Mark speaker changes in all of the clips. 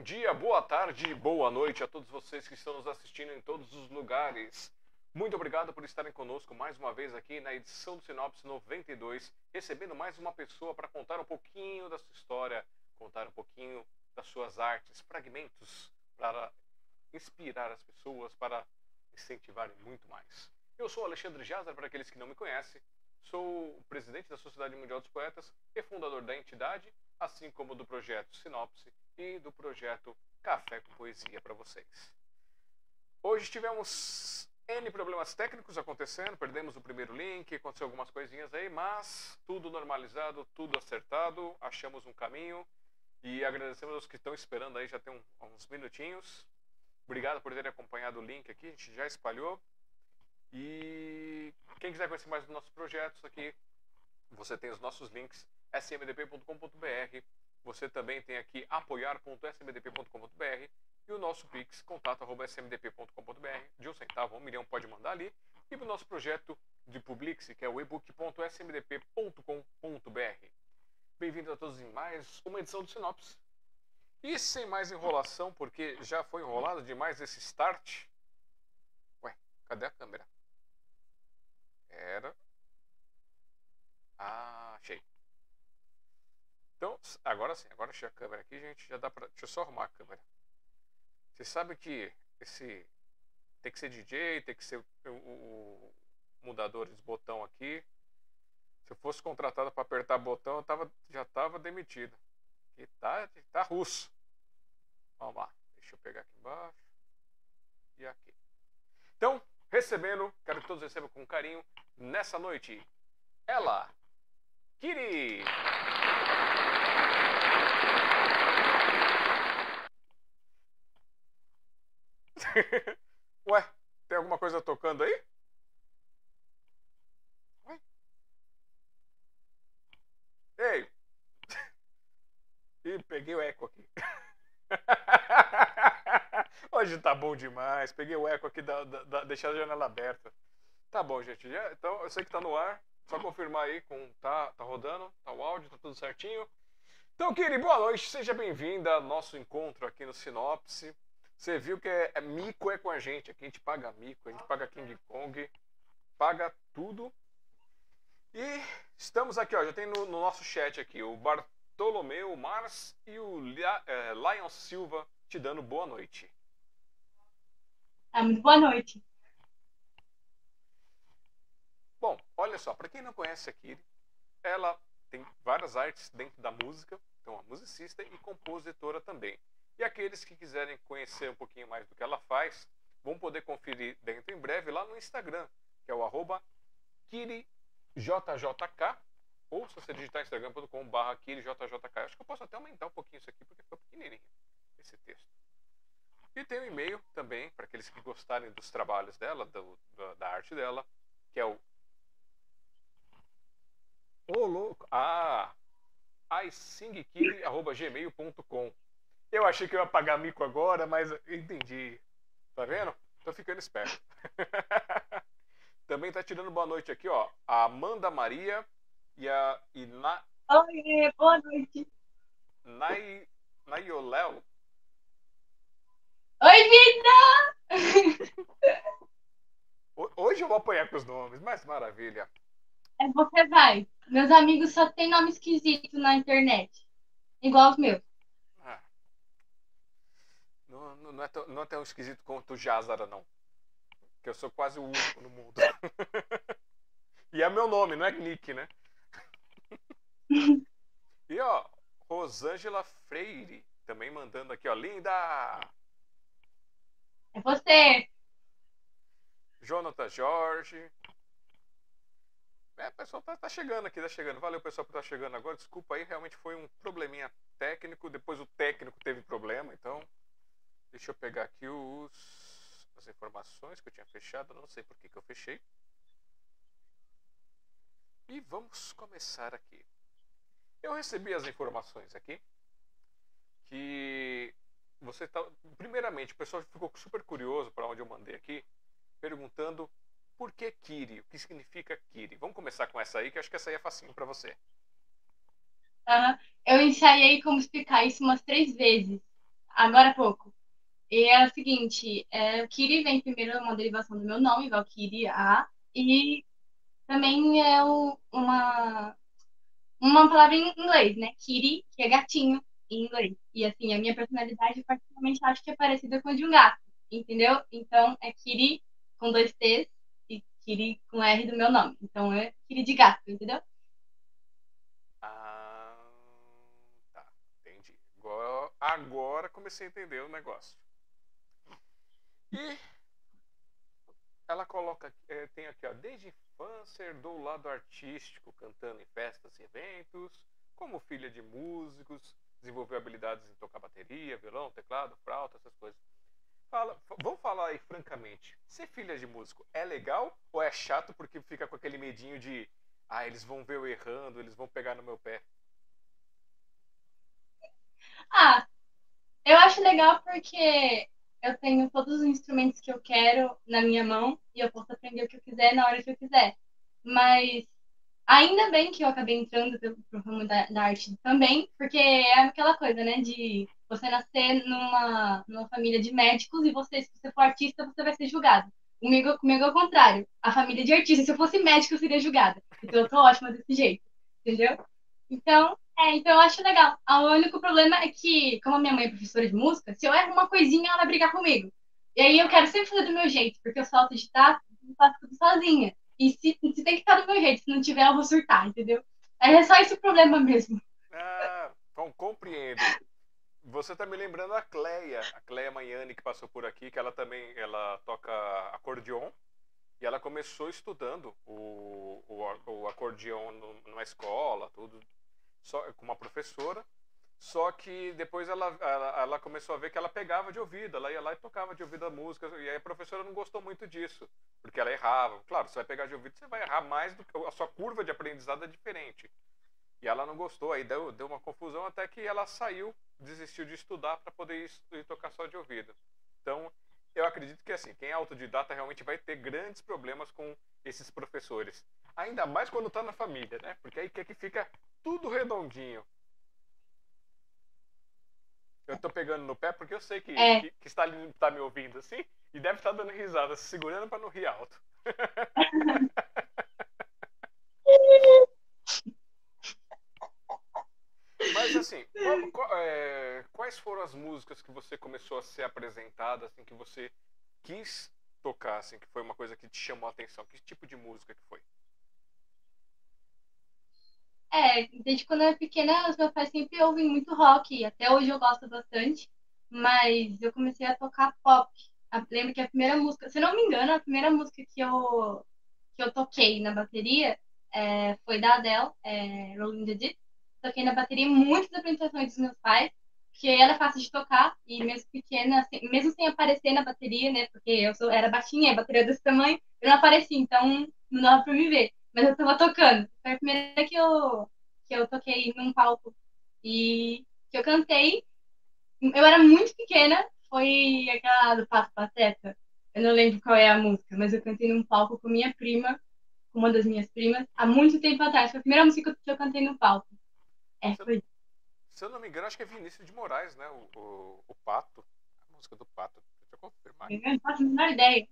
Speaker 1: Bom dia, boa tarde, boa noite a todos vocês que estão nos assistindo em todos os lugares. Muito obrigado por estarem conosco mais uma vez aqui na edição do Sinopse 92, recebendo mais uma pessoa para contar um pouquinho da sua história, contar um pouquinho das suas artes, fragmentos para inspirar as pessoas, para incentivarem muito mais. Eu sou Alexandre Jazar, para aqueles que não me conhecem, sou o presidente da Sociedade Mundial dos Poetas e fundador da entidade, assim como do projeto Sinopse e do projeto Café com Poesia para vocês. Hoje tivemos N problemas técnicos acontecendo, perdemos o primeiro link, aconteceu algumas coisinhas aí, mas tudo normalizado, tudo acertado, achamos um caminho e agradecemos aos que estão esperando aí já tem um, uns minutinhos. Obrigado por terem acompanhado o link aqui, a gente já espalhou. E quem quiser conhecer mais dos nossos projetos aqui, você tem os nossos links smdp.com.br. Você também tem aqui apoiar.smdp.com.br e o nosso Pix, contato.smdp.com.br. De um centavo, um milhão pode mandar ali. E o nosso projeto de Publix, que é o ebook.smdp.com.br. Bem-vindos a todos em mais uma edição do Sinopse. E sem mais enrolação, porque já foi enrolado demais esse start. Ué, cadê a câmera? Era. Ah, achei. Então, agora sim, agora achei a câmera aqui, gente. Já dá pra. Deixa eu só arrumar a câmera. Você sabe que esse. Tem que ser DJ, tem que ser o, o mudadores botão aqui. Se eu fosse contratado para apertar botão, eu tava, já estava demitido. E tá, tá russo. Vamos lá. Deixa eu pegar aqui embaixo. E aqui. Então, recebendo, quero que todos recebam com carinho, nessa noite, ela, Kiri! Ué, tem alguma coisa tocando aí? Ué? Ei! Ih, peguei o eco aqui. Hoje tá bom demais. Peguei o eco aqui, da, da, da deixar a janela aberta. Tá bom, gente. Já, então, eu sei que tá no ar. Só confirmar aí com tá, tá rodando, tá o áudio, tá tudo certinho. Então, Kiri, boa noite. Seja bem-vinda ao nosso encontro aqui no Sinopse. Você viu que é, é, mico é com a gente. Aqui a gente paga mico, a gente paga King Kong, paga tudo. E estamos aqui, ó. Já tem no, no nosso chat aqui o Bartolomeu Mars e o é, Lion Silva te dando boa noite.
Speaker 2: É, muito boa noite.
Speaker 1: Bom, olha só, para quem não conhece a Kiri, ela tem várias artes dentro da música, então é musicista e compositora também. E aqueles que quiserem conhecer um pouquinho mais do que ela faz, vão poder conferir dentro em breve lá no Instagram, que é o arroba KiriJJK, ou se você digitar instagram.com.br KiriJJK. Acho que eu posso até aumentar um pouquinho isso aqui, porque ficou pequenininho esse texto. E tem um e-mail também, para aqueles que gostarem dos trabalhos dela, do, da, da arte dela, que é o. Ô, oh, louco! Ah! isingkiri.gmail.com eu achei que eu ia pagar mico agora, mas entendi. Tá vendo? Tô ficando esperto. Também tá tirando boa noite aqui, ó. A Amanda Maria e a Ina...
Speaker 2: Oi, boa noite.
Speaker 1: Nai... Naioléu.
Speaker 2: Oi, vida!
Speaker 1: Hoje eu vou apanhar com os nomes, mas maravilha.
Speaker 2: É, você vai. Meus amigos só tem nome esquisito na internet. Igual os meus.
Speaker 1: Não, não, é tão, não é tão esquisito quanto o Jazara, não. Que eu sou quase o único no mundo. e é meu nome, não é Nick, né? e ó, Rosângela Freire também mandando aqui, ó. Linda!
Speaker 2: É você!
Speaker 1: Jonathan Jorge. É, pessoal tá, tá, chegando aqui, tá chegando. Valeu, pessoal, por estar tá chegando agora. Desculpa aí, realmente foi um probleminha técnico. Depois o técnico teve problema, então Deixa eu pegar aqui os, as informações que eu tinha fechado. Não sei por que, que eu fechei. E vamos começar aqui. Eu recebi as informações aqui que você tá. Primeiramente, o pessoal ficou super curioso para onde eu mandei aqui, perguntando por que Kiri, o que significa Kiri. Vamos começar com essa aí, que acho que essa aí é facinho para você.
Speaker 2: Uhum. Eu ensaiei como explicar isso umas três vezes agora há pouco. E é o seguinte, é, Kiri vem primeiro uma derivação do meu nome, Valkyrie A, e também é o, uma, uma palavra em inglês, né? Kitty, que é gatinho em inglês. E assim, a minha personalidade particularmente acho que é parecida com a de um gato, entendeu? Então é Kitty com dois T's e Kitty com R do meu nome. Então é Kitty de gato, entendeu?
Speaker 1: Ah, tá, entendi. Agora comecei a entender o negócio. E ela coloca, é, tem aqui, ó, desde infância herdou o lado artístico, cantando em festas e eventos, como filha de músicos, desenvolveu habilidades em tocar bateria, violão, teclado, flauta, essas coisas. Fala, vamos falar aí francamente, ser filha de músico é legal ou é chato porque fica com aquele medinho de, ah, eles vão ver eu errando, eles vão pegar no meu pé?
Speaker 2: Ah, eu acho legal porque eu tenho todos os instrumentos que eu quero na minha mão e eu posso aprender o que eu quiser na hora que eu quiser. Mas ainda bem que eu acabei entrando pro ramo da, da, arte também, porque é aquela coisa, né, de você nascer numa, numa família de médicos e você, se você for artista, você vai ser julgado. Comigo, comigo é o contrário. A família de artistas, se eu fosse médico, eu seria julgada. Então eu tô ótima desse jeito, entendeu? Então, é, então eu acho legal. O único problema é que, como a minha mãe é professora de música, se eu erro uma coisinha, ela vai brigar comigo. E aí eu quero sempre fazer do meu jeito, porque eu sou autodidata, eu faço tudo sozinha. E se, se tem que ficar do meu jeito, se não tiver, eu vou surtar, entendeu? É só esse problema mesmo.
Speaker 1: Ah, bom, compreendo. Você tá me lembrando a Cleia, a Cleia Manhani que passou por aqui, que ela também ela toca acordeon. E ela começou estudando o, o, o acordeon numa escola, tudo só, com uma professora. Só que depois ela, ela, ela, começou a ver que ela pegava de ouvido, ela ia lá e tocava de ouvido a música, e aí a professora não gostou muito disso, porque ela errava. Claro, você vai pegar de ouvido, você vai errar mais do que a sua curva de aprendizado é diferente. E ela não gostou, aí deu, deu uma confusão até que ela saiu, desistiu de estudar para poder ir, ir tocar só de ouvido. Então, eu acredito que assim, quem é autodidata realmente vai ter grandes problemas com esses professores. Ainda mais quando está na família, né? Porque aí quer que fica tudo redondinho. Eu tô pegando no pé porque eu sei que,
Speaker 2: é.
Speaker 1: que, que está, tá me ouvindo assim e deve estar dando risada, se segurando para não rir alto. Mas assim, qual, qual, é, quais foram as músicas que você começou a ser apresentada, assim, que você quis tocar, assim, que foi uma coisa que te chamou a atenção? Que tipo de música que foi?
Speaker 2: É, desde quando eu era pequena, os meus pais sempre ouvem muito rock, até hoje eu gosto bastante, mas eu comecei a tocar pop. Lembro que a primeira música, se não me engano, a primeira música que eu, que eu toquei na bateria é, foi da Adele, é, Rolling the Deep. Toquei na bateria muitas apresentações dos meus pais, porque ela é fácil de tocar, e mesmo pequena, assim, mesmo sem aparecer na bateria, né, porque eu sou, era baixinha, a bateria desse tamanho, eu não apareci, então não dava pra me ver mas eu tava tocando. Foi a primeira que eu, que eu toquei num palco e que eu cantei. Eu era muito pequena, foi aquela do Pato Pateta. Eu não lembro qual é a música, mas eu cantei num palco com minha prima, com uma das minhas primas, há muito tempo atrás. Foi a primeira música que eu cantei no palco. É,
Speaker 1: se,
Speaker 2: foi.
Speaker 1: Se eu não me engano, acho que é Vinícius de Moraes, né? O, o, o Pato. A música do Pato. Deixa eu confirmar.
Speaker 2: Eu não faço a menor ideia.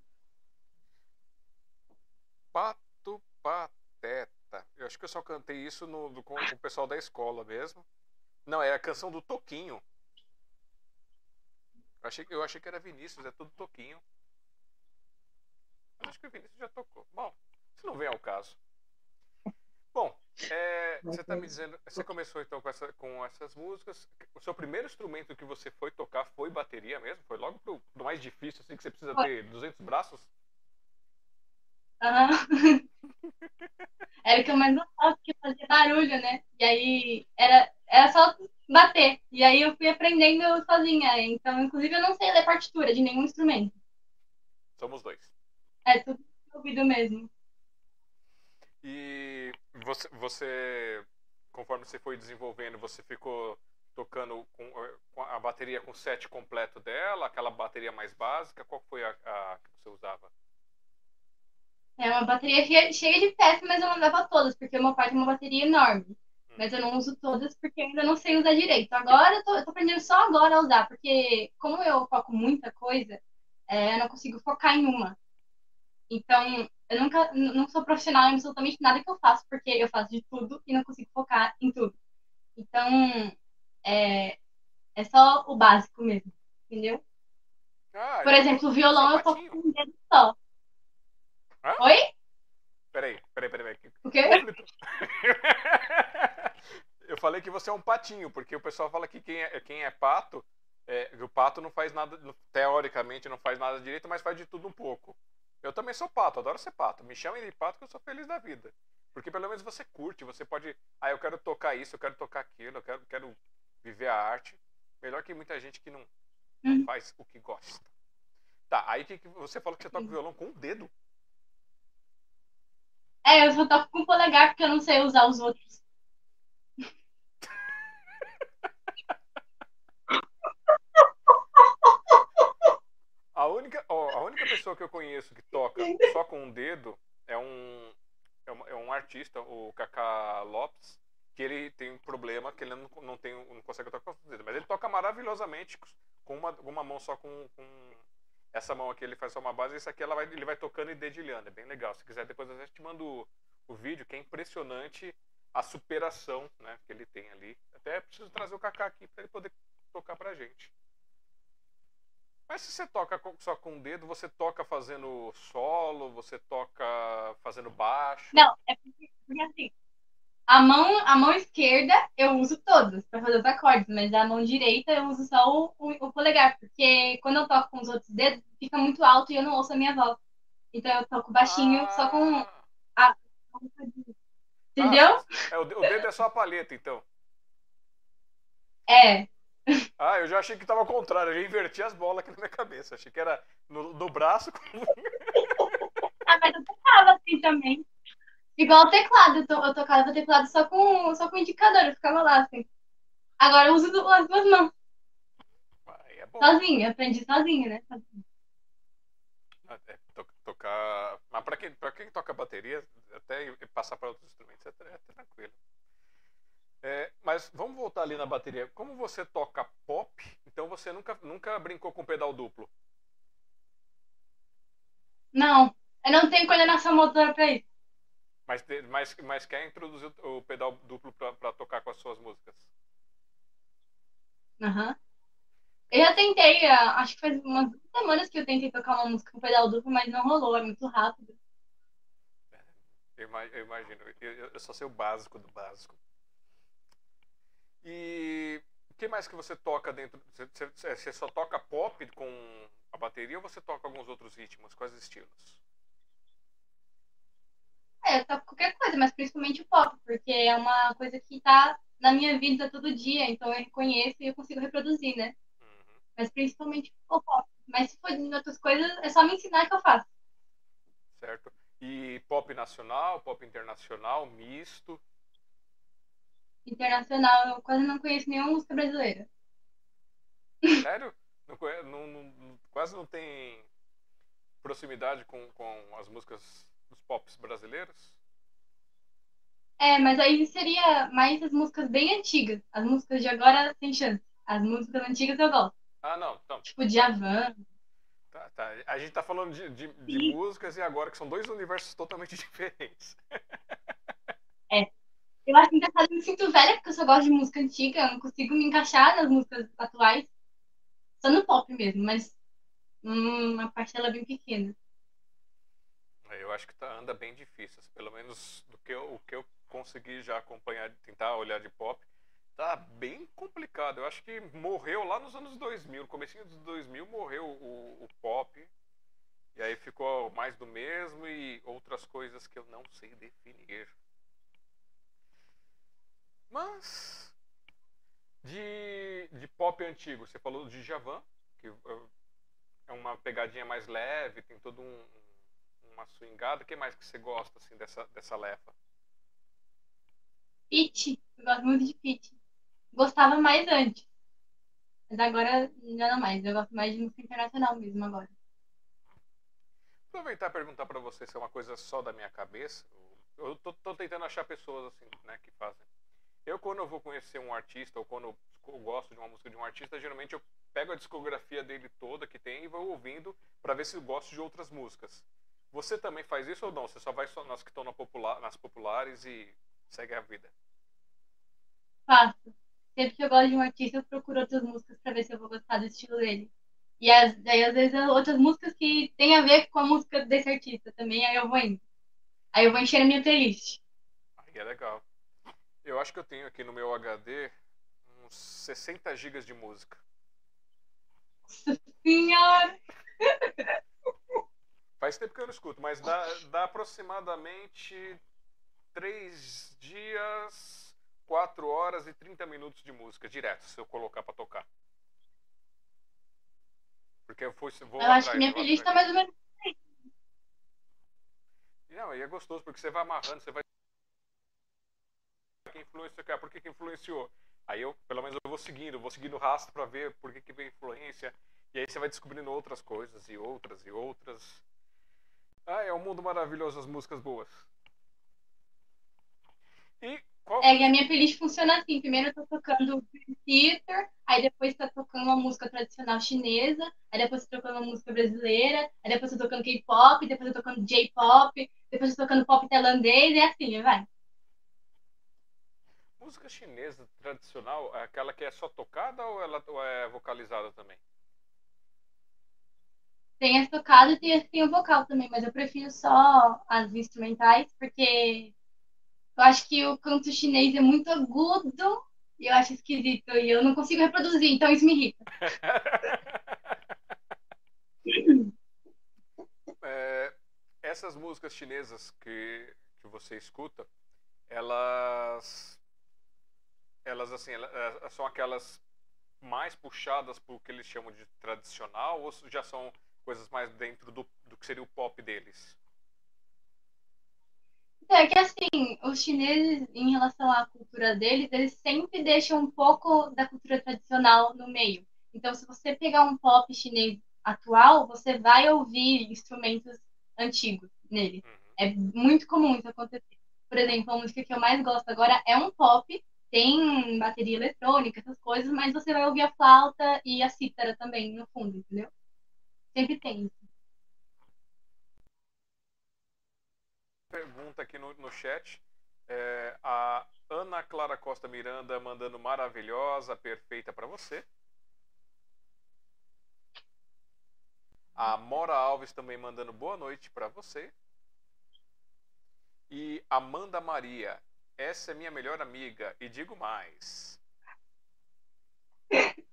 Speaker 1: Pato Pateta. Eu acho que eu só cantei isso no, com, com o pessoal da escola mesmo. Não, é a canção do Toquinho. Eu achei, eu achei que era Vinícius, é tudo Toquinho. Mas acho que o Vinícius já tocou. Bom, isso não vem ao caso. Bom, é, você está me dizendo, você começou então com, essa, com, essas músicas. O seu primeiro instrumento que você foi tocar foi bateria mesmo? Foi logo pro, pro mais difícil, assim, que você precisa ter 200 braços?
Speaker 2: Uhum. Era o que eu mais gostava, porque fazia barulho, né? E aí era, era só bater. E aí eu fui aprendendo sozinha. Então, inclusive, eu não sei ler partitura de nenhum instrumento.
Speaker 1: Somos dois.
Speaker 2: É tudo ouvido mesmo.
Speaker 1: E você, você, conforme você foi desenvolvendo, você ficou tocando com, com a bateria com set completo dela, aquela bateria mais básica? Qual foi a, a que você usava?
Speaker 2: É uma bateria cheia de peças, mas eu não todas, porque o meu pai tem uma bateria enorme. Mas eu não uso todas porque ainda não sei usar direito. Agora eu tô, eu tô aprendendo só agora a usar, porque como eu foco muita coisa, é, eu não consigo focar em uma. Então, eu nunca não sou profissional em absolutamente nada que eu faço, porque eu faço de tudo e não consigo focar em tudo. Então, é, é só o básico mesmo, entendeu? Ah, Por exemplo, o violão eu toco com um dedo só. Hã? Oi?
Speaker 1: Peraí, peraí, peraí.
Speaker 2: O quê?
Speaker 1: eu falei que você é um patinho, porque o pessoal fala que quem é, quem é pato, é, o pato não faz nada, teoricamente não faz nada direito, mas faz de tudo um pouco. Eu também sou pato, adoro ser pato. Me chamem de pato que eu sou feliz da vida. Porque pelo menos você curte, você pode. Ah, eu quero tocar isso, eu quero tocar aquilo, eu quero, quero viver a arte. Melhor que muita gente que não, não hum. faz o que gosta. Tá, aí que, que você falou que você toca violão com o dedo.
Speaker 2: É, eu só toco com o polegar porque eu não sei usar os outros.
Speaker 1: A única, ó, a única pessoa que eu conheço que toca só com um dedo é um, é um, é um artista, o Kaká Lopes, que ele tem um problema que ele não, não, tem, não consegue tocar com os dedos. Mas ele toca maravilhosamente com uma, uma mão só com, com essa mão aqui ele faz só uma base, essa aqui vai, ele vai tocando e dedilhando. É bem legal. Se quiser, depois eu te mando o, o, vídeo, que é impressionante a superação né, que ele tem ali. Até preciso trazer o Kaká aqui para ele poder tocar pra gente. Mas se você toca só com o dedo, você toca fazendo solo, você toca fazendo baixo?
Speaker 2: Não, é porque, porque assim, a mão, a mão esquerda eu uso todas para fazer os acordes, mas a mão direita eu uso só o, o, o, polegar, porque quando eu toco com os outros dedos, fica muito alto e eu não ouço a minha voz. Então eu toco baixinho ah. só com a. Entendeu? Ah,
Speaker 1: é, o dedo é só a palheta, então.
Speaker 2: É.
Speaker 1: Ah, eu já achei que estava ao contrário, eu já inverti as bolas aqui na minha cabeça. Achei que era no, no braço.
Speaker 2: ah, mas eu tocava assim também. Igual o teclado, eu, to, eu tocava o teclado só com, só com indicador, eu ficava lá assim. Agora eu uso as duas mãos.
Speaker 1: É
Speaker 2: sozinha, aprendi sozinha, né? Sozinha.
Speaker 1: Ah, é, to, tocar. Mas pra quem, pra quem toca bateria, até passar para outros instrumentos é, é tranquilo. É, mas vamos voltar ali na bateria. Como você toca pop, então você nunca, nunca brincou com pedal duplo?
Speaker 2: Não, eu não tenho coordenação motora para isso.
Speaker 1: Mas, mas, mas quer introduzir o pedal duplo para tocar com as suas músicas?
Speaker 2: Aham. Uhum. Eu já tentei, acho que faz umas semanas que eu tentei tocar uma música com pedal duplo, mas não rolou, é muito rápido.
Speaker 1: Eu imagino, eu, eu só sei o básico do básico. E o que mais que você toca dentro? Você, você só toca pop com a bateria ou você toca alguns outros ritmos? Quais estilos?
Speaker 2: É, toco qualquer coisa, mas principalmente o pop, porque é uma coisa que tá na minha vida todo dia, então eu reconheço e eu consigo reproduzir, né? Uhum. Mas principalmente o pop. Mas se for de outras coisas, é só me ensinar que eu faço.
Speaker 1: Certo. E pop nacional, pop internacional, misto?
Speaker 2: internacional, eu quase não conheço nenhuma música brasileira.
Speaker 1: Sério? Não, não, não, quase não tem proximidade com, com as músicas dos pops brasileiros?
Speaker 2: É, mas aí seria mais as músicas bem antigas. As músicas de agora tem chance. As músicas antigas eu gosto.
Speaker 1: Ah, não. Então.
Speaker 2: Tipo, Djavan.
Speaker 1: Tá, tá. A gente tá falando de, de, de músicas e agora que são dois universos totalmente diferentes.
Speaker 2: É. Eu acho engraçado, eu me sinto velha porque eu só gosto de música antiga, eu não consigo me encaixar nas músicas atuais. Só no pop mesmo, mas hum, uma parcela bem pequena.
Speaker 1: É, eu acho que tá, anda bem difícil, assim, pelo menos do que eu, o que eu consegui já acompanhar, tentar olhar de pop, tá bem complicado. Eu acho que morreu lá nos anos 2000, no comecinho dos 2000 morreu o, o pop, e aí ficou mais do mesmo e outras coisas que eu não sei definir. Mas de, de pop antigo, você falou de Javan, que uh, é uma pegadinha mais leve, tem todo um, uma swingada. O que mais que você gosta assim dessa dessa lefa?
Speaker 2: Pit, eu gosto muito de Pit. Gostava mais antes. Mas agora não mais, eu gosto mais de música internacional mesmo agora.
Speaker 1: Aproveitar e perguntar para você se é uma coisa só da minha cabeça. Eu tô, tô tentando achar pessoas assim, né, que fazem Eu, quando eu vou conhecer um artista, ou quando eu gosto de uma música de um artista, geralmente eu pego a discografia dele toda que tem e vou ouvindo para ver se eu gosto de outras músicas. Você também faz isso ou não? Você só vai só nas que estão na popular, nas populares e segue a vida?
Speaker 2: Faço. Sempre que eu gosto de um artista, eu procuro outras músicas para ver se eu vou gostar do estilo dele. E as, daí, às vezes, outras músicas que tem a ver com a música desse artista também, aí eu vou indo. Aí eu vou encher a minha playlist.
Speaker 1: Aí é legal. Eu acho que eu tenho aqui no meu HD uns 60 GB de música.
Speaker 2: Nossa senhora!
Speaker 1: Faz tempo que eu não escuto, mas dá, dá aproximadamente 3 dias, 4 horas e 30 minutos de música direto, se eu colocar para tocar. Porque eu fui, vou
Speaker 2: Eu acho que minha playlist tá mais ou menos.
Speaker 1: Não, e é gostoso, porque você vai amarrando, você vai. Quem influenciou, cara, por que, que influenciou? Aí eu, pelo menos, eu vou seguindo, vou seguindo o rastro para ver por que, que veio influência. E aí você vai descobrindo outras coisas, e outras, e outras. Ah, é um mundo maravilhoso, as músicas boas. E qual...
Speaker 2: É, e a minha playlist funciona assim. Primeiro eu tô tocando theater, aí depois tá tocando uma música tradicional chinesa, aí depois tô tocando uma música brasileira, aí depois tô tocando K-pop, depois tô tocando J-pop, depois tô tocando pop tailandês, e assim, vai.
Speaker 1: Música chinesa tradicional é aquela que é só tocada ou ela ou é vocalizada também?
Speaker 2: Tem as tocadas e tem tem o vocal também, mas eu prefiro só as instrumentais, porque eu acho que o canto chinês é muito agudo e eu acho esquisito e eu não consigo reproduzir, então isso me irrita.
Speaker 1: é, essas músicas chinesas que, que você escuta, elas elas assim elas, é, são aquelas mais puxadas por que eles chamam de tradicional ou já são coisas mais dentro do, do que seria o pop deles?
Speaker 2: É que assim, os chineses, em relação à cultura deles, eles sempre deixam um pouco da cultura tradicional no meio. Então, se você pegar um pop chinês atual, você vai ouvir instrumentos antigos nele. Uhum. É muito comum isso acontecer. Por exemplo, a música que eu mais gosto agora é um pop, tem bateria eletrônica, essas coisas, mas você vai ouvir a flauta e a cítara também no fundo, entendeu? Sempre tem isso.
Speaker 1: Pergunta aqui no, no chat. É, a Ana Clara Costa Miranda mandando maravilhosa, perfeita para você. A Mora Alves também mandando boa noite para você. E Amanda Maria, essa é minha melhor amiga e digo mais.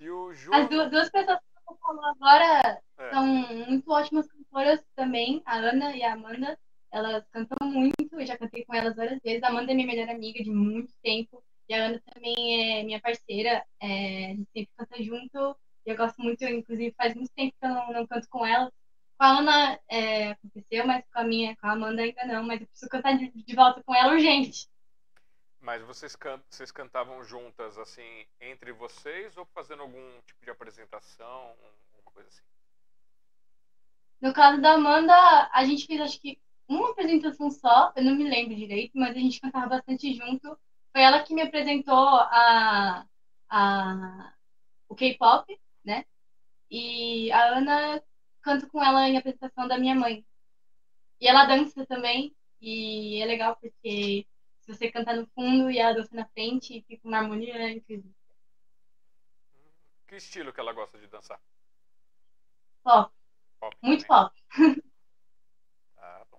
Speaker 2: E o João... As duas, duas pessoas eu falou agora é. são muito ótimas cantoras também, a Ana e a Amanda. Elas cantam muito, eu já cantei com elas várias vezes. A Amanda é minha melhor amiga de muito tempo. E a Ana também é minha parceira. É, a gente sempre canta junto. E eu gosto muito, inclusive faz muito tempo que eu não, não canto com elas. Com a Ana é, aconteceu, mas com a minha, com a Amanda ainda não. Mas eu preciso cantar de, de volta com ela urgente.
Speaker 1: Mas vocês, can vocês cantavam juntas, assim, entre vocês ou fazendo algum tipo de apresentação, alguma coisa assim?
Speaker 2: No caso da Amanda, a gente fez acho que uma apresentação só, eu não me lembro direito, mas a gente cantava bastante junto. Foi ela que me apresentou a, a, o K-pop, né? E a Ana canto com ela em apresentação da minha mãe. E ela dança também, e é legal porque se você cantar no fundo e ela dança na frente, fica uma harmonia é incrível.
Speaker 1: Que estilo que ela gosta de dançar?
Speaker 2: Pop. pop Muito pop.
Speaker 1: Ah, bom.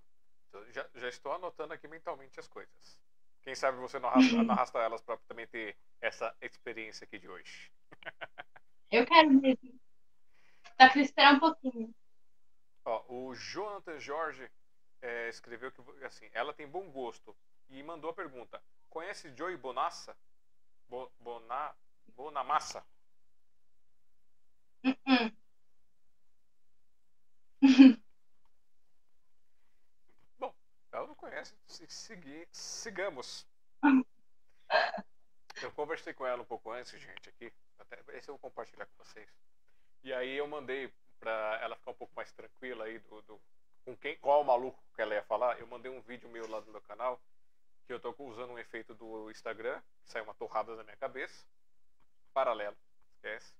Speaker 1: Já, já estou anotando aqui mentalmente as coisas. Quem sabe você não arrasta, não arrasta elas para também ter essa experiência aqui de hoje.
Speaker 2: Eu quero mesmo. Só que esperar um pouquinho.
Speaker 1: Ó, o Jonathan Jorge é, escreveu que assim, ela tem bom gosto e mandou a pergunta: Conhece Joey Bonassa? Bo, Bona, Bonamassa?
Speaker 2: Uh -uh.
Speaker 1: Bom, ela não conhece, segui, sigamos. Eu conversei com ela um pouco antes, gente, aqui. Até, esse eu vou compartilhar com vocês. E aí eu mandei pra ela ficar um pouco mais tranquila aí do, do com quem, qual o maluco que ela ia falar. Eu mandei um vídeo meu lá do meu canal que eu tô usando um efeito do Instagram, que saiu uma torrada da minha cabeça, paralelo, esquece.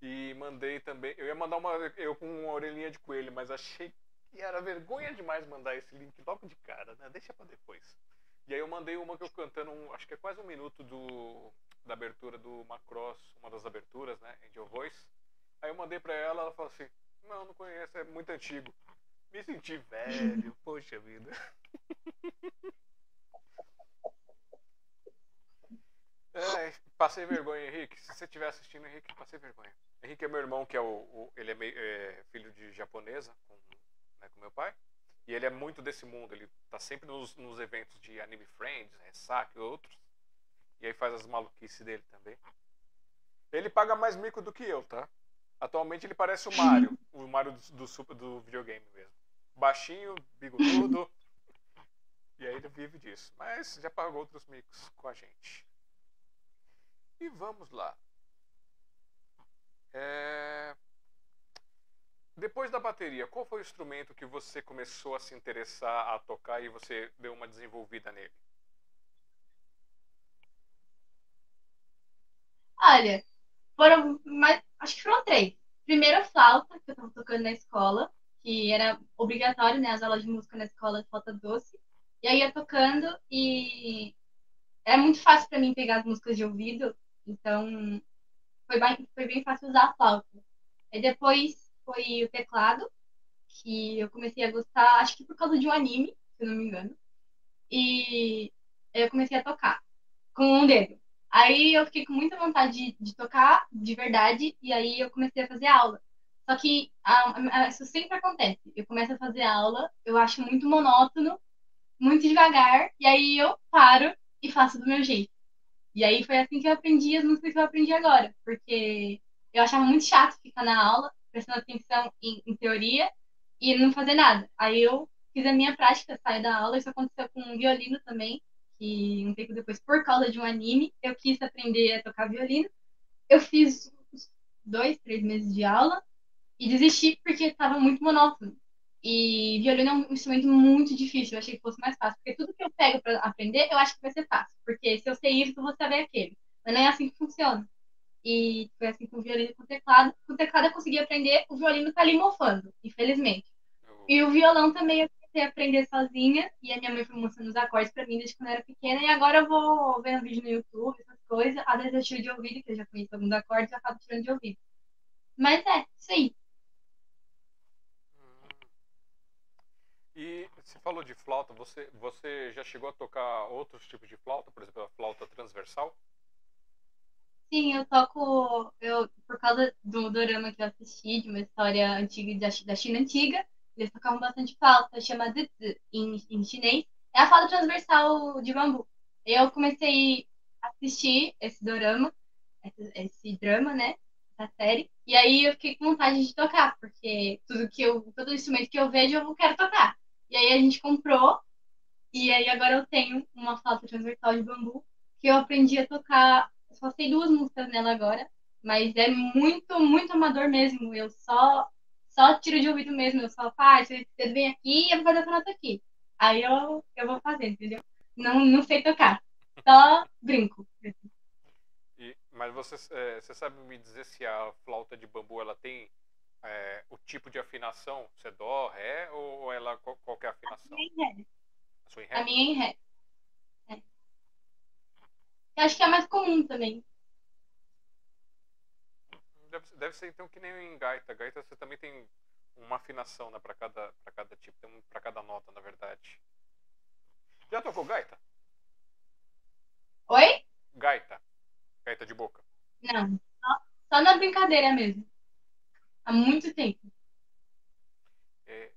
Speaker 1: E mandei também, eu ia mandar uma, eu com uma orelhinha de coelho, mas achei que era vergonha demais mandar esse link logo de cara, né? Deixa pra depois. E aí eu mandei uma que eu cantando, um, acho que é quase um minuto do, da abertura do Macross, uma das aberturas, né? Angel Voice. Aí eu mandei pra ela, ela falou assim, não, não conheço, é muito antigo. Me senti velho, poxa vida. É, passei vergonha, Henrique. Se você estiver assistindo, Henrique, passei vergonha. Henrique é meu irmão, que é o. o ele é, meio, é, filho de japonesa, com, né, com meu pai. E ele é muito desse mundo. Ele tá sempre nos, nos eventos de Anime Friends, Ressaca e outros. E aí faz as maluquices dele também. Ele paga mais mico do que eu, tá? Atualmente ele parece o Mario, o Mario do, do, do videogame mesmo. Baixinho, bigodudo. e aí ele vive disso. Mas já pagou outros micos com a gente. E vamos lá. É... Depois da bateria, qual foi o instrumento que você começou a se interessar a tocar e você deu uma desenvolvida nele?
Speaker 2: Olha, foram mais, acho que foram três. Primeiro, flauta, que eu estava tocando na escola, que era obrigatório, né, as aulas de música na escola flauta doce. E aí ia tocando e era muito fácil para mim pegar as músicas de ouvido então, foi bem, foi bem fácil usar a flauta. Aí depois foi o teclado, que eu comecei a gostar, acho que por causa de um anime, se eu não me engano. E eu comecei a tocar com um dedo. Aí eu fiquei com muita vontade de, de tocar de verdade, e aí eu comecei a fazer aula. Só que a, a, isso sempre acontece. Eu começo a fazer aula, eu acho muito monótono, muito devagar, e aí eu paro e faço do meu jeito. E aí foi assim que eu aprendi as músicas que eu aprendi agora, porque eu achava muito chato ficar na aula, prestando atenção em, em teoria e não fazer nada. Aí eu fiz a minha prática, saí da aula, isso aconteceu com o violino também, que um tempo depois, por causa de um anime, eu quis aprender a tocar violino. Eu fiz dois, três meses de aula e desisti porque estava muito monótono. E violino é um instrumento muito difícil, eu achei que fosse mais fácil, porque tudo que eu pego para aprender, eu acho que vai ser fácil, porque se eu sei isso, eu vou saber aquele. Mas não é assim que funciona. E foi assim com o violino e com o teclado. Com o teclado eu consegui aprender, o violino tá ali mofando, infelizmente. E o violão também eu comecei a aprender sozinha, e a minha mãe foi mostrando os acordes para mim desde quando eu era pequena, e agora eu vou vendo vídeo no YouTube, essas coisas. Às vezes eu tiro de ouvido, que eu já conheço alguns acordes, eu acabo tirando de ouvido. Mas é, isso aí.
Speaker 1: E você falou de flauta, você, você já chegou a tocar outros tipos de flauta, por exemplo, a flauta transversal?
Speaker 2: Sim, eu toco, eu, por causa do dorama que eu assisti, de uma história antiga da, da China antiga, eles tocavam bastante flauta, chama Zizi em, em chinês. É a flauta transversal de bambu. Eu comecei a assistir esse dorama, esse, esse drama, né? Essa série. E aí eu fiquei com vontade de tocar, porque tudo que eu, todo instrumento que eu vejo eu quero tocar. E aí a gente comprou, e aí agora eu tenho uma flauta transversal de bambu, que eu aprendi a tocar, só sei duas músicas nela agora, mas é muito, muito amador mesmo. Eu só só tiro de ouvido mesmo, eu só faço, você vem aqui e eu vou fazer essa nota aqui. Aí eu, eu vou fazer, entendeu? Não, não sei tocar, só brinco.
Speaker 1: E, mas você, é, você sabe me dizer se a flauta de bambu ela tem é, o tipo de afinação? Se é dó, ré ou ela qual, qual é a afinação? A minha
Speaker 2: é em ré.
Speaker 1: A sua em ré?
Speaker 2: A minha é em ré. É. Eu acho que é mais comum também.
Speaker 1: Deve, deve ser então que nem em gaita. Gaita você também tem uma afinação né, para cada, cada tipo, tem um para cada nota, na verdade. Já tocou gaita?
Speaker 2: Oi?
Speaker 1: Gaita. Gaita de boca.
Speaker 2: Não, só, só na brincadeira mesmo. Há muito tempo.
Speaker 1: É,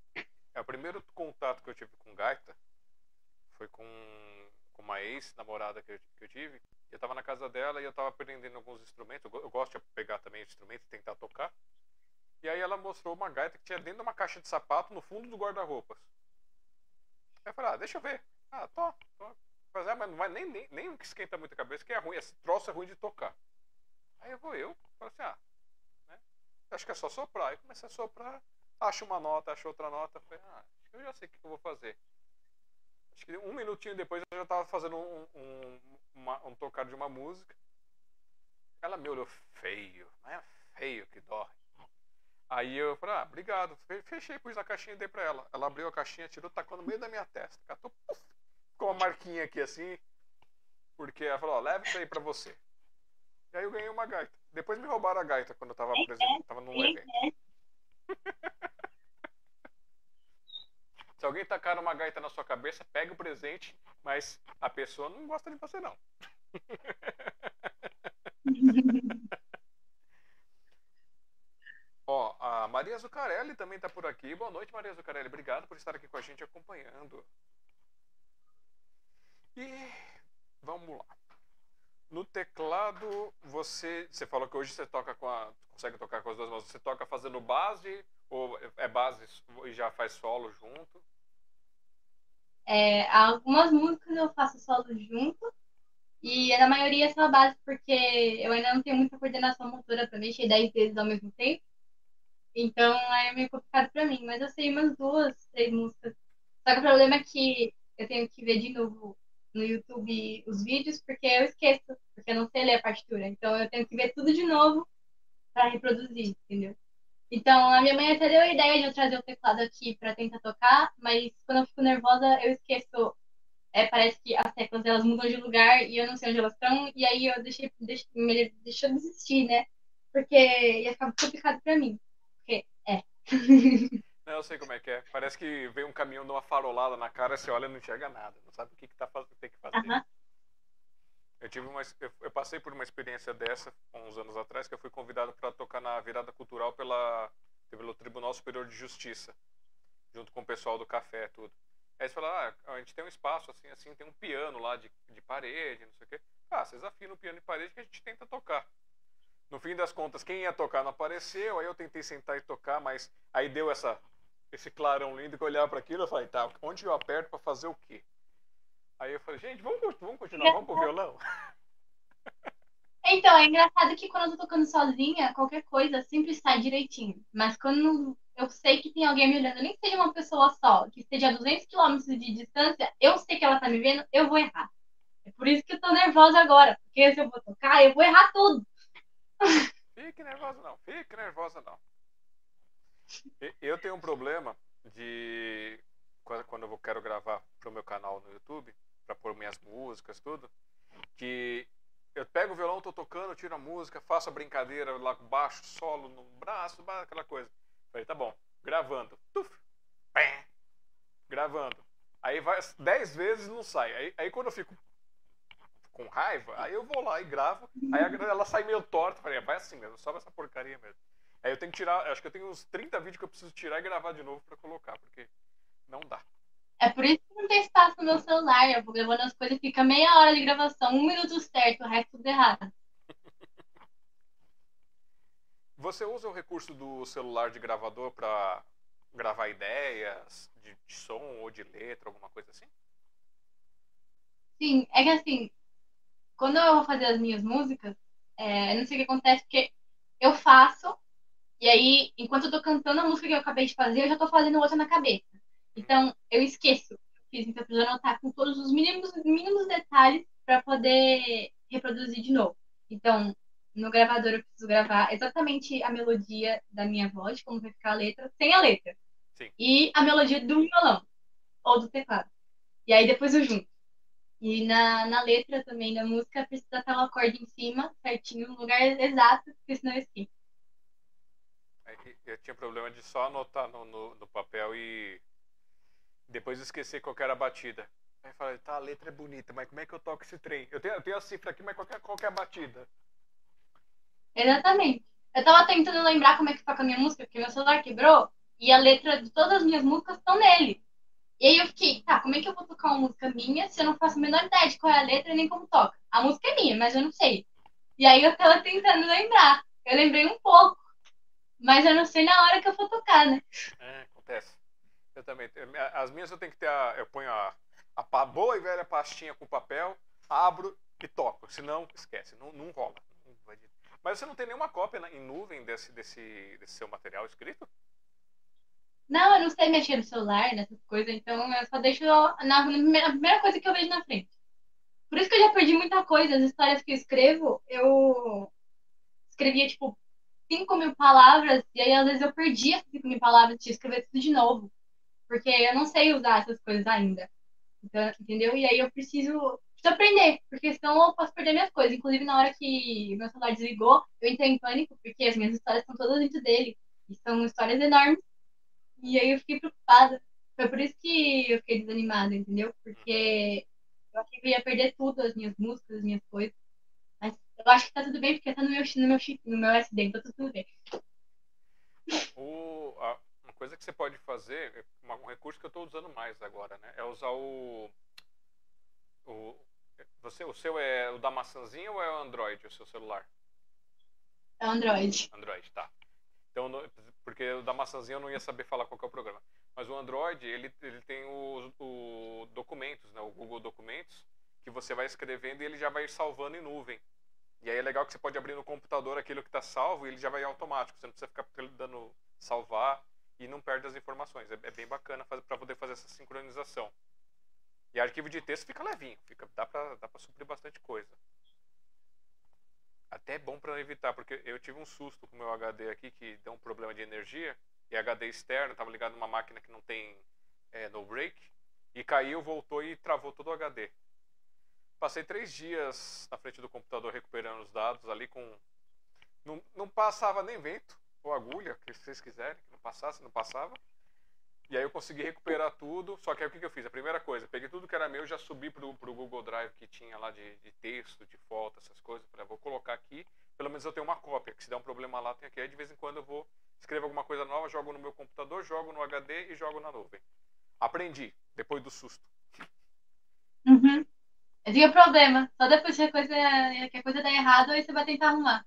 Speaker 1: é, o primeiro contato que eu tive com gaita foi com, com uma ex-namorada que, que eu tive. Eu estava na casa dela e eu estava aprendendo alguns instrumentos. Eu, eu gosto de pegar também instrumentos e tentar tocar. E aí ela mostrou uma gaita que tinha dentro de uma caixa de sapato no fundo do guarda-roupas. Eu falei, ah, deixa eu ver. Ah, tô, tô. Mas, é, mas não vai nem, nem, nem esquenta muito a cabeça, que é ruim. Esse troço é ruim de tocar. Aí eu vou eu, falei assim, ah, acho que é só soprar. Aí comecei a soprar, acho uma nota, acho outra nota. Falei, ah, acho que eu já sei o que eu vou fazer. Acho que um minutinho depois eu já tava fazendo um, um, uma, um de uma música. Ela me olhou feio, mas é feio que dói. Aí eu falei, ah, obrigado. Fechei, pus a caixinha e dei pra ela. Ela abriu a caixinha, tirou, tacou no meio da minha testa. Catou, puf, ficou uma marquinha aqui assim. Porque ela falou, ó, leva isso aí pra você. E aí eu ganhei uma gaita. Depois me roubaram a gaita quando eu tava presente, tava num evento. Se alguém tacar uma gaita na sua cabeça, pega o presente, mas a pessoa não gosta de você não. Ó, a Maria Zucarelli também está por aqui. Boa noite, Maria Zucarelli. Obrigado por estar aqui com a gente acompanhando. E vamos lá. No teclado, você, você falou que hoje você toca com a, consegue tocar com as duas mãos. Você toca fazendo base ou é base e já faz solo junto?
Speaker 2: É, algumas músicas eu faço solo junto e na maioria são a base porque eu ainda não tenho muita coordenação motora para mexer 10 vezes ao mesmo tempo. Então é meio complicado para mim, mas eu sei umas duas, três músicas. Só que o problema é que eu tenho que ver de novo no YouTube os vídeos porque eu esqueço, porque eu não sei ler a partitura. Então eu tenho que ver tudo de novo para reproduzir, entendeu? Então, a minha mãe até deu a ideia de eu trazer o teclado aqui para tentar tocar, mas quando eu fico nervosa, eu esqueço. É, parece que as teclas elas mudam de lugar e eu não sei onde elas estão, e aí eu deixei, deixei, deixou de desistir, né? Porque ia ficar complicado para mim. Porque é.
Speaker 1: Não, eu sei como é que é. Parece que vem um caminhão de uma farolada na cara, você olha e não enxerga nada. Não sabe o que, que tá tem que fazer. Uh -huh. Eu tive uma, eu passei por uma experiência dessa uns anos atrás que eu fui convidado para tocar na virada cultural pela pelo Tribunal Superior de Justiça, junto com o pessoal do café, tudo. Aí eles falaram, ah, a gente tem um espaço assim, assim, tem um piano lá de, de parede, não sei o quê. Ah, vocês afinam o piano de parede que a gente tenta tocar. No fim das contas, quem ia tocar não apareceu, aí eu tentei sentar e tocar, mas aí deu essa esse clarão lindo que eu olhava para aquilo e falei, tá, onde eu aperto para fazer o quê? Aí eu falei, gente, vamos, vamos continuar, vamos pro violão?
Speaker 2: Então, é engraçado que quando eu tô tocando sozinha, qualquer coisa sempre sai direitinho. Mas quando eu sei que tem alguém me olhando, nem que seja uma pessoa só, que esteja a 200 km de distância, eu sei que ela tá me vendo, eu vou errar. É por isso que eu tô nervosa agora, porque se eu vou tocar, eu vou errar tudo.
Speaker 1: Fique nervosa não, fique nervosa não. Eu tenho um problema de quando eu quero gravar pro meu canal no YouTube, para pôr minhas músicas, tudo, que eu pego o violão, tô tocando, tiro a música, faço a brincadeira lá com baixo, solo no braço, aquela coisa. Falei, tá bom, gravando. Tuf, pé, gravando. Aí vai dez vezes não sai. Aí, aí quando eu fico com raiva, aí eu vou lá e gravo. Aí ela sai meio torta. Falei, vai assim mesmo, só essa porcaria mesmo. Aí eu tenho que tirar, acho que eu tenho uns 30 vídeos que eu preciso tirar e gravar de novo para colocar, porque não dá.
Speaker 2: É por isso que não tem espaço no meu celular. Eu vou gravando as coisas, fica meia hora de gravação, um minuto certo, o resto tudo errado.
Speaker 1: Você usa o recurso do celular de gravador para gravar ideias de, de, som ou de letra, alguma coisa assim?
Speaker 2: Sim, é que assim, quando eu vou fazer as minhas músicas, é, não sei o que acontece, porque eu faço, e aí, enquanto eu tô cantando a música que eu acabei de fazer, eu já tô fazendo outra na cabeça. Então, eu esqueço. Fiz, então, eu preciso anotar com todos os mínimos, mínimos detalhes para poder reproduzir de novo. Então, no gravador eu preciso gravar exatamente a melodia da minha voz, como vai ficar a letra, sem a letra.
Speaker 1: Sim.
Speaker 2: E a melodia do violão, ou do teclado. E aí depois eu junto. E na, na letra também da música precisa estar o acorde em cima, certinho, no lugar exato, porque senão eu esqueço.
Speaker 1: Eu tinha problema de só anotar no, no, no papel e depois esquecer qual era a batida. Aí falei, tá, a letra é bonita, mas como é que eu toco esse trem? Eu tenho, eu tenho a cifra aqui, mas qual é, qual é a batida?
Speaker 2: Exatamente. Eu tava tentando lembrar como é que toca a minha música, porque meu celular quebrou e a letra de todas as minhas músicas estão nele. E aí eu fiquei, tá, como é que eu vou tocar uma música minha se eu não faço a menor ideia de qual é a letra nem como toca? A música é minha, mas eu não sei. E aí eu tava tentando lembrar. Eu lembrei um pouco, mas eu não sei na hora que eu for tocar, né?
Speaker 1: É, acontece. Eu também. As minhas eu tenho que ter a. Eu ponho a, a boa e velha pastinha com papel, abro e toco. Senão, esquece, não, não rola. Mas você não tem nenhuma cópia em nuvem desse, desse, desse seu material escrito?
Speaker 2: Não, eu não sei mexer no celular, nessas coisas, então eu só deixo na, na primeira, primeira coisa que eu vejo na frente. Por isso que eu já perdi muita coisa. As histórias que eu escrevo, eu escrevia, tipo, 5 mil palavras, e aí às vezes eu perdia essas 5 mil palavras tinha que escrever tudo de novo. Porque eu não sei usar essas coisas ainda. Então, entendeu? E aí eu preciso, preciso aprender, porque senão eu posso perder minhas coisas. Inclusive, na hora que meu celular desligou, eu entrei em pânico, porque as minhas histórias estão todas dentro dele. E são histórias enormes. E aí eu fiquei preocupada. Foi por isso que eu fiquei desanimada, entendeu? Porque eu achei que eu ia perder tudo, as minhas músicas, as minhas coisas. Eu acho que tá tudo bem, porque tá no meu, no meu, no meu SD, então tá tudo bem.
Speaker 1: O, a, uma coisa que você pode fazer, um recurso que eu estou usando mais agora, né? É usar o. o você, o seu é o da maçãzinha ou é o Android, o seu celular?
Speaker 2: É o Android.
Speaker 1: Android, tá. Então, porque o da maçãzinha eu não ia saber falar qual é o programa. Mas o Android, ele, ele tem o, o documentos, né? O Google Documentos, que você vai escrevendo e ele já vai salvando em nuvem. E aí é legal que você pode abrir no computador aquilo que está salvo e ele já vai automático. Você não precisa ficar dando salvar e não perde as informações. É, é bem bacana para poder fazer essa sincronização. E arquivo de texto fica levinho, fica, dá para dá suprir bastante coisa. Até é bom para evitar, porque eu tive um susto com o meu HD aqui que deu um problema de energia e HD externo, estava ligado numa máquina que não tem é, no break e caiu, voltou e travou todo o HD. Passei três dias na frente do computador recuperando os dados ali com não, não passava nem vento ou agulha, que vocês quiserem, que não passasse, não passava. E aí eu consegui recuperar tudo, só que aí o que, eu fiz? A primeira coisa, peguei tudo que era meu, já subi pro, pro Google Drive que tinha lá de, de texto, de foto, essas coisas. Falei, ah, vou colocar aqui, pelo menos eu tenho uma cópia, que se der um problema lá, tem aqui. Aí de vez em quando eu vou, escrevo alguma coisa nova, jogo no meu computador, jogo no HD e jogo na nuvem. Aprendi, depois do susto.
Speaker 2: Uhum. Tinha problema. Só depois que a coisa, que a coisa dá errado, aí você vai tentar arrumar.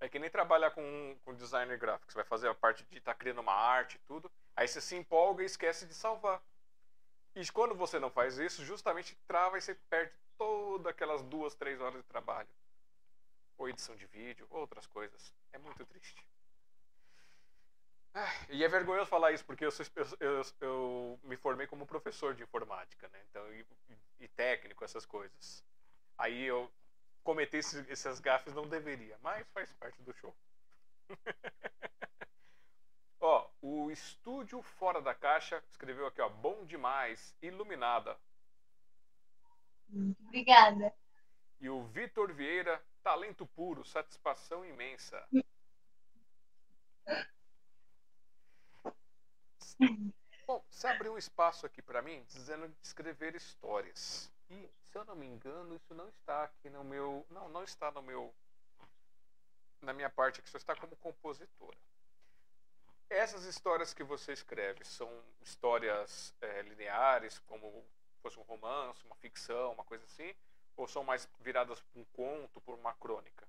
Speaker 1: É que nem trabalhar com, com designer gráfico. Você vai fazer a parte de estar tá criando uma arte e tudo. Aí você se empolga e esquece de salvar. E quando você não faz isso, justamente trava e você perde todas aquelas duas, três horas de trabalho. Ou edição de vídeo, ou outras coisas. É muito triste. E é vergonhoso falar isso, porque eu, sou, eu, eu, me formei como professor de informática, né? Então, e, e técnico, essas coisas. Aí eu cometer esses, esses gafes não deveria, mas faz parte do show. ó, o Estúdio Fora da Caixa escreveu aqui, ó, bom demais, iluminada.
Speaker 2: Obrigada.
Speaker 1: E o Vitor Vieira, talento puro, satisfação imensa. Bom, você abriu um espaço aqui para mim dizendo de escrever histórias. E, se eu não me engano, isso não está aqui no meu. Não, não está no meu. Na minha parte aqui, só está como compositora. Essas histórias que você escreve são histórias é, lineares, como fosse um romance, uma ficção, uma coisa assim? Ou são mais viradas por um conto, por uma crônica?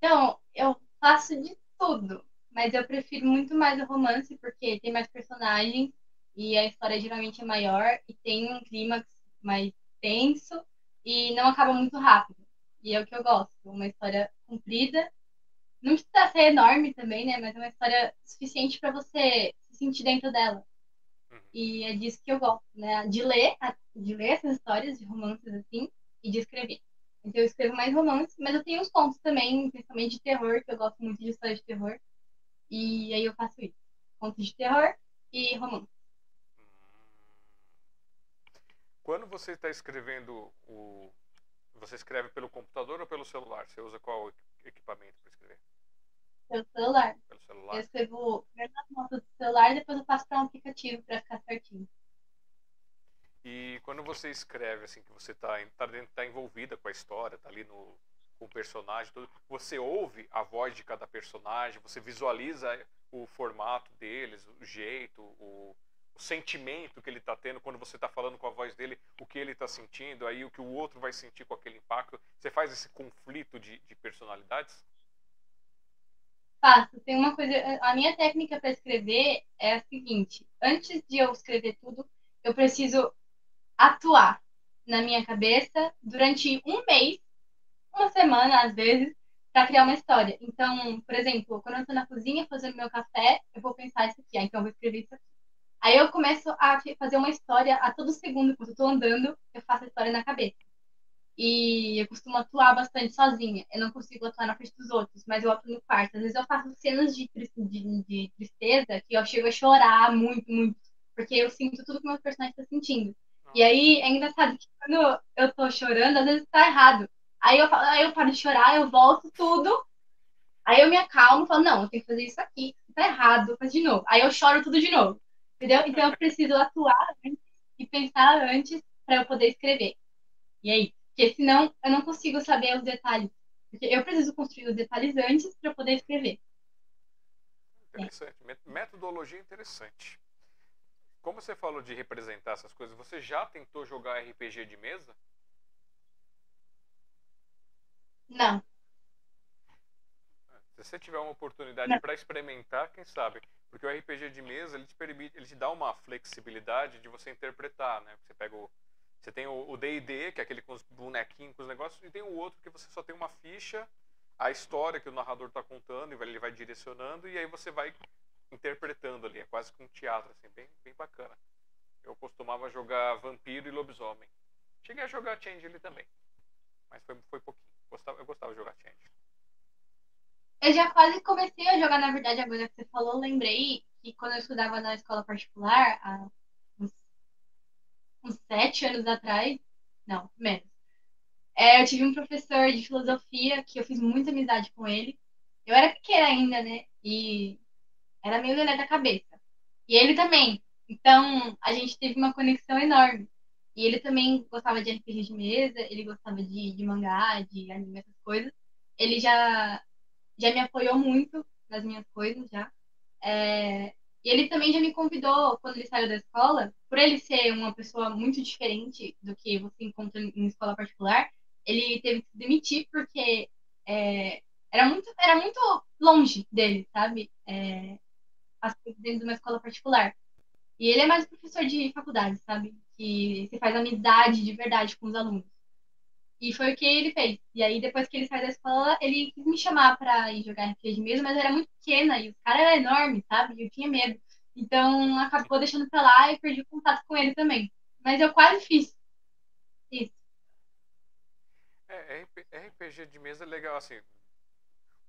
Speaker 2: Não, eu faço de tudo. Mas eu prefiro muito mais o romance, porque tem mais personagens e a história geralmente é maior e tem um clímax mais tenso e não acaba muito rápido. E é o que eu gosto, uma história comprida. Não precisa ser enorme também, né? Mas é uma história suficiente para você se sentir dentro dela. Uhum. E é disso que eu gosto, né? De ler, de ler essas histórias de romances assim e de escrever. Então eu escrevo mais romances, mas eu tenho uns contos também, principalmente de terror, que eu gosto muito de histórias de terror. E aí eu faço isso. Contos de terror e romance.
Speaker 1: Quando você está escrevendo o. Você escreve pelo computador ou pelo celular? Você usa qual equipamento para escrever?
Speaker 2: Pelo celular.
Speaker 1: Pelo celular.
Speaker 2: Eu escrevo primeiro nas notas do celular e depois eu passo para um aplicativo para ficar certinho.
Speaker 1: E quando você escreve, assim, que você está tá, tá envolvida com a história, está ali no, o personagem, tudo, você ouve a voz de cada personagem, você visualiza o formato deles, o jeito, o, o sentimento que ele está tendo quando você está falando com a voz dele, o que ele está sentindo, aí o que o outro vai sentir com aquele impacto. Você faz esse conflito de, de personalidades?
Speaker 2: Faço. Tem uma coisa. A minha técnica para escrever é a seguinte: antes de eu escrever tudo, eu preciso atuar na minha cabeça durante um mês, uma semana às vezes, para criar uma história. Então, por exemplo, quando eu estou na cozinha fazendo meu café, eu vou pensar isso aqui, ah, então eu vou escrever isso aqui. Aí eu começo a fazer uma história a todo segundo, quando eu estou andando, eu faço a história na cabeça. E eu costumo atuar bastante sozinha. Eu não consigo atuar na frente dos outros, mas eu atuo no quarto. Às vezes eu faço cenas de, de, de tristeza que eu chego a chorar muito, muito. Porque eu sinto tudo que o meu personagem está sentindo. E aí é engraçado que quando eu tô chorando, às vezes tá errado. Aí eu, falo, aí eu paro de chorar, eu volto tudo. Aí eu me acalmo e falo, não, eu tenho que fazer isso aqui, tá errado, faz de novo. Aí eu choro tudo de novo. Entendeu? Então eu preciso atuar antes e pensar antes para eu poder escrever. E aí? Porque senão eu não consigo saber os detalhes. Porque eu preciso construir os detalhes antes para poder escrever.
Speaker 1: Interessante. É. Metodologia interessante. Como você falou de representar essas coisas, você já tentou jogar RPG de mesa?
Speaker 2: Não.
Speaker 1: Se você tiver uma oportunidade para experimentar, quem sabe? Porque o RPG de mesa ele te permite, ele te dá uma flexibilidade de você interpretar, né? Você pega o, você tem o D&D, que é aquele com os bonequinhos, com os negócios, e tem o outro que você só tem uma ficha, a história que o narrador está contando, e ele vai direcionando, e aí você vai interpretando ali. É quase que um teatro, assim, bem, bem bacana. Eu costumava jogar vampiro e lobisomem. Cheguei a jogar Change ali também. Mas foi, foi pouquinho. Gostava, eu gostava de jogar Change.
Speaker 2: Eu já quase comecei a jogar, na verdade, agora que você falou, lembrei que quando eu estudava na escola particular, há uns, uns sete anos atrás, não, menos. É, eu tive um professor de filosofia que eu fiz muita amizade com ele. Eu era pequena ainda, né? E era meio lelé da cabeça. E ele também. Então, a gente teve uma conexão enorme. E ele também gostava de RPG de mesa, ele gostava de, de mangá, de anime, essas coisas. Ele já, já me apoiou muito nas minhas coisas, já. É, e ele também já me convidou, quando ele saiu da escola, por ele ser uma pessoa muito diferente do que você encontra em escola particular, ele teve que se demitir porque é, era, muito, era muito longe dele, sabe? É, as coisas dentro de uma escola particular. E ele é mais professor de faculdade, sabe? Que se faz amizade de verdade com os alunos. E foi o que ele fez. E aí, depois que ele saiu da escola, ele quis me chamar para ir jogar RPG mesmo, mas eu era muito pequena e o cara era enorme, sabe? E eu tinha medo. Então, acabou deixando pra lá e perdi contato com ele também. Mas eu quase fiz isso.
Speaker 1: É, RPG de mesa é legal, assim,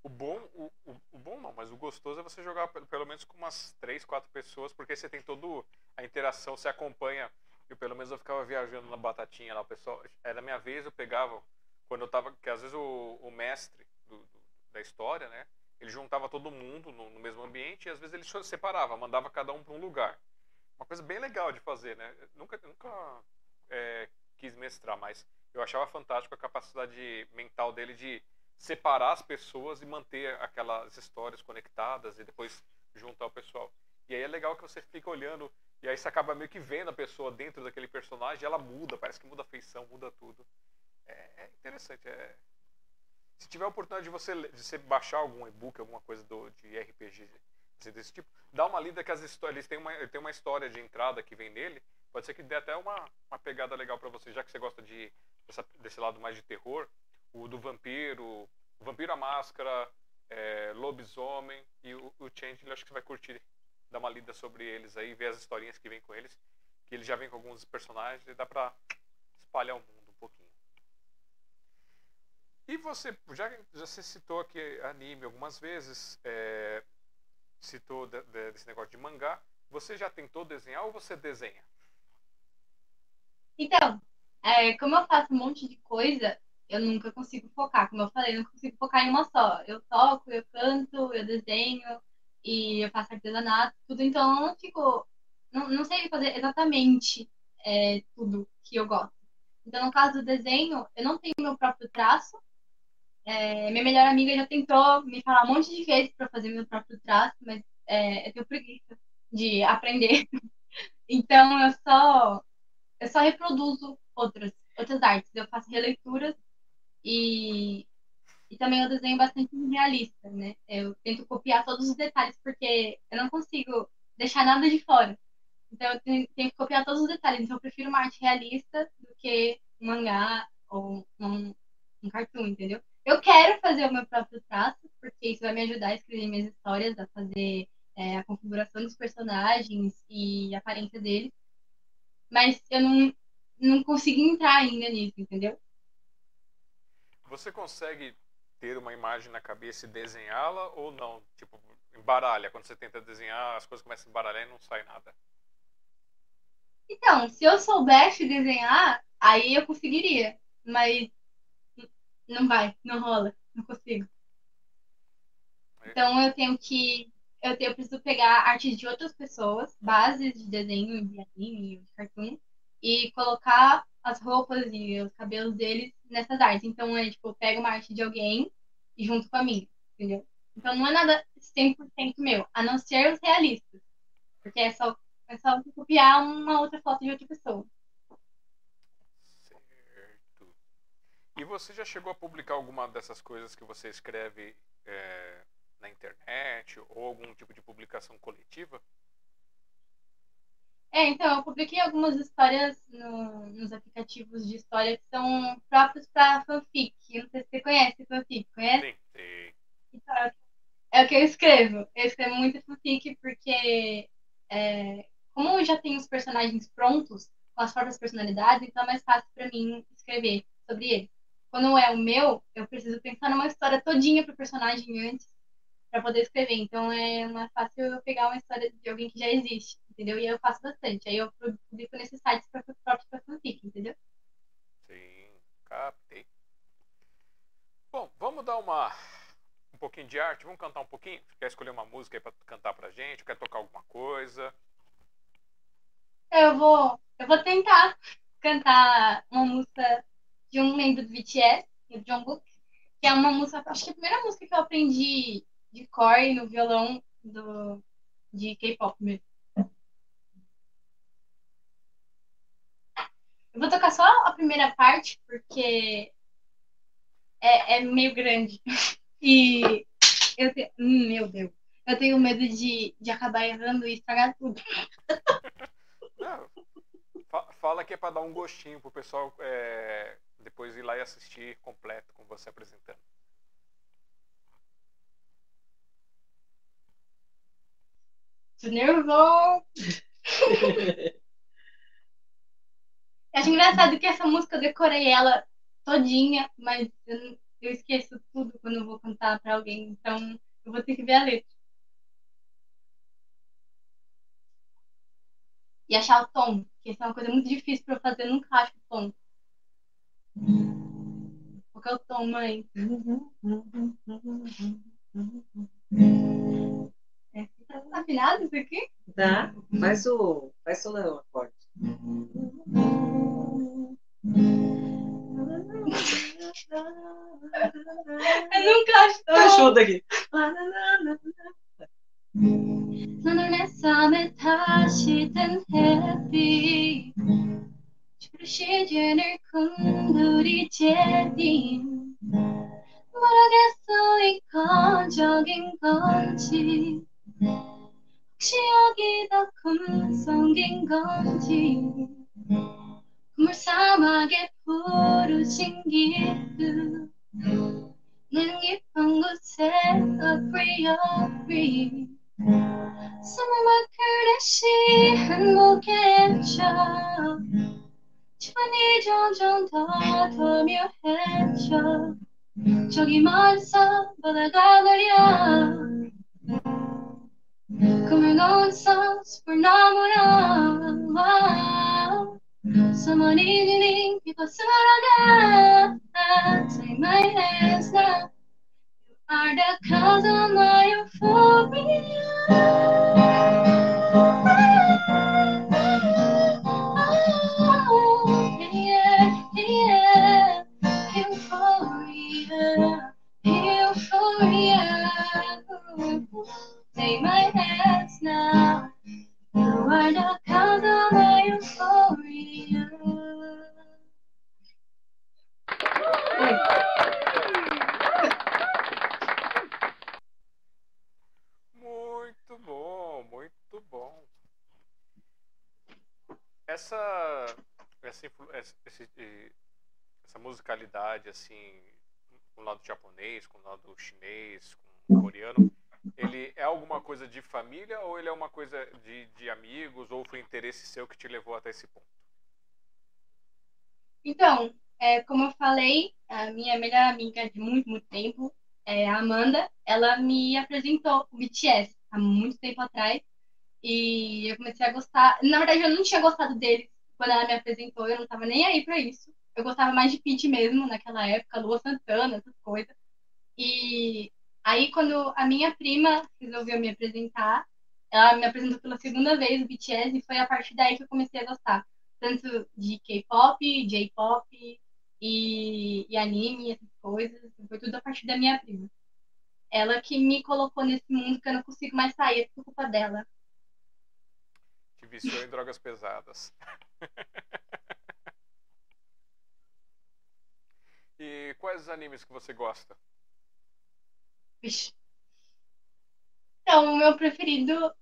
Speaker 1: o bom, o, o, o, bom não, mas o gostoso é você jogar pelo, menos com umas três, quatro pessoas, porque você tem toda a interação, você acompanha. Eu pelo menos eu ficava viajando na batatinha lá, o pessoal. Era minha vez, eu pegava, quando eu tava. Que às vezes o, o mestre do, do, da história, né? Ele juntava todo mundo no, no, mesmo ambiente e às vezes ele separava, mandava cada um para um lugar. Uma coisa bem legal de fazer, né? Nunca, nunca é, quis mestrar, mas eu achava fantástico a capacidade mental dele de separar as pessoas e manter aquelas histórias conectadas e depois juntar o pessoal. E aí é legal que você fica olhando e aí você acaba meio que vendo a pessoa dentro daquele personagem, ela muda, parece que muda a feição, muda tudo. É, é interessante. É... Se tiver a oportunidade de você, de você baixar algum e-book, alguma coisa do, de RPG assim, desse tipo, dá uma lida que as histórias tem uma, tem uma história de entrada que vem nele, pode ser que dê até uma, uma pegada legal para você, já que você gosta de desse lado mais de terror o do vampiro, o vampiro a máscara, é, lobisomem e o, o Changeling, acho que você vai curtir dar uma lida sobre eles aí, ver as historinhas que vem com eles, que ele já vem com alguns personagens e dá pra espalhar o mundo um pouquinho. E você, já, já você citou aqui anime algumas vezes, é, citou de, de, desse negócio de mangá, você já tentou desenhar ou você desenha?
Speaker 2: Então, é, como eu faço um monte de coisa, eu nunca consigo focar. Como eu falei, eu não consigo focar em uma só. Eu toco, eu canto, eu desenho e eu faço artesanato, tudo. Então eu não fico. Não, não sei fazer exatamente é, tudo que eu gosto. Então, no caso do desenho, eu não tenho meu próprio traço. É, minha melhor amiga já tentou me falar um monte de vezes para fazer meu próprio traço, mas é, eu tenho preguiça de aprender. então, eu só, eu só reproduzo outras, outras artes. Eu faço releituras e, e também eu desenho bastante realista, né? Eu tento copiar todos os detalhes, porque eu não consigo deixar nada de fora. Então eu tenho, tenho que copiar todos os detalhes. Então eu prefiro uma arte realista do que um mangá ou um, um cartoon, entendeu? Eu quero fazer o meu próprio traço, porque isso vai me ajudar a escrever minhas histórias, a fazer é, a configuração dos personagens e a aparência deles. Mas eu não, não consegui entrar ainda nisso, entendeu?
Speaker 1: Você consegue ter uma imagem na cabeça e desenhá-la ou não? Tipo, embaralha. Quando você tenta desenhar, as coisas começam a embaralhar e não sai nada.
Speaker 2: Então, se eu soubesse desenhar, aí eu conseguiria. Mas não vai, não rola, não consigo.
Speaker 1: É.
Speaker 2: Então eu tenho que. Eu, tenho, eu preciso pegar artes de outras pessoas, bases de desenho, de anime, de cartoon, e colocar as roupas e os cabelos deles nessas artes. Então é tipo, eu pego uma arte de alguém e junto com a minha, entendeu? Então não é nada 100% meu, a não ser os realistas. Porque é só, é só copiar uma outra foto de outra pessoa.
Speaker 1: Certo. E você já chegou a publicar alguma dessas coisas que você escreve é, na internet ou algum tipo de publicação coletiva?
Speaker 2: É, então, eu publiquei algumas histórias no- nos aplicativos de história que são próprios para fanfic. Não sei se você conhece fanfic, conhece?
Speaker 1: Sim, sim.
Speaker 2: Então, é o que eu escrevo. Eu escrevo muito fanfic porque, é, como eu já tenho os personagens prontos, com as próprias personalidades, então é mais fácil para mim escrever sobre eles. Quando é o meu, eu preciso pensar numa história todinha pro personagem antes para poder escrever. Então é mais fácil eu pegar uma história de alguém que já existe, entendeu? E aí eu faço bastante. Aí eu publico nesses sites próprios para fanfic, entendeu?
Speaker 1: Sim, captei. Bom, vamos dar uma um pouquinho de arte, vamos cantar um pouquinho? Você quer escolher uma música aí pra cantar pra gente? Quer tocar alguma coisa?
Speaker 2: Eu vou, eu vou tentar cantar uma música de um membro do BTS, o Jungkook, que é uma música, acho que é a primeira música que eu aprendi de core no violão do, de K-pop mesmo. Eu vou tocar só a primeira parte, porque é, é meio grande. E eu tenho. hum, Meu Deus. Eu tenho medo de, de acabar errando e estragar tudo.
Speaker 1: Não, fa- fala que é pra dar um gostinho pro pessoal é, depois ir lá e assistir completo com você apresentando.
Speaker 2: Tô nervoso. Eu acho engraçado que essa música eu decorei ela todinha, mas eu, eu esqueço tudo quando eu vou cantar pra alguém, então eu vou ter que ver a letra. E achar o tom, que isso é uma coisa muito difícil pra eu fazer, eu nunca acho o tom. Qual que é o tom, mãe? É, tá afinado isso aqui?
Speaker 3: Tá? Faz o. Faz o acorde.
Speaker 2: Eu nunca acho tom.
Speaker 3: Ajuda aqui.
Speaker 2: 눈을 내 삶에 다시 뜬 햇빛 주로 시즌을 꿈들이 제딘 모르겠어 이건 적인 건지 혹시 여기다 꿈 속인 건지 물 사막에 부르신 기쁨 는 깊은 곳에서 free of free 숨을 그릇이 한복에 쳐 주변이 점점 더 더묘해져. 저기 멀서 바다가 흐려. 그물 넘서 숲을 나무라 Someone evening, people surround Take my hands now. You are the cause of my euphoria. Yeah, yeah, euphoria, euphoria. Take my hands now. You are the cause of euphoria
Speaker 1: Muito bom, muito bom. Essa essa, essa, essa musicalidade assim com o lado japonês, com o lado chinês, com o coreano, ele é alguma coisa de família ou ele é uma coisa de, de amigos ou foi interesse seu que te levou até esse ponto?
Speaker 2: Então, é, como eu falei, a minha melhor amiga de muito, muito tempo, é a Amanda, ela me apresentou o BTS há muito tempo atrás e eu comecei a gostar. Na verdade, eu não tinha gostado deles quando ela me apresentou, eu não tava nem aí pra isso. Eu gostava mais de Pete mesmo naquela época, Lua Santana, essas coisas. E aí, quando a minha prima resolveu me apresentar, ela me apresentou pela segunda vez o BTS e foi a partir daí que eu comecei a gostar. Tanto de K-pop, J-pop e, e anime, essas coisas. Foi tudo a partir da minha prima. Ela que me colocou nesse mundo que eu não consigo mais sair é por culpa dela.
Speaker 1: Te viciou em drogas pesadas. e quais animes que você gosta?
Speaker 2: Então, o meu preferido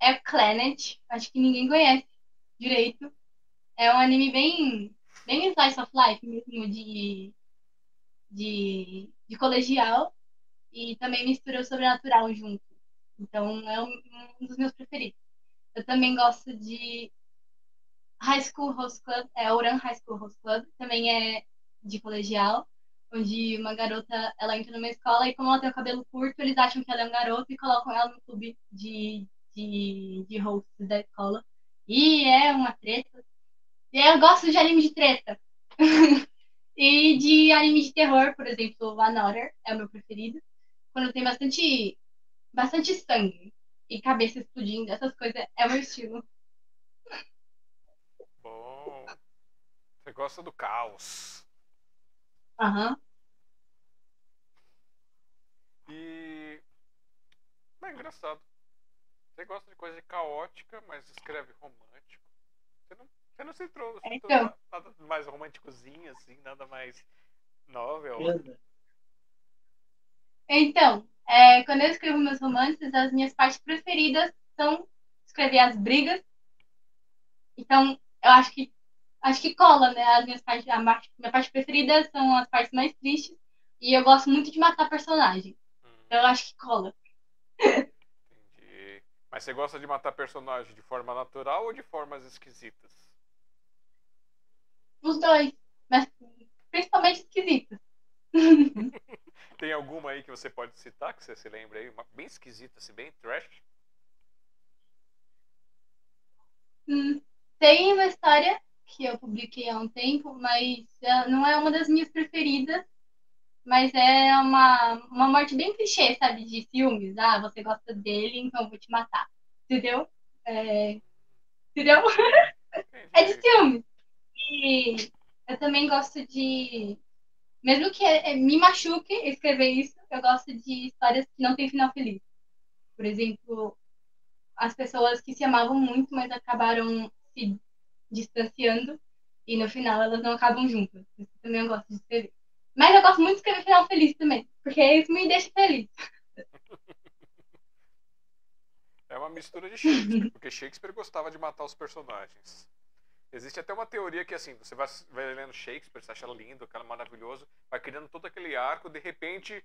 Speaker 2: é Planet. Acho que ninguém conhece direito. É um anime bem, bem slice of life mesmo, de, de, de colegial. E também mistura o sobrenatural junto. Então, é um, um dos meus preferidos. Eu também gosto de High School Host Club, é Oran High School Host Club, também é de colegial, onde uma garota, ela entra numa escola e como ela tem o cabelo curto, eles acham que ela é um garoto e colocam ela no clube de, de, de hosts da escola. E é uma treta. E eu gosto de anime de treta. e de anime de terror, por exemplo, Another é o meu preferido. Quando tem bastante, bastante sangue e cabeça explodindo, essas coisas, é o meu estilo.
Speaker 1: Bom. Você gosta do caos.
Speaker 2: Aham.
Speaker 1: E. É engraçado. Você gosta de coisa caótica, mas escreve romântico. Você não, você não se trouxe
Speaker 2: É, então.
Speaker 1: nada mais românticozinho, assim, nada mais novel.
Speaker 2: Então, é, quando eu escrevo meus romances, as minhas partes preferidas são escrever as brigas. Então, eu acho que acho que cola, né? As minhas partes, a mar- minha parte preferida são as partes mais tristes. E eu gosto muito de matar personagem.
Speaker 1: Hum,
Speaker 2: Então, eu acho que cola.
Speaker 1: entendi. Mas você gosta de matar personagem de forma natural ou de formas esquisitas?
Speaker 2: Os dois. Mas principalmente esquisitos.
Speaker 1: Tem alguma aí que você pode citar, que você se lembra aí? Uma bem esquisita, assim, bem trash?
Speaker 2: Hum, tem uma história que eu publiquei há um tempo, mas eh, não é uma das minhas preferidas. Mas é uma, uma morte bem clichê, sabe? De filmes. Ah, você gosta dele, então eu vou te matar. Entendeu? É, Entendeu? É de
Speaker 1: Entendi.
Speaker 2: filme. E eu também gosto de. Mesmo que eh, me machuque escrever isso, eu gosto de histórias que não têm final feliz. Por exemplo, as pessoas que se amavam muito, mas acabaram se distanciando e no final elas não acabam juntas. Isso também eu gosto de escrever. Mas eu gosto muito de escrever final feliz também, porque isso me deixa feliz.
Speaker 1: É uma mistura de Shakespeare, porque Shakespeare gostava de matar os personagens. Existe até uma teoria que assim, você vai, vai lendo Shakespeare, você acha lindo, aquela maravilhoso, vai criando todo aquele arco, de repente,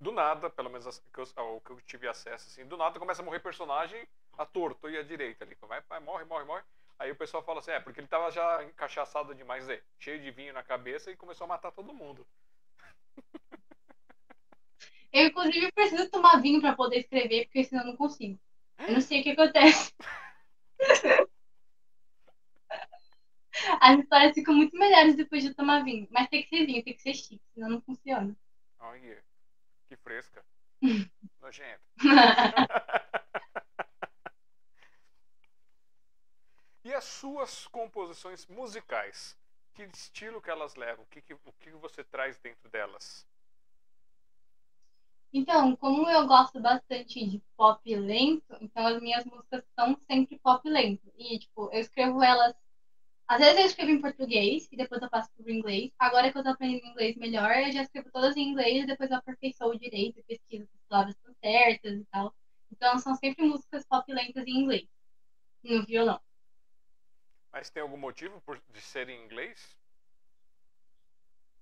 Speaker 1: do nada, pelo menos que eu- ao que eu tive acesso, assim, do nada começa a morrer personagem à torto e à direita ali. Vai, vai, morre, morre, morre. Aí o pessoal fala assim, é, porque ele tava já encaixaçado demais, é, cheio de vinho na cabeça e começou a matar todo mundo.
Speaker 2: Eu, inclusive, preciso tomar vinho para poder escrever, porque senão eu não consigo. Eu não sei o que acontece. As histórias ficam muito melhores depois de tomar vinho. Mas tem que ser vinho, tem que ser chique, senão não funciona.
Speaker 1: Olha, que fresca. Nojento. E as suas composições musicais? Que estilo que elas levam? O que, que, o que você traz dentro delas?
Speaker 2: Então, como eu gosto bastante de pop lento, então as minhas músicas são sempre pop lento. E, tipo, eu escrevo elas. Às vezes eu escrevo em português e depois eu passo pro inglês. Agora que eu tô aprendendo inglês melhor, eu já escrevo todas em inglês e depois eu aperfeiçoo direito e pesquiso se as palavras estão certas e tal. Então são sempre músicas pop lentas em inglês, no violão.
Speaker 1: Mas tem algum motivo por, de ser em inglês?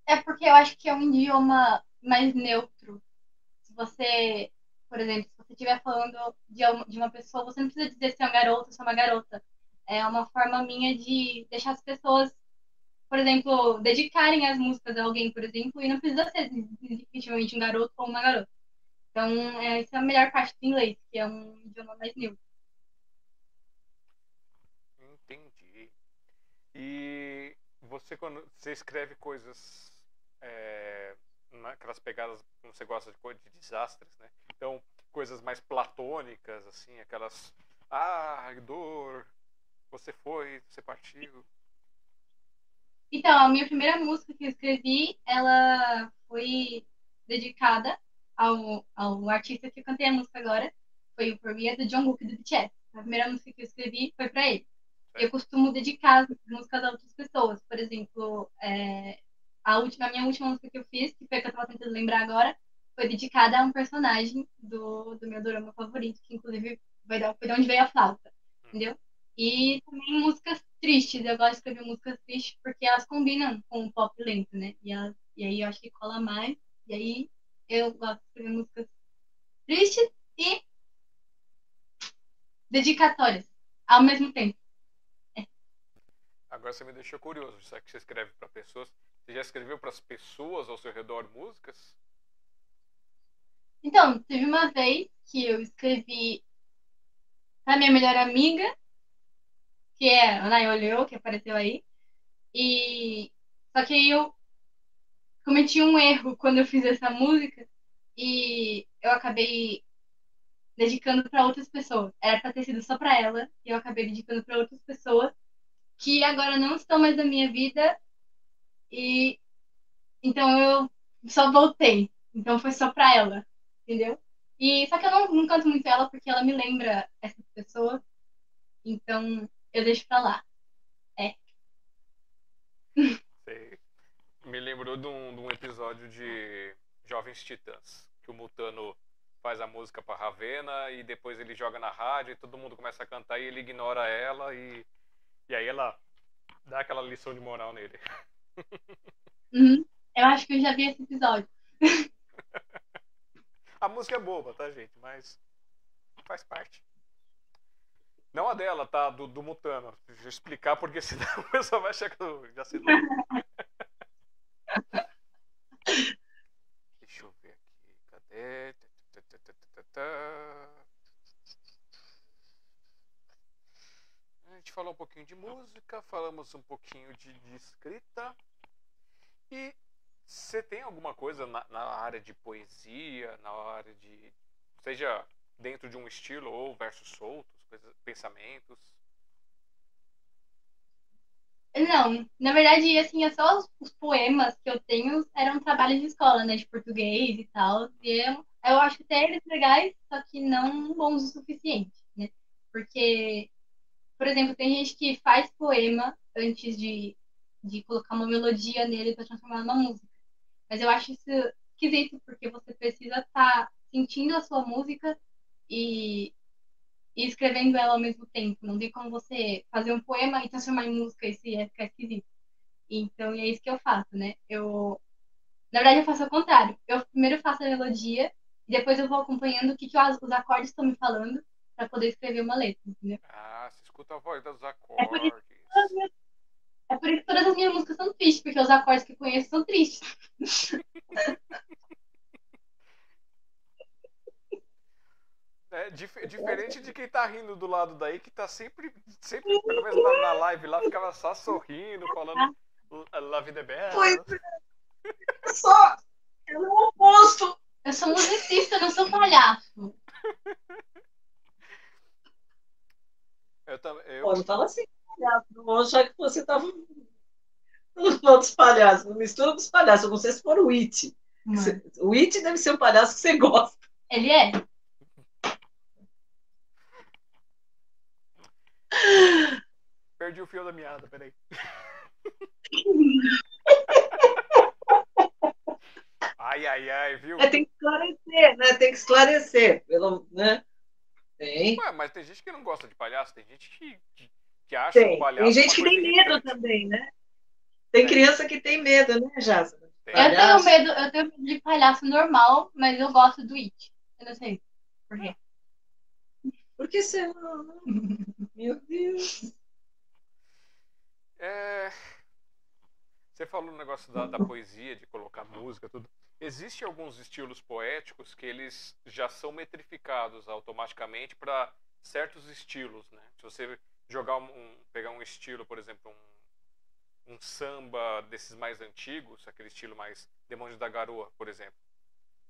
Speaker 2: É porque eu acho que é um idioma mais neutro. Se você, por exemplo, se você estiver falando de de uma pessoa, você não precisa dizer se é um garoto ou se é uma garota. É uma forma minha de deixar as pessoas, por exemplo, dedicarem as músicas a alguém, por exemplo, e não precisa ser definitivamente um garoto ou uma garota. Então, é, essa é a melhor parte do inglês, que é um idioma mais neutro.
Speaker 1: Entendi. E você, quando você escreve coisas, é, aquelas pegadas, como você gosta de coisas de desastres, né? Então, coisas mais platônicas, assim, aquelas. Ah, dor, você foi, você partiu.
Speaker 2: Então, a minha primeira música que eu escrevi, ela foi dedicada ao, ao artista que eu cantei a música agora. Foi o Me, do John Hook do BTS. A primeira música que eu escrevi foi para ele. Eu costumo dedicar as músicas a outras pessoas. Por exemplo, é, a, última, a minha última música que eu fiz, que foi a que eu estava tentando lembrar agora, foi dedicada a um personagem do, do meu drama favorito, que inclusive foi de onde veio a flauta, entendeu? E também músicas tristes. Eu gosto de escrever músicas tristes porque elas combinam com o pop lento, né? E, elas, e aí eu acho que cola mais. E aí eu gosto de escrever músicas tristes e dedicatórias ao mesmo tempo.
Speaker 1: Agora você me deixou curioso, já que você escreve para pessoas. Você já escreveu para as pessoas ao seu redor músicas?
Speaker 2: Então, teve uma vez que eu escrevi para minha melhor amiga que é a Nayolio, que apareceu aí. E só que eu cometi um erro quando eu fiz essa música e eu acabei dedicando para outras pessoas. Era para ter sido só para ela e eu acabei dedicando para outras pessoas que agora não estão mais na minha vida e então eu só voltei. Então foi só para ela, entendeu? E só que eu não, não canto muito ela porque ela me lembra essas pessoas. Então eu deixo pra lá. É.
Speaker 1: Sei. Me lembrou de um, de um episódio de Jovens Titãs, que o Mutano faz a música pra Ravena e depois ele joga na rádio e todo mundo começa a cantar e ele ignora ela e, e aí ela dá aquela lição de moral nele.
Speaker 2: Uhum. Eu acho que eu já vi esse episódio.
Speaker 1: a música é boba, tá, gente? Mas faz parte. Não a dela, tá? Do, do Mutano. Deixa eu explicar porque senão o pessoal vai achar que eu já sei. Deixa eu ver aqui. Cadê? Gente falou um pouquinho de música, falamos um pouquinho de, de escrita. E você tem alguma coisa na, na área de poesia, na área de. seja dentro de um estilo ou versos soltos? pensamentos?
Speaker 2: Não, na verdade, assim, é só os, os, poemas que eu tenho eram trabalhos de escola, né, de português e tal. E eu, eu acho até eles legais, só que não bons o suficiente, né? Porque, por exemplo, tem gente que faz poema antes de, de colocar uma melodia nele para transformar numa música. Mas eu acho isso esquisito, porque você precisa estar tá sentindo a sua música e e escrevendo ela ao mesmo tempo. Não tem como você fazer um poema e transformar em música, isso ia ficar esquisito. Então, é isso que eu faço, né? Eu, na verdade, eu faço ao contrário. Eu primeiro faço a melodia e depois eu vou acompanhando o que, que os acordes estão me falando para poder escrever uma letra, entendeu?
Speaker 1: Ah, você escuta a voz dos acordes. É por,
Speaker 2: isso, é por isso que todas as minhas músicas são tristes, porque os acordes que eu conheço são tristes.
Speaker 1: É, dif diferente de quem tá rindo do lado daí, que tá sempre, sempre pelo menos na, na live lá, ficava só sorrindo, falando La vida é bela.
Speaker 3: Pois é. Eu só. Eu não oposto.
Speaker 2: Eu sou musicista, não sou palhaço.
Speaker 1: Eu também. Eu...
Speaker 3: Pô, não fala assim, palhaço. Não vou achar que você tava nos outros palhaços. Não mistura com os palhaços. Eu não sei se for o It. O It deve ser um palhaço que você gosta.
Speaker 2: Ele é.
Speaker 1: Perdi o fio da meada, peraí. ai, ai, ai, viu?
Speaker 3: É, tem que esclarecer, né? Tem que esclarecer. Pelo, né? Tem.
Speaker 1: Ué, mas tem gente que não gosta de palhaço, tem gente que, que, que acha
Speaker 3: tem.
Speaker 1: o palhaço.
Speaker 3: Tem gente que tem medo também, né? Tem é. criança que tem medo, né, Jasa?
Speaker 2: Eu tenho medo, eu tenho medo de palhaço normal, mas eu gosto do It. Eu não sei por quê.
Speaker 3: Por que será? Meu Deus.
Speaker 1: É... Você falou no negócio da, da poesia, de colocar música, tudo. Existem alguns estilos poéticos que eles já são metrificados automaticamente para certos estilos, né? Se você jogar um, pegar um estilo, por exemplo, um, um samba desses mais antigos, aquele estilo mais Demônios da Garoa, por exemplo,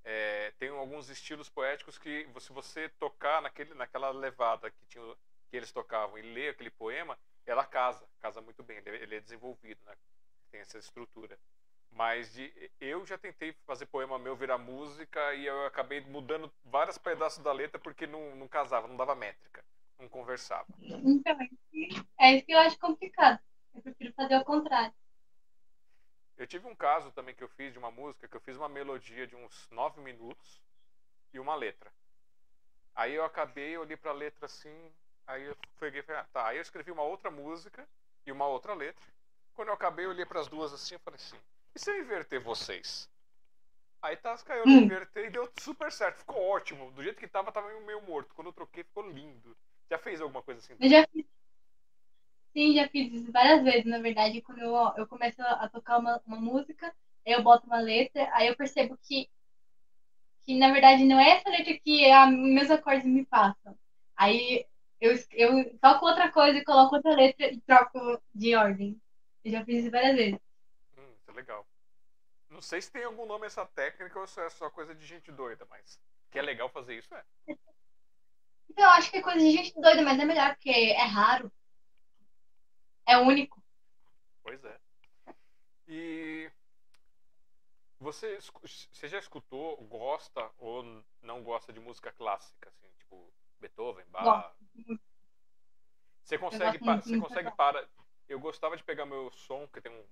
Speaker 1: é, tem alguns estilos poéticos que se você tocar naquele, naquela levada que, tinha, que eles tocavam e ler aquele poema, ela casa, casa muito bem, ele, ele é desenvolvido, né? Tem essa estrutura. Mas de, eu já tentei fazer poema meu virar música e eu acabei mudando vários pedaços da letra porque não, não casava, não dava métrica, não conversava.
Speaker 2: Então, é isso que eu acho complicado. Eu prefiro fazer o contrário.
Speaker 1: Eu tive um caso também que eu fiz de uma música, que eu fiz uma melodia de uns nove minutos e uma letra. Aí eu acabei, eu olhei pra letra assim, aí eu peguei falei, ah, tá. Aí eu escrevi uma outra música e uma outra letra. Quando eu acabei, eu olhei para as duas assim e falei assim, e se eu inverter vocês? Aí Tasca eu hum. inverter e deu super certo. Ficou ótimo. Do jeito que tava, tava meio morto. Quando eu troquei, ficou lindo. Já fez alguma coisa assim?
Speaker 2: Eu já fiz. Sim, já fiz isso várias vezes, na verdade. Quando eu, eu começo a tocar uma, uma música, aí eu boto uma letra, aí eu percebo que, que na verdade, não é essa letra que é a, meus acordes me passam. Aí eu, eu toco outra coisa e coloco outra letra e troco de ordem. Eu já fiz isso várias vezes
Speaker 1: legal. Não sei se tem algum nome essa técnica ou se é só coisa de gente doida, mas que é legal fazer isso, é.
Speaker 2: Eu acho que é coisa de gente doida, mas é melhor, porque é raro. É único.
Speaker 1: Pois é. E você, você já escutou, gosta ou não gosta de música clássica, assim, tipo Beethoven, Bach? Você consegue, você consegue para. Eu gostava de pegar meu som, que tem um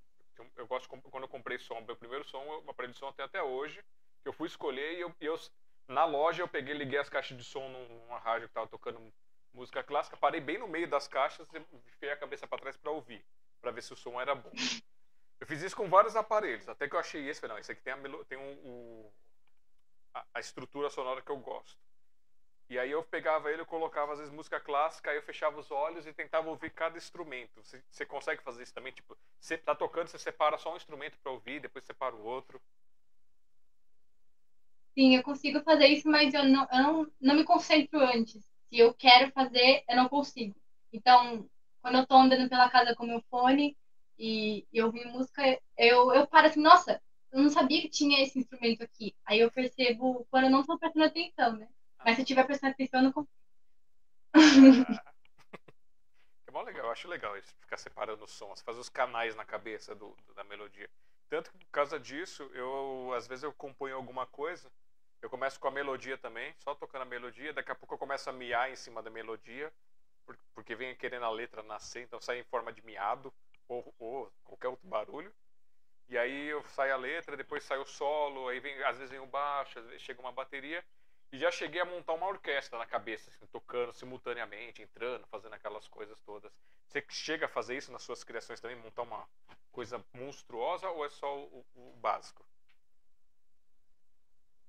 Speaker 1: eu gosto quando eu comprei som, meu primeiro som, uma aparelho som tem até hoje, que eu fui escolher e eu, eu, na loja eu peguei, liguei as caixas de som numa rádio que estava tocando música clássica, parei bem no meio das caixas e enfiei a cabeça para trás para ouvir, para ver se o som era bom. Eu fiz isso com vários aparelhos, até que eu achei esse, falei, não, esse aqui tem, a, tem um, o, a, a estrutura sonora que eu gosto. E aí eu pegava ele, eu colocava às vezes música clássica, aí eu fechava os olhos e tentava ouvir cada instrumento. Você, você consegue fazer isso também? Tipo, você tá tocando, você separa só um instrumento para ouvir, depois separa o outro.
Speaker 2: Sim, eu consigo fazer isso, mas eu não, eu não, não me concentro antes. Se eu quero fazer, eu não consigo. Então, quando eu tô andando pela casa com meu fone e, e ouvi música, eu, eu paro assim, nossa, eu não sabia que tinha esse instrumento aqui. Aí eu percebo quando eu não tô prestando atenção, né? Mas se tiver prestando atenção, eu não consigo.
Speaker 1: É mó legal, eu acho legal isso, ficar separando os sons, fazer os canais na cabeça do, da melodia. Tanto que por causa disso, eu às vezes eu componho alguma coisa, eu começo com a melodia também, só tocando a melodia, daqui a pouco eu começo a miar em cima da melodia, porque vem querendo a letra nascer, então sai em forma de miado ou, ou qualquer outro barulho. E aí eu saio a letra, depois sai o solo, aí vem, às vezes vem o baixo, às vezes chega uma bateria, e já cheguei a montar uma orquestra na cabeça, assim, tocando simultaneamente, entrando, fazendo aquelas coisas todas. Você chega a fazer isso nas suas criações também, montar uma coisa monstruosa ou é só o, o básico?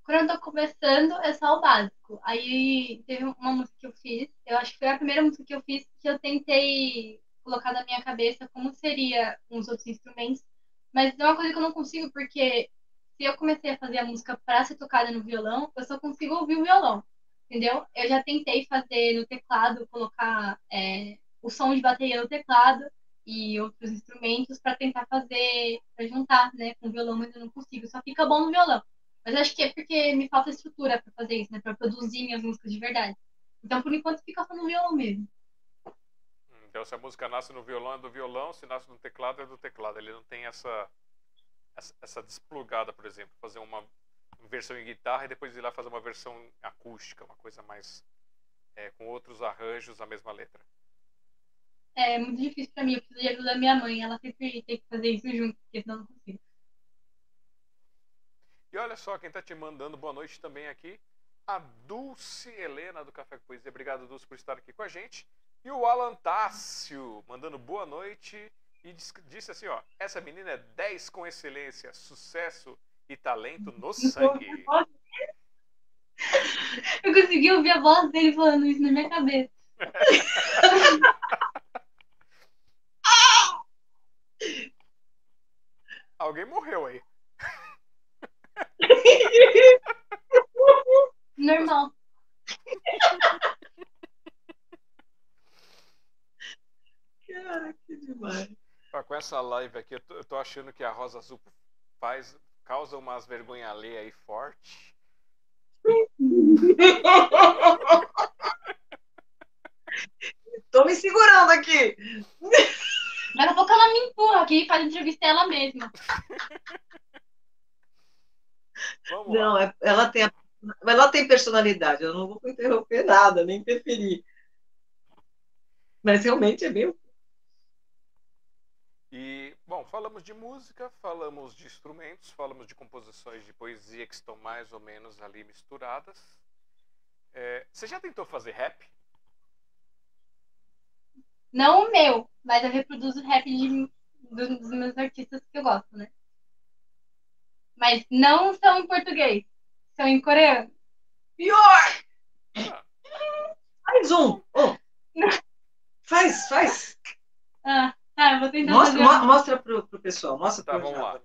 Speaker 2: Quando eu tô começando, é só o básico. Aí teve uma música que eu fiz, eu acho que foi a primeira música que eu fiz que eu tentei colocar na minha cabeça como seria uns outros instrumentos. Mas é uma coisa que eu não consigo, porque se eu comecei a fazer a música para ser tocada no violão, eu só consigo ouvir o violão, entendeu? Eu já tentei fazer no teclado, colocar é, o som de bateria no teclado e outros instrumentos para tentar fazer, para juntar, né, com o violão, mas eu não consigo, só fica bom no violão. Mas acho que é porque me falta estrutura para fazer isso, né, para produzir minhas músicas de verdade. Então, por enquanto, fica só no violão mesmo.
Speaker 1: Então, se a música nasce no violão, é do violão, se nasce no teclado, é do teclado. Ele não tem essa essa desplugada, por exemplo, fazer uma versão em guitarra e depois ir lá fazer uma versão acústica, uma coisa mais é, com outros arranjos, a mesma letra.
Speaker 2: É muito difícil para mim, eu preciso de ajuda da minha mãe, ela sempre tem que fazer isso junto, porque senão não consigo.
Speaker 1: E olha só, quem está te mandando boa noite também aqui, a Dulce Helena do Café com Poesia. Obrigado, Dulce, por estar aqui com a gente. E o Alan Tássio, mandando boa noite e disse assim, ó, essa menina é 10 com excelência, sucesso e talento no sangue.
Speaker 2: Eu consegui ouvir a voz dele falando isso na minha cabeça.
Speaker 1: Alguém morreu aí.
Speaker 2: Normal.
Speaker 3: Cara, que demais.
Speaker 1: Com essa live aqui, eu tô, eu tô, achando que a Rosa Azul faz, causa umas vergonha alheia aí forte.
Speaker 3: tô me segurando aqui.
Speaker 2: Daqui a pouco ela me empurra aqui e faz entrevista ela mesma.
Speaker 3: Vamos não, lá. É, ela tem, ela tem personalidade. Eu não vou interromper nada, nem interferir. Mas realmente é meio.
Speaker 1: E, bom, falamos de música, falamos de instrumentos, falamos de composições de poesia que estão mais ou menos ali misturadas. É, você já tentou fazer rap?
Speaker 2: Não o meu, mas eu reproduzo rap de, dos meus artistas que eu gosto, né? Mas não são em português, são em coreano.
Speaker 3: Pior! Mais um! Oh. Faz, faz.
Speaker 2: Ah, tá, vou tentar
Speaker 3: mostra,
Speaker 2: fazer.
Speaker 3: Mo mostra pro, pro pessoal, mostra
Speaker 1: tá,
Speaker 3: pro
Speaker 1: vamos lá.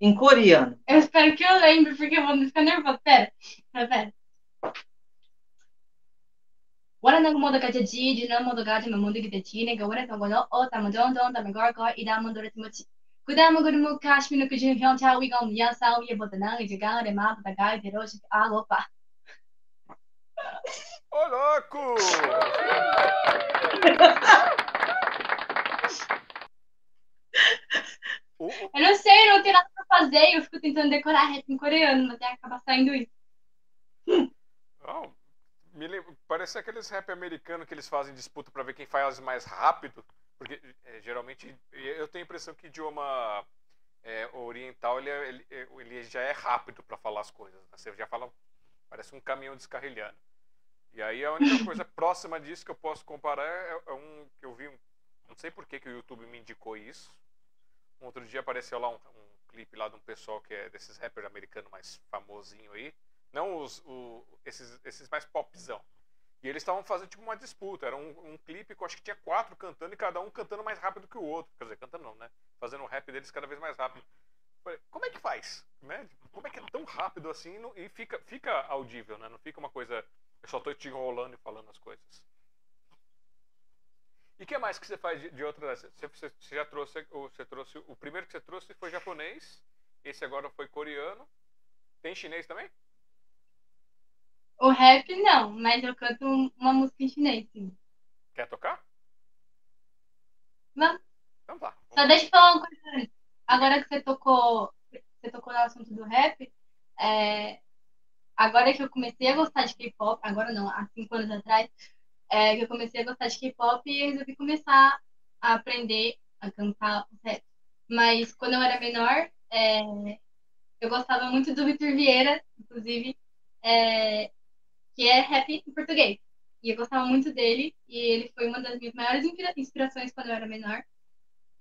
Speaker 3: Em coreano.
Speaker 2: Eu espero que eu lembre, porque eu vou ficar nervosa. Pera, pera. 원하는 모두까지 지지는 모두까지 모두기 대치네가 원했던 거는 어따면 정정 다음에 걸거 이 다음은 노래 팀어치 그 다음은 그러면 카시미는 그중 현차 위가 미안 싸우에 보다는 이제 강을에 마보다 가이 데려오시 아고파
Speaker 1: Ô louco!
Speaker 2: Eu não sei, não tenho nada pra fazer. Eu fico tentando decorar rap em coreano, mas acaba saindo isso.
Speaker 1: Oh, me lembra, parece aqueles rap americanos que eles fazem disputa para ver quem faz mais rápido. Porque é, geralmente eu tenho a impressão que idioma é, oriental ele, é, ele, é, ele, já é rápido para falar as coisas. Né? Você já fala, parece um caminhão descarrilhando. E aí a única coisa próxima disso que eu posso comparar é, é um que eu vi, um, não sei por que, que o YouTube me indicou isso. Um outro dia apareceu lá um, um clipe lá de um pessoal que é desses rappers americanos mais famosinho aí não os, o, esses, esses mais popzão. E eles estavam fazendo tipo uma disputa. Era um, um clipe que eu acho que tinha quatro cantando e cada um cantando mais rápido que o outro. Quer dizer, cantando não, né? Fazendo o rap deles cada vez mais rápido. Como é que faz? Né? Como é que é tão rápido assim e fica, fica audível, né? Não fica uma coisa. Eu só tô te enrolando e falando as coisas. E o que mais que você faz de, de outras. Você, você, você já trouxe. Você trouxe. O primeiro que você trouxe foi japonês. Esse agora foi coreano. Tem chinês também?
Speaker 2: O rap não, mas eu canto uma música em chinês, sim.
Speaker 1: Quer tocar?
Speaker 2: Não.
Speaker 1: Então tá.
Speaker 2: Só deixa eu falar uma coisa antes. Agora que você tocou, você tocou no assunto do rap, é, agora que eu comecei a gostar de K-pop, agora não, há cinco anos atrás, é, que eu comecei a gostar de K-pop e resolvi começar a aprender a cantar rap. Mas quando eu era menor, é, eu gostava muito do Vitor Vieira, inclusive. É, que é rap em português. E eu gostava muito dele, e ele foi uma das minhas maiores inspirações quando eu era menor.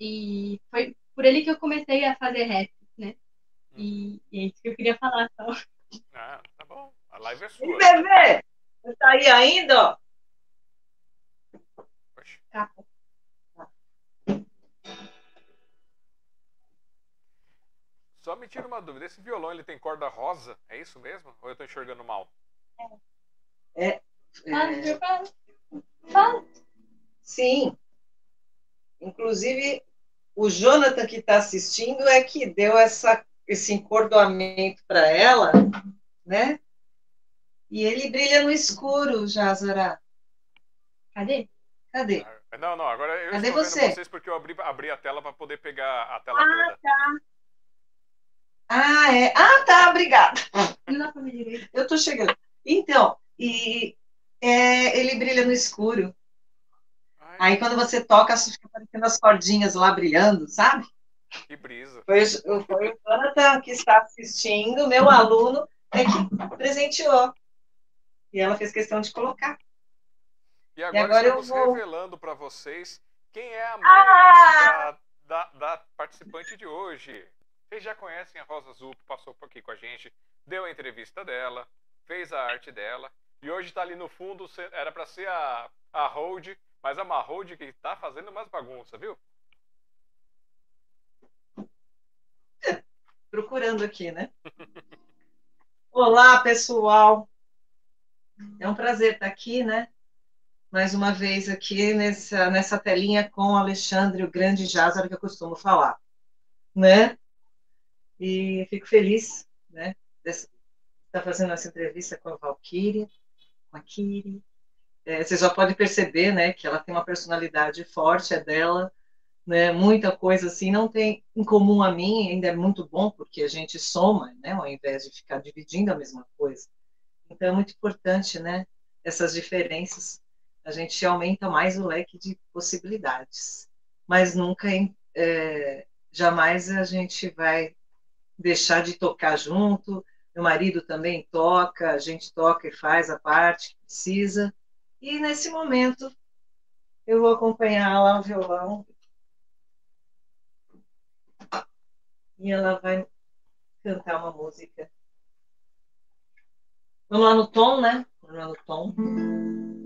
Speaker 2: E foi por ele que eu comecei a fazer rap, né? E, e é isso que eu queria falar só.
Speaker 1: Ah, tá bom. A live é sua.
Speaker 3: E bebê? Você tá aí ainda?
Speaker 2: Capa.
Speaker 1: Só me tira uma dúvida. Esse violão ele tem corda rosa? É isso mesmo? Ou eu estou enxergando mal?
Speaker 3: É. É,
Speaker 2: é...
Speaker 3: Sim. Inclusive, o Jonathan que está assistindo é que deu essa, esse encordoamento para ela, né? E ele brilha no escuro, Jazara.
Speaker 2: Cadê?
Speaker 3: Cadê?
Speaker 1: Ah, não, não, agora eu
Speaker 3: Cadê
Speaker 1: estou
Speaker 3: você?
Speaker 1: vendo vocês porque eu abri, abri a tela para poder pegar a tela
Speaker 2: ah,
Speaker 1: toda.
Speaker 2: Tá.
Speaker 3: Ah, é. Ah, tá, obrigada. Eu tô chegando. Então, e é, ele brilha no escuro. Ai. Aí quando você toca, fica parecendo as cordinhas lá brilhando, sabe?
Speaker 1: Que brisa.
Speaker 3: Foi, foi o Jonathan que está assistindo, meu aluno, é que presenteou. E ela fez questão de colocar.
Speaker 1: E agora, e agora estamos vou... revelando para vocês quem é a mãe ah! da, da, da, participante de hoje. Vocês já conhecem a Rosa Azul, que passou por aqui com a gente, deu a entrevista dela, fez a arte dela, e hoje está ali no fundo, era para ser a, a Hold, mas é uma Hold que está fazendo mais bagunça, viu?
Speaker 3: Procurando aqui, né? Olá, pessoal. É um prazer estar aqui, né? Mais uma vez aqui nessa, nessa telinha com o Alexandre, o grande Jázaro que eu costumo falar, né? E fico feliz, né? De estar fazendo essa entrevista com a Valkyria, com a Kiri. É, você já pode perceber, né, que ela tem uma personalidade forte, é dela, né? Muita coisa assim não tem em comum a mim, ainda é muito bom porque a gente soma, né? Ao invés de ficar dividindo a mesma coisa. Então é muito importante, né? Essas diferenças, a gente aumenta mais o leque de possibilidades, mas nunca, é, jamais a gente vai deixar de tocar junto. Meu marido também toca, a gente toca e faz a parte que precisa. E nesse momento eu vou acompanhar lá o violão e ela vai cantar uma música. Vamos lá no tom, né? Vamos lá no tom.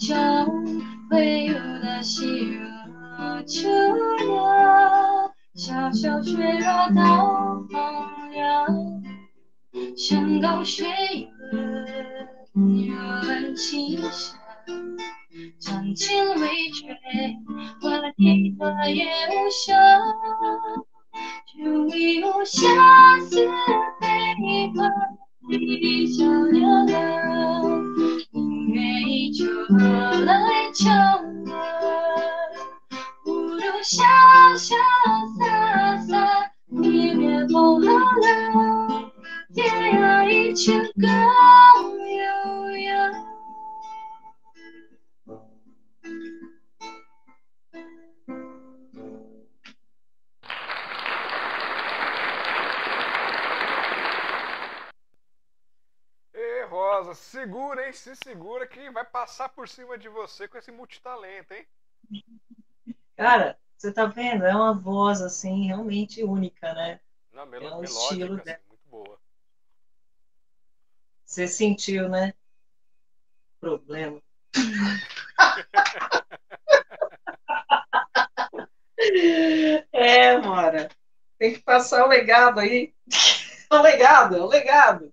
Speaker 2: 角会有那些热秋凉，小小雪落到荒凉，山高水远，有暗情深。长剑未绝，花了花把也无伤。君为我相思，悲白一，伊人憔悴了。月一秋，来一场，不如潇潇洒洒一别不和浪。天涯一曲歌谣。
Speaker 1: Passar por cima de você com esse multitalento, hein?
Speaker 3: Cara, você tá vendo? É uma voz, assim, realmente única, né?
Speaker 1: Não, mel é um estilo assim, muito boa.
Speaker 3: Você sentiu, né? Problema. é, Mora. Tem que passar o legado aí. o legado, o legado.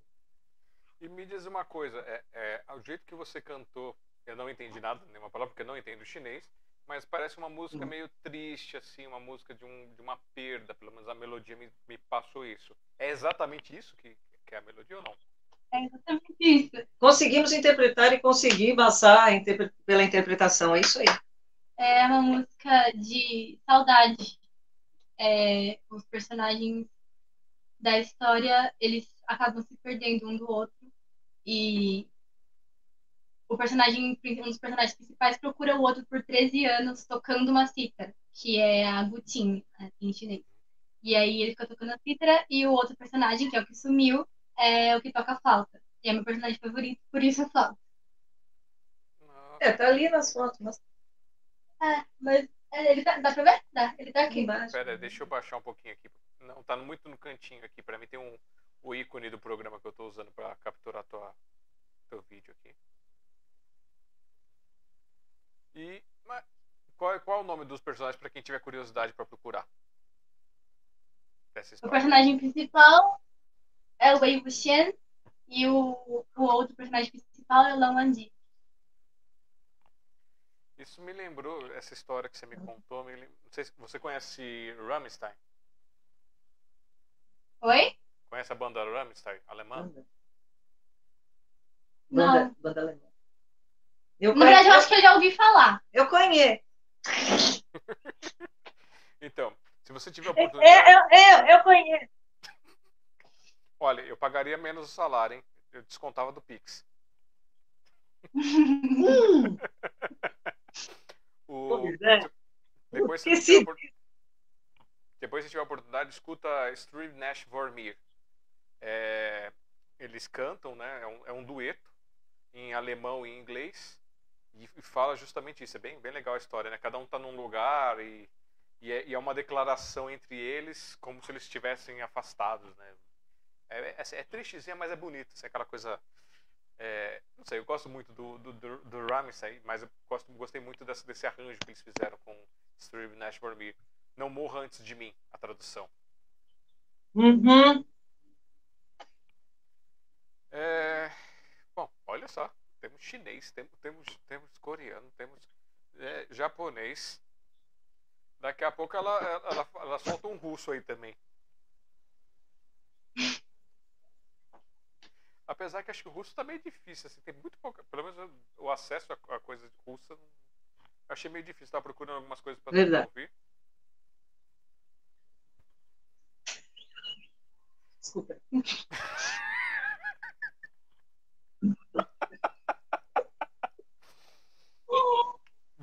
Speaker 1: E me diz uma coisa, é, é, o jeito que você cantou eu não entendi nada, nenhuma palavra, porque eu não entendo chinês, mas parece uma música uhum. meio triste, assim, uma música de, um, de uma perda, pelo menos a melodia me, me passou isso. É exatamente isso que, que é a melodia ou não?
Speaker 2: É exatamente isso.
Speaker 3: Conseguimos interpretar e conseguir passar interpre pela interpretação, é isso aí.
Speaker 2: É uma música de saudade. É, os personagens da história, eles acabam se perdendo um do outro e o personagem, um dos personagens principais procura o outro por 13 anos tocando uma cítara, que é a gutin, né, em chinês. E aí ele fica tocando a cítara e o outro personagem, que é o que sumiu, é o que toca flauta. E é meu personagem favorito, por isso a flauta.
Speaker 3: É, tá ali nas fotos, mas...
Speaker 2: É, mas é, ele tá, dá pra ver? Dá, ele tá aqui embaixo.
Speaker 1: Pera, deixa eu baixar um pouquinho aqui. Não, tá muito no cantinho aqui. Pra mim tem um, o ícone do programa que eu tô usando pra capturar tua, teu vídeo aqui. E mas, qual, qual é o nome dos personagens para quem tiver curiosidade para procurar?
Speaker 2: O personagem principal é o Wei Wuxian e o, o outro personagem principal é o Lan.
Speaker 1: Isso me lembrou essa história que você me contou. Me lem... Se você conhece Rammstein.
Speaker 2: Oi?
Speaker 1: Conhece a banda Rammstein, alemã?
Speaker 3: Banda,
Speaker 2: Não.
Speaker 3: banda alemã. Eu
Speaker 2: Na verdade, eu acho que eu já ouvi falar.
Speaker 3: eu conheço.
Speaker 1: Então, se você tiver
Speaker 3: É,
Speaker 1: oportunidade.
Speaker 3: eu, eu, eu conheço.
Speaker 1: Olha, eu pagaria menos o salário, hein? Eu descontava do Pix.
Speaker 3: Hum,
Speaker 1: O...
Speaker 3: pois é.
Speaker 1: Depois, se se tiver oportunidade, escuta Steve Nash Vormir. É... Eles cantam, né? É um, é um dueto em alemão e em inglês. E, e fala justamente isso. É bem, bem legal a história, né? Cada um tá num lugar e, e, é, e é uma declaração entre eles como se eles estivessem afastados, né? É, é, é tristezinha, mas é bonito. Assim, aquela coisa. é, não sei, eu gosto muito do, do, do, do Ramsay, mas eu gosto, gostei muito desse, desse arranjo que eles fizeram com Steve Nash Vormir. Não morra antes de mim, a tradução.
Speaker 3: Uhum.
Speaker 1: É, Bom, olha só. Temos chinês, temos, temos, temos coreano, temos é, japonês. Daqui a pouco ela, ela, ela solta um russo aí também. Apesar que acho que o russo tá meio difícil, assim, tem muito pouca. Pelo menos o acesso a, a coisa russa. não- achei meio difícil, tava procurando algumas coisas pra tentar
Speaker 3: Verdade.
Speaker 1: ouvir.
Speaker 3: Desculpa.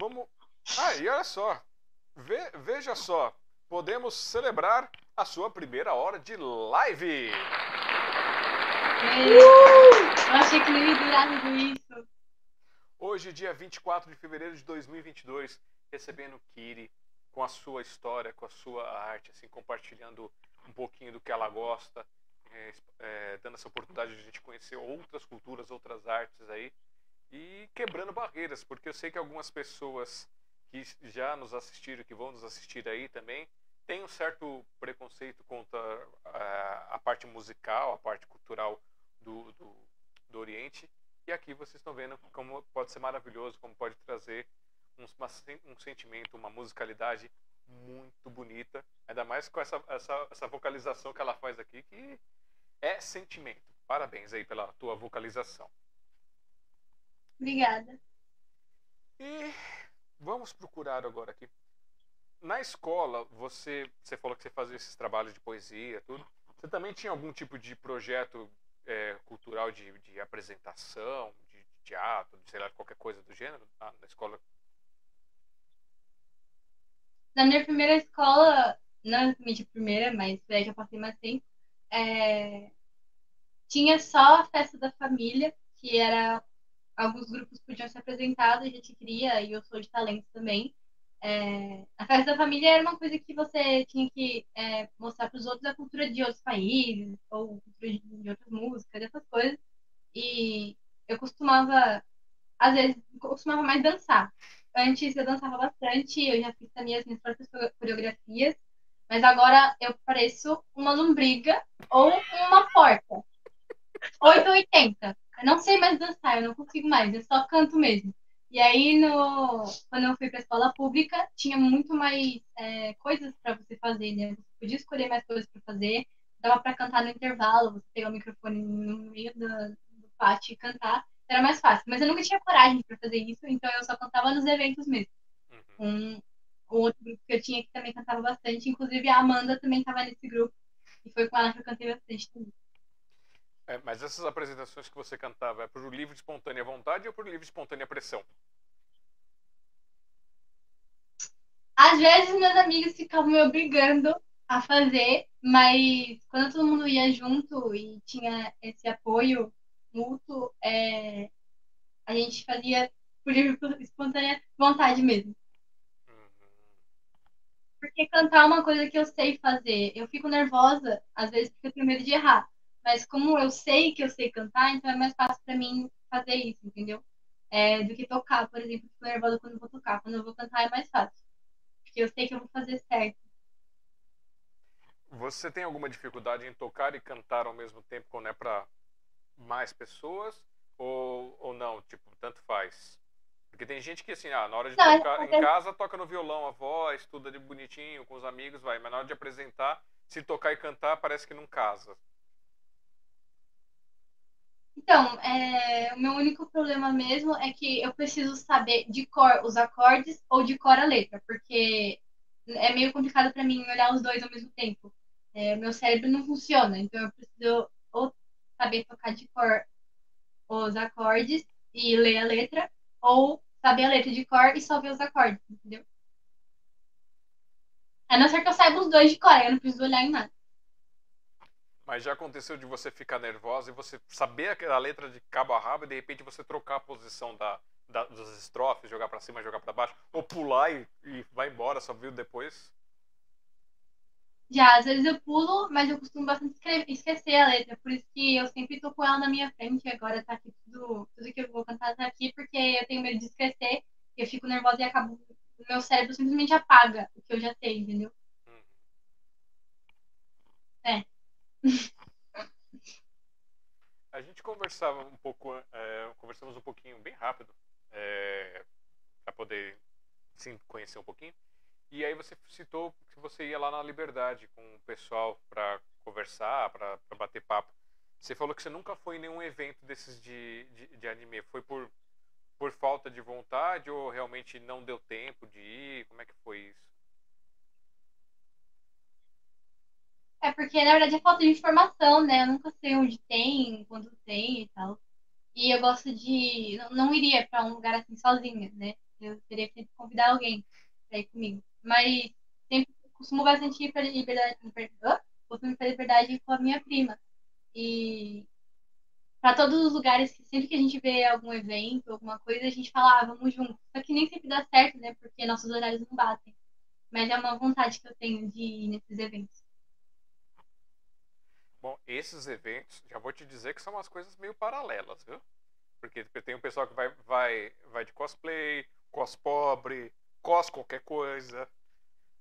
Speaker 1: Vamos. Ah, e olha só. Ve- veja só. Podemos celebrar a sua primeira hora de live.
Speaker 2: Eu achei que não ia durar tudo isso.
Speaker 1: Hoje, dia 24 de fevereiro de 2022, recebendo Kiri com a sua história, com a sua arte, assim, compartilhando um pouquinho do que ela gosta, é, é, dando essa oportunidade de a gente conhecer outras culturas, outras artes aí e quebrando barreiras, porque eu sei que algumas pessoas que já nos assistiram, que vão nos assistir aí também, têm um certo preconceito contra ah, a parte musical, a parte cultural do, do, do Oriente. E aqui vocês estão vendo como pode ser maravilhoso, como pode trazer um, um sentimento, uma musicalidade muito bonita. Ainda mais com essa, essa, essa vocalização que ela faz aqui, que é sentimento. Parabéns aí pela tua vocalização.
Speaker 2: Obrigada.
Speaker 1: E vamos procurar agora aqui. Na escola, você, você falou que você fazia esses trabalhos de poesia, tudo. Você também tinha algum tipo de projeto é, cultural de, de apresentação, de teatro, de sei lá, qualquer coisa do gênero na, na escola?
Speaker 2: Na minha primeira escola, não exatamente a primeira, mas que eu passei mais tempo, é, tinha só a festa da família, que era alguns grupos podiam se apresentar, a gente queria, e eu sou de talentos também. É, a festa da família era uma coisa que você tinha que é, mostrar para os outros a cultura de outros países, ou cultura de, de outras músicas, essas coisas. E eu costumava, às vezes, costumava mais dançar. Antes eu dançava bastante, eu já fiz também as minhas próprias coreografias, mas agora eu pareço uma lombriga ou uma porta. 8 ou 80. Eu não sei mais dançar, eu não consigo mais, eu só canto mesmo. E aí, no... quando eu fui para a escola pública, tinha muito mais é, coisas para você fazer, né? Você podia escolher mais coisas para fazer, dava para cantar no intervalo, você pegar o microfone no meio do, do pátio e cantar, era mais fácil. Mas eu nunca tinha coragem para fazer isso, então eu só cantava nos eventos mesmo.
Speaker 1: Uhum.
Speaker 2: Um, um outro grupo que eu tinha que também cantava bastante, inclusive a Amanda também estava nesse grupo, e foi com ela que eu cantei bastante também.
Speaker 1: É, mas essas apresentações que você cantava é por livre de espontânea vontade ou por livre de espontânea pressão?
Speaker 2: Às vezes meus amigos ficavam me obrigando a fazer, mas quando todo mundo ia junto e tinha esse apoio mútuo, é, a gente fazia por livre espontânea vontade mesmo.
Speaker 1: Uhum.
Speaker 2: Porque cantar é uma coisa que eu sei fazer. Eu fico nervosa, às vezes, porque eu tenho medo de errar. Mas como eu sei que eu sei cantar, então é mais fácil pra mim fazer isso, entendeu? É, do que tocar, por exemplo. Fico nervosa quando eu vou tocar. Quando eu vou cantar é mais fácil. Porque eu sei que eu vou fazer certo.
Speaker 1: Você tem alguma dificuldade em tocar e cantar ao mesmo tempo quando é pra mais pessoas? Ou, ou não? Tipo, tanto faz? Porque tem gente que, assim, ah, na hora de
Speaker 2: Não,
Speaker 1: tocar
Speaker 2: é-
Speaker 1: em casa, toca no violão a voz, estuda de bonitinho com os amigos, vai. Mas na hora de apresentar, se tocar e cantar, parece que não casa.
Speaker 2: Então, é, o meu único problema mesmo é que eu preciso saber de cor os acordes ou de cor a letra, porque é meio complicado para mim olhar os dois ao mesmo tempo. É, meu cérebro não funciona, então eu preciso ou saber tocar de cor os acordes e ler a letra, ou saber a letra de cor e só ver os acordes, entendeu? A não ser que eu saiba os dois de cor, eu não preciso olhar em nada.
Speaker 1: Mas já aconteceu de você ficar nervosa e você saber a letra de cabo a rabo e de repente você trocar a posição da, da das estrofes, jogar para cima, jogar para baixo, ou pular e, e vai embora, só viu depois?
Speaker 2: Já, às vezes eu pulo, mas eu costumo bastante esquecer a letra, por isso que eu sempre tô com ela na minha frente, agora tá aqui tudo, tudo que eu vou cantar tá aqui, porque eu tenho medo de esquecer, eu fico nervosa e acabo, meu cérebro simplesmente apaga o que eu já sei, entendeu? Uhum. É.
Speaker 1: A gente conversava um pouco, é, conversamos um pouquinho bem rápido, é, para poder sim conhecer um pouquinho. E aí você citou que você ia lá na Liberdade com o pessoal para conversar, para bater papo. Você falou que você nunca foi em nenhum evento desses de, de, de, anime. Foi por, por falta de vontade ou realmente não deu tempo de ir? Como é que foi isso?
Speaker 2: É porque, na verdade, é falta de informação, né? Eu nunca sei onde tem, quando tem e tal. E eu gosto de. Não, não iria para um lugar assim sozinha, né? Eu teria que convidar alguém para ir comigo. Mas sempre costumo bastante ir para liberdade, costumo ir para liberdade com a minha prima. E para todos os lugares que sempre que a gente vê algum evento, alguma coisa, a gente fala, ah, vamos juntos. Só que nem sempre dá certo, né? Porque nossos horários não batem. Mas é uma vontade que eu tenho de ir nesses eventos.
Speaker 1: Bom, esses eventos, já vou te dizer que são umas coisas meio paralelas, viu? Porque tem um pessoal que vai, vai, vai de cosplay, cos pobre, cos qualquer coisa.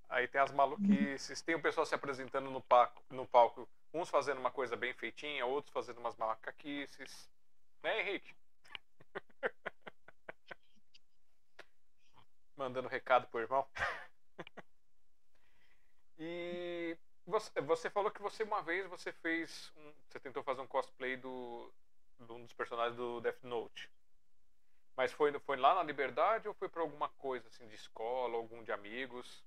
Speaker 1: Aí tem as maluquices, tem o pessoal se apresentando no palco, no palco, uns fazendo uma coisa bem feitinha, outros fazendo umas macaquices. Né, Henrique? Mandando recado pro irmão. e você, você falou que você uma vez você fez um, você tentou fazer um cosplay do, de um dos personagens do Death Note. Mas foi, foi lá na Liberdade ou foi para alguma coisa assim de escola, algum de amigos?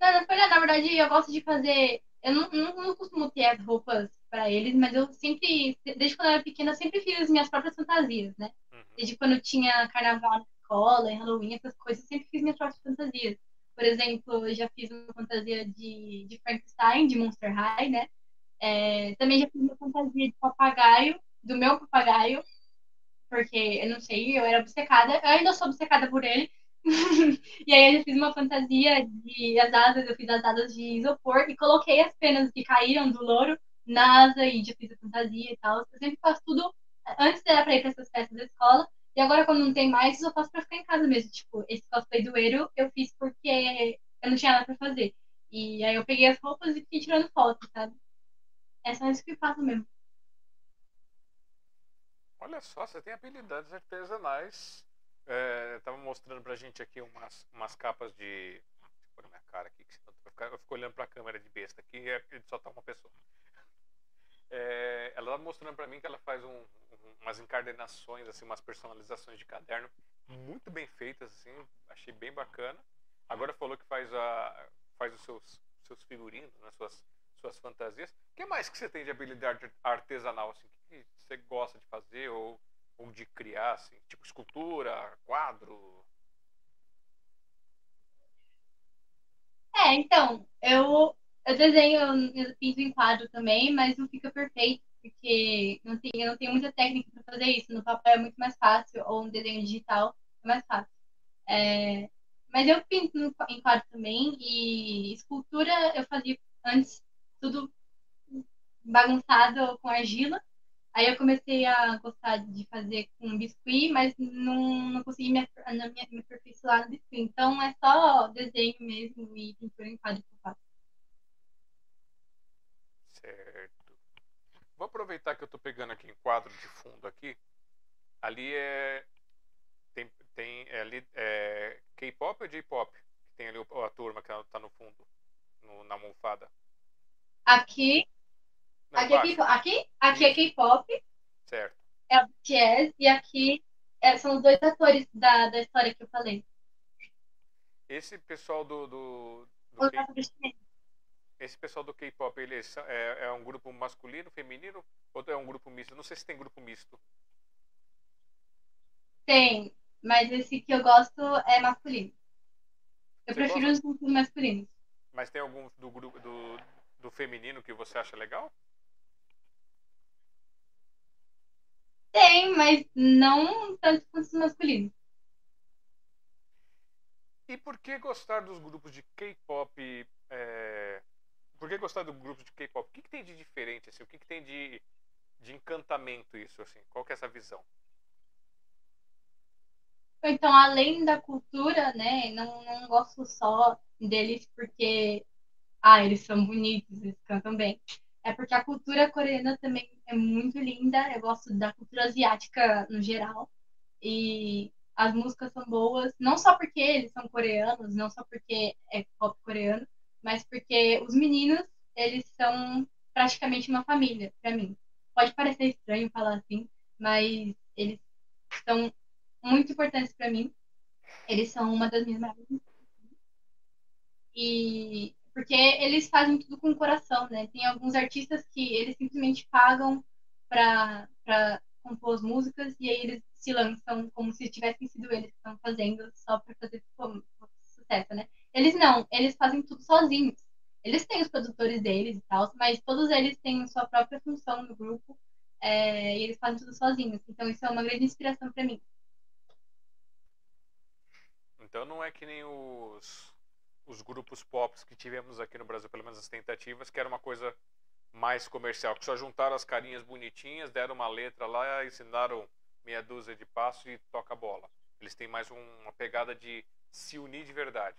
Speaker 2: Não, não foi lá. Na verdade, eu gosto de fazer. Eu não, não, não costumo ter as roupas para eles, mas eu sempre, desde quando eu era pequena, eu sempre fiz as minhas próprias fantasias, né? Uhum. Desde quando tinha carnaval na escola, Halloween, essas coisas, eu sempre fiz minhas próprias fantasias. Por exemplo, eu já fiz uma fantasia de, de Frankenstein, de Monster High, né? É, também já fiz uma fantasia de papagaio, do meu papagaio, porque eu não sei, eu era obcecada, eu ainda sou obcecada por ele. e aí eu fiz uma fantasia de as asas, eu fiz as asas de isopor e coloquei as penas que caíram do louro na asa e já fiz a fantasia e tal. Eu sempre faço tudo antes era pra ir pra essas festas da escola. E agora, quando não tem mais, eu faço pra ficar em casa mesmo. Tipo, esse cosplay do Eiro eu fiz porque eu não tinha nada pra fazer. E aí eu peguei as roupas e fiquei tirando foto, sabe? É só isso que eu faço mesmo.
Speaker 1: Olha só, você tem habilidades artesanais. É, tava mostrando pra gente aqui umas, umas capas de. Deixa eu pôr minha cara aqui, que senão eu fico olhando pra câmera de besta aqui e só tá uma pessoa. É, ela tava mostrando pra mim que ela faz um, umas encadernações, assim, umas personalizações de caderno muito bem feitas, assim, achei bem bacana. Agora falou que faz, a, faz os seus, seus figurinos, né, suas, suas fantasias. O que mais que você tem de habilidade artesanal, assim? que você gosta de fazer ou, ou de criar, assim? Tipo escultura, quadro?
Speaker 2: É, então, eu, eu desenho, eu pinto em quadro também, mas não fica perfeito, porque não tem, eu não tenho muita técnica para fazer isso. No papel é muito mais fácil, ou no desenho digital é mais fácil. É, mas eu pinto em quadro também, e escultura eu fazia antes tudo bagunçado com argila, Aí eu comecei a gostar de fazer com biscuit, mas não, não consegui me, me, me aperfeiçoar no biscuit. Então é só desenho mesmo e pintura em quadro que eu faço.
Speaker 1: Certo. Vou aproveitar que eu estou pegando aqui em quadro de fundo aqui. Ali é. Tem, tem é, ali é K-pop ou J-pop? Que tem ali a turma que está no fundo, no, na almofada.
Speaker 2: Aqui Aqui é, aqui, aqui é K-pop.
Speaker 1: Certo.
Speaker 2: É o BTS e aqui é, são os dois atores da, da história que eu falei.
Speaker 1: Esse pessoal do, do, do
Speaker 2: Os
Speaker 1: K-
Speaker 2: atores chineses.
Speaker 1: Esse pessoal do K-pop, são- é, é um grupo masculino, feminino ou é um grupo misto? Não sei se tem grupo misto.
Speaker 2: Tem, mas esse que eu gosto é masculino. Eu
Speaker 1: Você
Speaker 2: prefiro
Speaker 1: gosta?
Speaker 2: os grupos masculinos.
Speaker 1: Mas tem algum do grupo do, do feminino que você acha legal?
Speaker 2: Tem, mas não tanto quanto os masculinos.
Speaker 1: E por que gostar dos grupos de K-pop? é, Por que gostar do grupo de K-pop? O que, que tem de diferente? Assim? O que, que tem de, de encantamento isso? Assim? Qual que é essa visão?
Speaker 2: Então, além da cultura, né, não, não gosto só deles porque, ah, eles são bonitos, eles cantam bem. É porque a cultura coreana também é muito linda. Eu gosto da cultura asiática no geral. E as músicas são boas, não só porque eles são coreanos, não só porque é pop coreano, mas porque os meninos, eles são praticamente uma família para mim. Pode parecer estranho falar assim, mas eles são muito importantes para mim. Eles são uma das minhas maiores. E porque eles fazem tudo com o coração, né? Tem alguns artistas que eles simplesmente pagam para compor as músicas e aí eles se lançam como se tivessem sido eles que estão fazendo só para fazer sucesso, né? Eles não, eles fazem tudo sozinhos. Eles têm os produtores deles e tal, mas todos eles têm sua própria função no grupo é, e eles fazem tudo sozinhos. Então isso é uma grande inspiração para mim.
Speaker 1: Então não é que nem os, os grupos pop que tivemos aqui no Brasil, pelo menos as tentativas, que era uma coisa mais comercial, que só juntaram as carinhas bonitinhas, deram uma letra lá, ensinaram meia dúzia de passos e toca a bola. Eles têm mais um- uma pegada de se unir de verdade.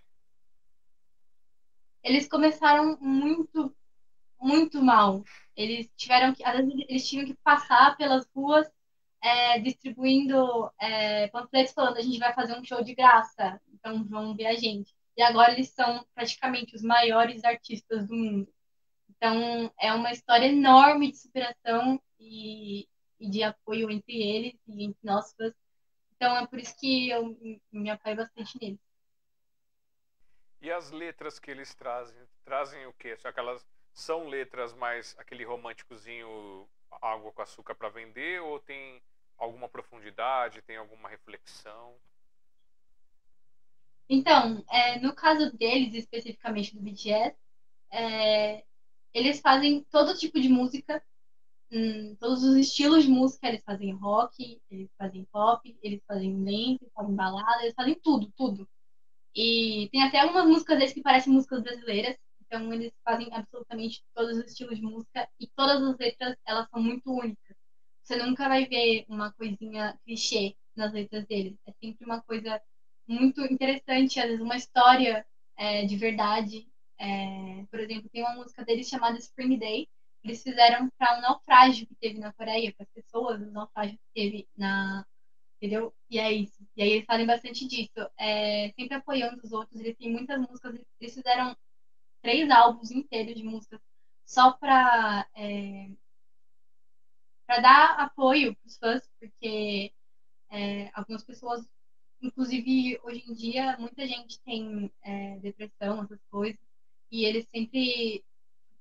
Speaker 2: Eles começaram muito, muito mal. Eles tiveram que, às vezes, eles tinham que passar pelas ruas é, distribuindo é, panfletos falando a gente vai fazer um show de graça, então vão ver a gente. E agora eles são praticamente os maiores artistas do mundo. Então é uma história enorme de superação e, e de apoio entre eles e entre nós. Então é por isso que eu me apoio bastante neles.
Speaker 1: E as letras que eles trazem, trazem o quê? Só que elas são letras mais aquele românticozinho água com açúcar para vender ou tem alguma profundidade, tem alguma reflexão?
Speaker 2: Então, é, no caso deles, especificamente do BTS, é, eles fazem todo tipo de música, hum, todos os estilos de música. Eles fazem rock, eles fazem pop, eles fazem eles fazem balada, eles fazem tudo, tudo. E tem até algumas músicas deles que parecem músicas brasileiras. Então, eles fazem absolutamente todos os estilos de música e todas as letras, elas são muito únicas. Você nunca vai ver uma coisinha clichê nas letras deles. É sempre uma coisa muito interessante, às vezes uma história é, de verdade. É, por exemplo, tem uma música deles chamada Spring Day. Eles fizeram para um naufrágio que teve na Coreia, para as pessoas, o naufrágio que teve na. Entendeu? E é isso. E aí eles fazem bastante disso. É, sempre apoiando os outros. Eles têm muitas músicas. Eles fizeram três álbuns inteiros de músicas só para é, para dar apoio para os fãs, porque é, algumas pessoas, inclusive hoje em dia, muita gente tem é, depressão, essas coisas, e eles sempre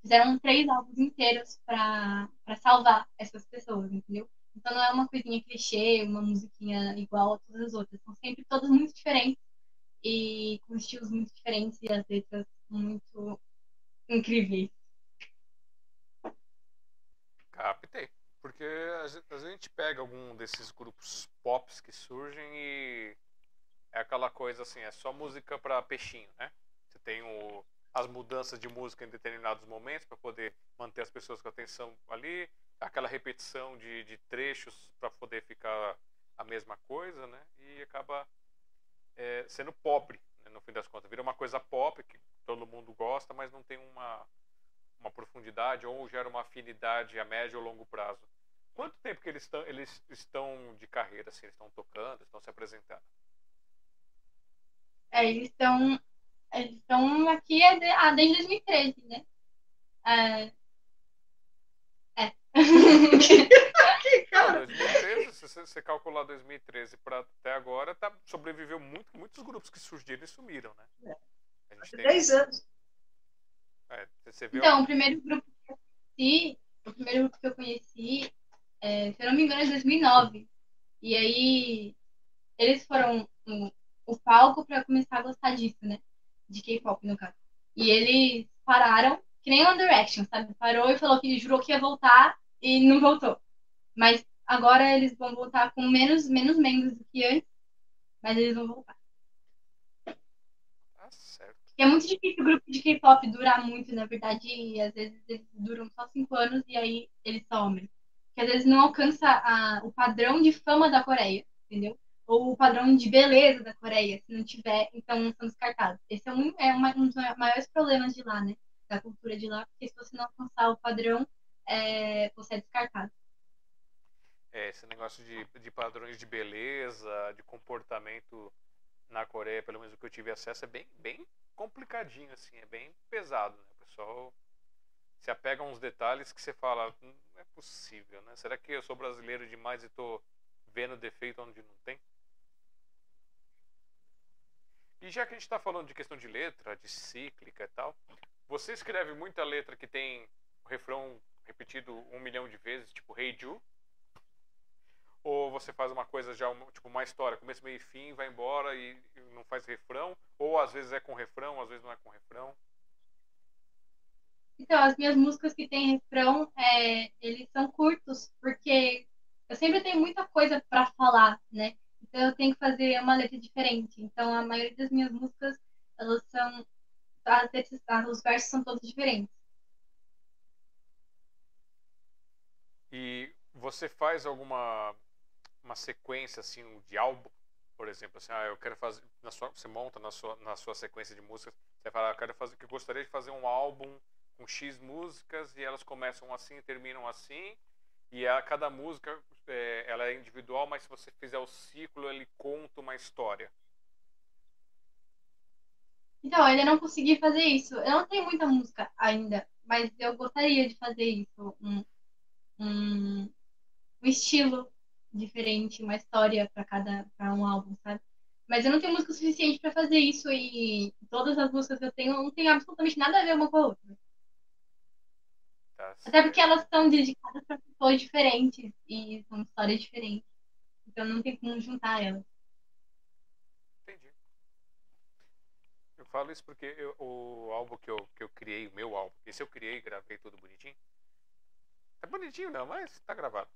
Speaker 2: fizeram três álbuns inteiros para salvar essas pessoas, entendeu? Então não é uma coisinha clichê, uma musiquinha igual a todas as outras, são sempre todas muito diferentes e com estilos muito diferentes e as letras muito incríveis.
Speaker 1: Captei. Porque a gen- a gente pega algum desses grupos pops que surgem e é aquela coisa assim, é só música para peixinho, né? Você tem o, as mudanças de música em determinados momentos para poder manter as pessoas com atenção ali, aquela repetição de, de trechos para poder ficar a mesma coisa, né? E acaba é, sendo pobre, né, no fim das contas. Vira uma coisa pop que todo mundo gosta, mas não tem uma, uma profundidade ou gera uma afinidade a médio ou longo prazo. Quanto tempo que eles estão, eles estão de carreira, assim, eles estão tocando, estão se apresentando?
Speaker 2: É, eles estão eles estão aqui de- desde 2013, né? É. é.
Speaker 3: aí, cara.
Speaker 1: 2013, se você, calcular 2013 para até agora, tá, sobreviveu muito, muitos grupos que surgiram e sumiram, né? A gente tem,
Speaker 3: 10 anos.
Speaker 1: é,
Speaker 2: Então, o primeiro grupo que eu conheci, o primeiro grupo que eu conheci, é, se eu não me engano, é 2009. E aí, eles foram o, o palco para começar a gostar disso, né? De K-pop, no caso. E eles pararam, que nem One Direction, sabe? Parou e falou que jurou que ia voltar e não voltou. Mas agora eles vão voltar com menos, menos membros do que antes, mas eles vão voltar.
Speaker 1: tá certo.
Speaker 2: E é muito difícil o grupo de K-pop durar muito, na verdade, e às vezes eles duram só cinco anos e aí eles somem. Porque às vezes não alcança a- o padrão de fama da Coreia, entendeu? Ou o padrão de beleza da Coreia, se não tiver, então são descartados. Esse é um, é uma- um dos maiores problemas de lá, né? Da cultura de lá, porque se você não alcançar o padrão, é, você é descartado.
Speaker 1: É, esse negócio de, de padrões de beleza, de comportamento na Coreia, pelo menos o que eu tive acesso, é bem, bem complicadinho, assim, é bem pesado, né? O pessoal se apega a uns detalhes que você fala, "Hum, não é possível, né? Será que eu sou brasileiro demais e tô vendo defeito onde não tem? E já que a gente está falando de questão de letra, de cíclica e tal, você escreve muita letra que tem refrão repetido um milhão de vezes, tipo Hey Ju? Ou você faz uma coisa já, tipo uma história, começo, meio e fim, vai embora e não faz refrão? Ou às vezes é com refrão, às vezes não é com refrão?
Speaker 2: Então, as minhas músicas que têm refrão, é, eles são curtos, porque eu sempre tenho muita coisa para falar, né? Então, eu tenho que fazer uma letra diferente. Então, a maioria das minhas músicas, elas são. As letras, ah, os versos são todos diferentes.
Speaker 1: E você faz alguma uma sequência assim de álbum, por exemplo, assim, ah, eu quero fazer na sua, você monta na sua na sua sequência de músicas, você fala, ah, quero fazer que eu gostaria de fazer um álbum com X músicas e elas começam assim e terminam assim. E a cada música é, ela é individual, mas se você fizer o ciclo, ele conta uma história.
Speaker 2: Então, eu ainda não consegui fazer isso. Eu não tenho muita música ainda, mas eu gostaria de fazer isso. Um, um, um estilo diferente, uma história para cada para um álbum, sabe? Mas eu não tenho música suficiente para fazer isso e todas as músicas que eu tenho não tem absolutamente nada a ver uma com a outra.
Speaker 1: Tá
Speaker 2: Até porque elas são dedicadas para pessoas diferentes e são histórias diferentes. Então não tem como juntar elas.
Speaker 1: Entendi. Eu falo isso porque eu- o álbum que eu, que eu criei, o meu álbum, esse eu criei, gravei tudo bonitinho. É bonitinho não, mas tá gravado.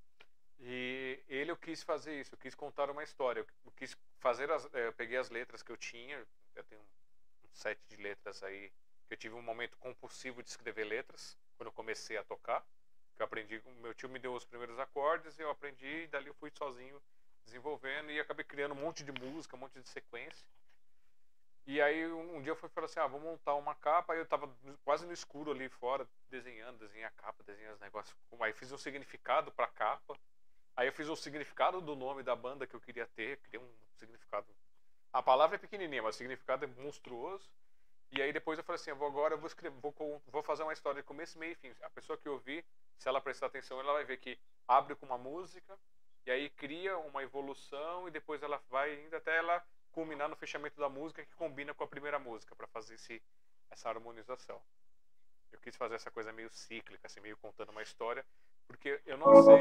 Speaker 1: E ele eu quis fazer isso, eu quis contar uma história. Eu quis fazer as. eh, Eu peguei as letras que eu tinha, eu tenho um, set de letras aí. que Eu tive um momento compulsivo de escrever letras quando eu comecei a tocar. Que eu aprendi, meu tio me deu os primeiros acordes, eu aprendi, e dali eu fui sozinho desenvolvendo e acabei criando um monte de música, um monte de sequência. E aí um, um dia eu fui falar assim, ah, vou montar uma capa, aí eu tava quase no escuro ali fora, desenhando, desenhei a capa, desenhei os negócios. Aí fiz um significado pra capa. Aí eu fiz o significado do nome da banda que eu queria ter, criei um significado. A palavra é pequenininha, mas o significado é monstruoso. E aí depois eu falei assim, eu vou agora eu vou escrever, vou, vou fazer uma história de começo, meio e fim. A pessoa que ouvir, se ela prestar atenção, ela vai ver que abre com uma música, e aí cria uma evolução e depois ela vai indo até ela culminar no fechamento da música que combina com a primeira música para fazer esse, essa harmonização. Eu quis fazer essa coisa meio cíclica, assim, meio contando uma história, porque eu não sei.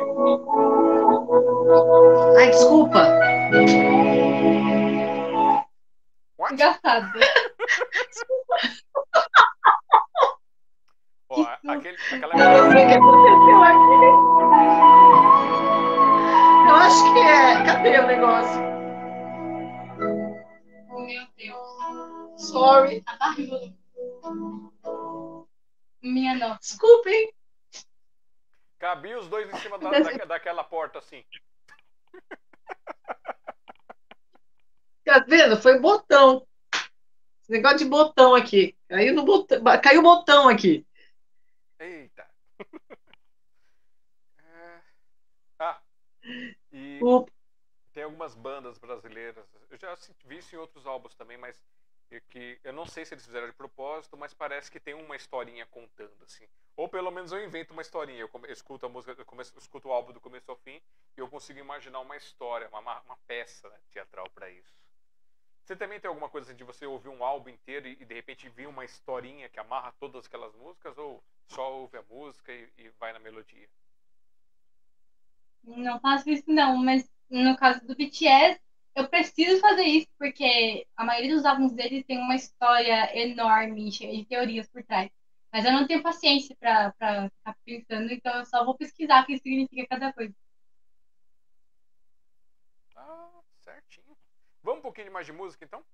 Speaker 3: Ai, desculpa.
Speaker 1: What?
Speaker 2: Engraçado.
Speaker 1: Ó, a- aquele, aquela
Speaker 3: Eu não sei o que aconteceu aqui. Eu acho que é. Cadê o negócio? Sorry.
Speaker 2: Ai, Minha nossa.
Speaker 3: Desculpem.
Speaker 1: cabia os dois em cima da, da- daquela porta assim.
Speaker 3: Tá vendo? Foi botão. Esse negócio de botão aqui. Caiu no botão. Caiu o botão aqui.
Speaker 1: Eita. É. Ah, e
Speaker 3: O-
Speaker 1: tem algumas bandas brasileiras. Eu já assisti- vi isso em outros álbuns também, mas é que eu não sei se eles fizeram de propósito, mas parece que tem uma historinha contando assim. Ou pelo menos eu invento uma historinha. Eu, come- eu escuto a música, eu, começo, eu escuto o álbum do começo ao fim e eu consigo imaginar uma história, uma, uma peça né, teatral para isso. Você também tem alguma coisa assim de você ouvir um álbum inteiro e, e de repente vir uma historinha que amarra todas aquelas músicas ou só ouve a música e, e vai na melodia?
Speaker 2: Não faço isso não, mas no caso do BTS, eu preciso fazer isso porque a maioria dos álbuns deles tem uma história enorme, cheia de teorias por trás. Mas eu não tenho paciência pra, pra ficar pensando, então eu só vou pesquisar o que significa cada coisa.
Speaker 1: Ah, certinho. Vamos um pouquinho mais de música então?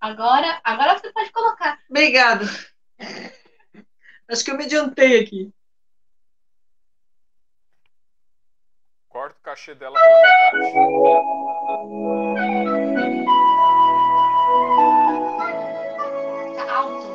Speaker 2: Agora, agora você pode colocar.
Speaker 3: Obrigado. Acho que eu me adiantei aqui.
Speaker 1: Corta o cachê dela pela metade.
Speaker 2: Alto.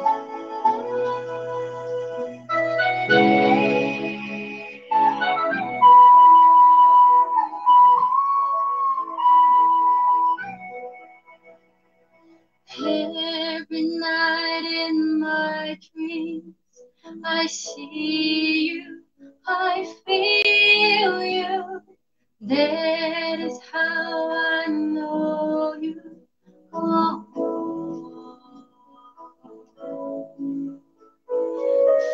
Speaker 2: Every night in my dreams, I see you, I feel you. That is how I know you.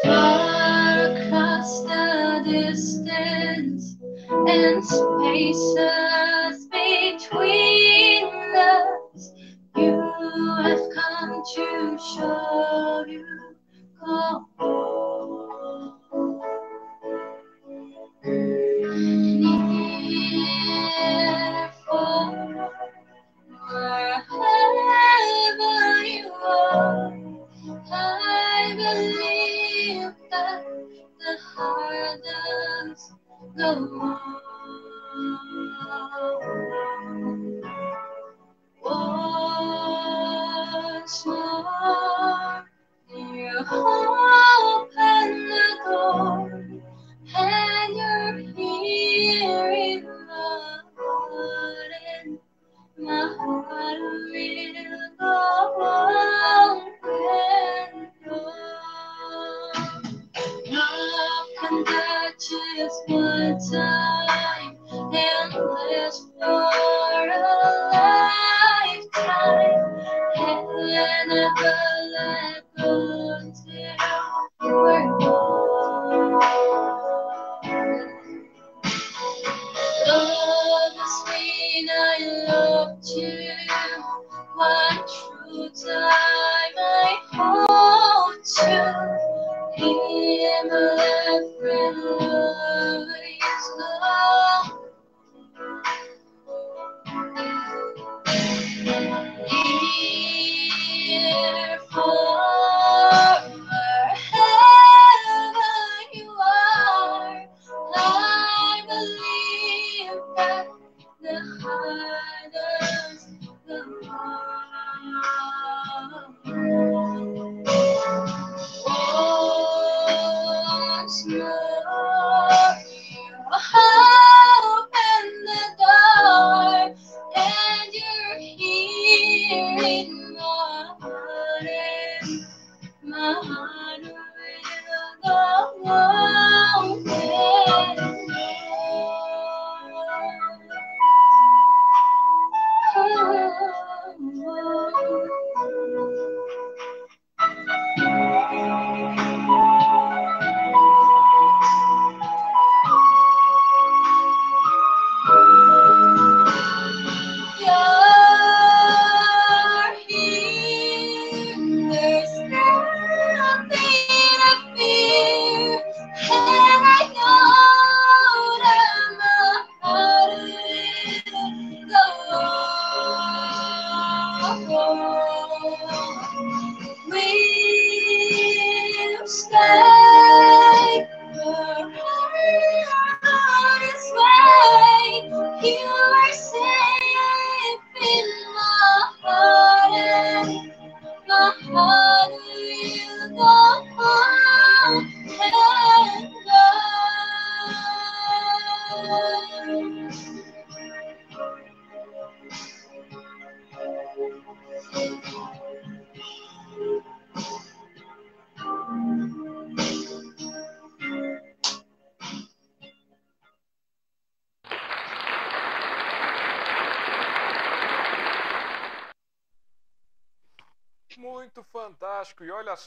Speaker 2: Far across the distance and spaces between us, you have come to show you. the Lord. Time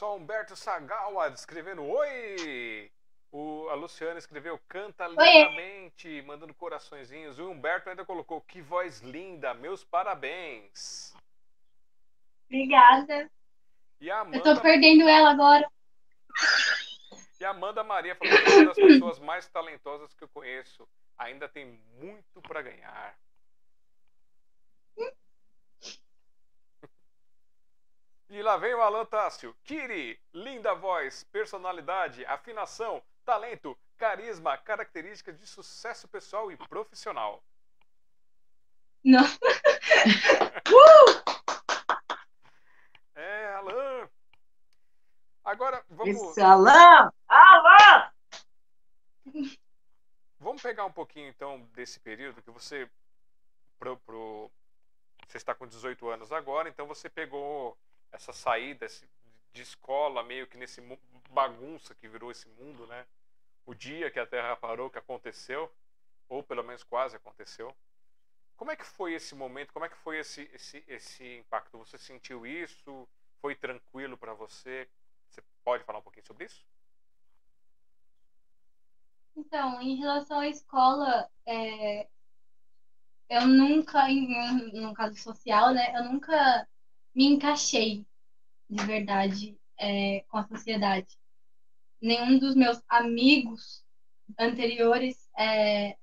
Speaker 1: só, Humberto Sagawa escrevendo Oi! O, a Luciana escreveu Canta lindamente, mandando coraçõezinhos. O Humberto ainda colocou Que voz linda, meus parabéns.
Speaker 2: Obrigada.
Speaker 1: E a Amanda...
Speaker 2: Eu tô perdendo ela agora.
Speaker 1: E a Amanda Maria falou que é uma das pessoas mais talentosas que eu conheço. Ainda tem muito para ganhar. E lá vem o Alan Tássio. Kiri, linda voz, personalidade, afinação, talento, carisma, características de sucesso pessoal e profissional.
Speaker 2: Não.
Speaker 1: uh! É, Alan. Agora, vamos.
Speaker 3: Esse Alan! Alan!
Speaker 1: Vamos pegar um pouquinho, então, desse período que você. Pro, pro, você está com 18 anos agora, então você pegou essa saída de escola, meio que nesse bagunça que virou esse mundo, né? O dia que a Terra parou, que aconteceu, ou pelo menos quase aconteceu. Como é que foi esse momento? Como é que foi esse, esse, esse impacto? Você sentiu isso? Foi tranquilo para você? Você pode falar um pouquinho sobre isso?
Speaker 2: Então, em relação à escola, é, eu nunca, no caso social, né, eu nunca me encaixei de verdade é, com a sociedade. Nenhum dos meus amigos anteriores é,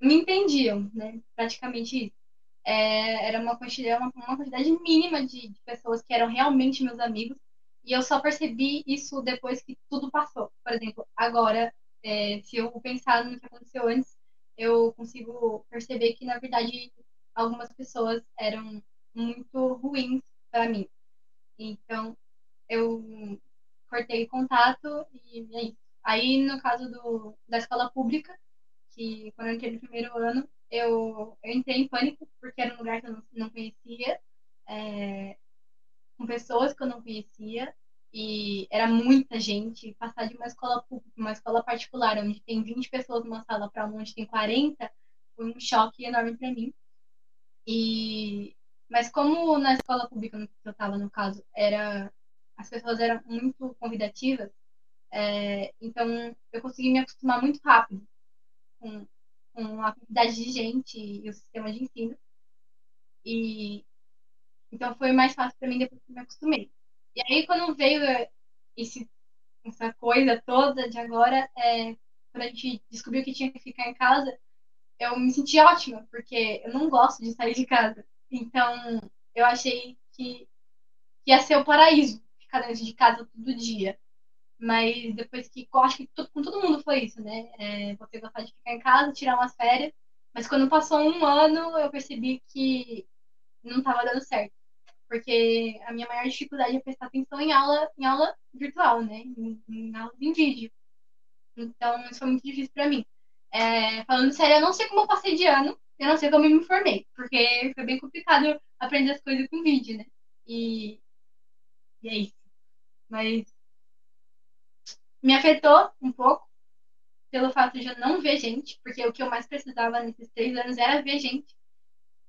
Speaker 2: me entendiam, né? Praticamente isso. É, era uma quantidade, uma, uma quantidade mínima de, de, pessoas que eram realmente meus amigos. E eu só percebi isso depois que tudo passou. Por exemplo, agora, é, se eu pensar no que aconteceu antes, eu consigo perceber que, na verdade, algumas pessoas eram muito ruins para mim. Então, eu cortei contato e é. Aí, no caso do, da escola pública, que quando eu entrei no primeiro ano, eu, eu entrei em pânico, porque era um lugar que eu não, não conhecia, é, com pessoas que eu não conhecia, e era muita gente. Passar de uma escola pública, uma escola particular, onde tem 20 pessoas numa sala, para onde tem 40, foi um choque enorme para mim. E mas como na escola pública que eu estava, no caso, era as pessoas eram muito convidativas, é, então eu consegui me acostumar muito rápido com, com a quantidade de gente e o sistema de ensino. E então foi mais fácil para mim depois que me acostumei. E aí quando veio esse, essa coisa toda de agora, é, quando a gente descobriu que tinha que ficar em casa, eu me senti ótima, porque eu não gosto de sair de casa. Então, eu achei que, ia ser o paraíso ficar dentro de casa todo dia. Mas depois que. Eu acho que com todo mundo foi isso, né? É, você gostar de ficar em casa, tirar umas férias. Mas quando passou um ano, eu percebi que não estava dando certo. Porque a minha maior dificuldade é prestar atenção em aula, em aula virtual, né? Em, em aula em vídeo. Então, isso foi muito difícil para mim. É, falando sério, eu não sei como eu passei de ano, eu não sei como eu me formei, porque foi bem complicado aprender as coisas com vídeo, né? E, e é isso. Mas me afetou um pouco pelo fato de eu não ver gente, porque o que eu mais precisava nesses três anos era ver gente.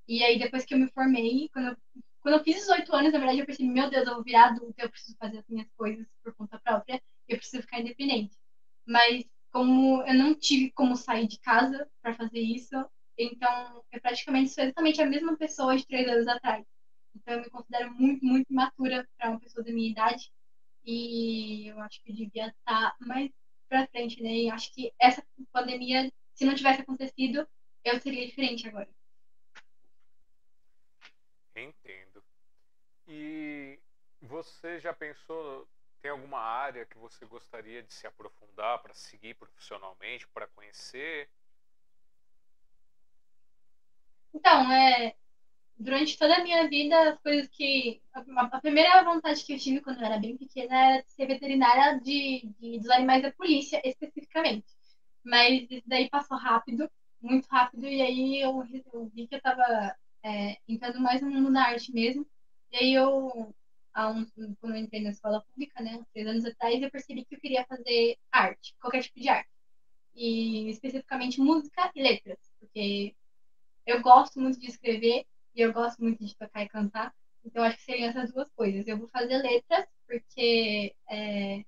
Speaker 2: E aí, depois que eu me formei, quando eu, quando eu fiz 18 anos, na verdade, eu percebi, meu Deus, eu vou virar adulta, eu preciso fazer as minhas coisas por conta própria, eu preciso ficar independente. Mas, como eu não tive como sair de casa para fazer isso, então, eu praticamente sou exatamente a mesma pessoa de três anos atrás. Então, eu me considero muito, muito imatura para uma pessoa da minha idade. E eu acho que eu devia estar mais para frente, né? E acho que essa pandemia, se não tivesse acontecido, eu seria diferente agora.
Speaker 1: Entendo. E você já pensou, tem alguma área que você gostaria de se aprofundar para seguir profissionalmente, para conhecer?
Speaker 2: Então, é, durante toda a minha vida, as coisas que. A, a, primeira vontade que eu tive quando eu era bem pequena era de ser veterinária de, de, dos animais da polícia, especificamente. Mas isso daí passou rápido, muito rápido, e aí eu, eu vi que eu estava é, entrando mais no mundo da arte mesmo. E aí eu, um, quando eu entrei na escola pública, né, três anos atrás, eu percebi que eu queria fazer arte, qualquer tipo de arte. E especificamente música e letras, porque eu gosto muito de escrever e eu gosto muito de tocar e cantar. Então, acho que seriam essas duas coisas. Eu vou fazer letras, porque é,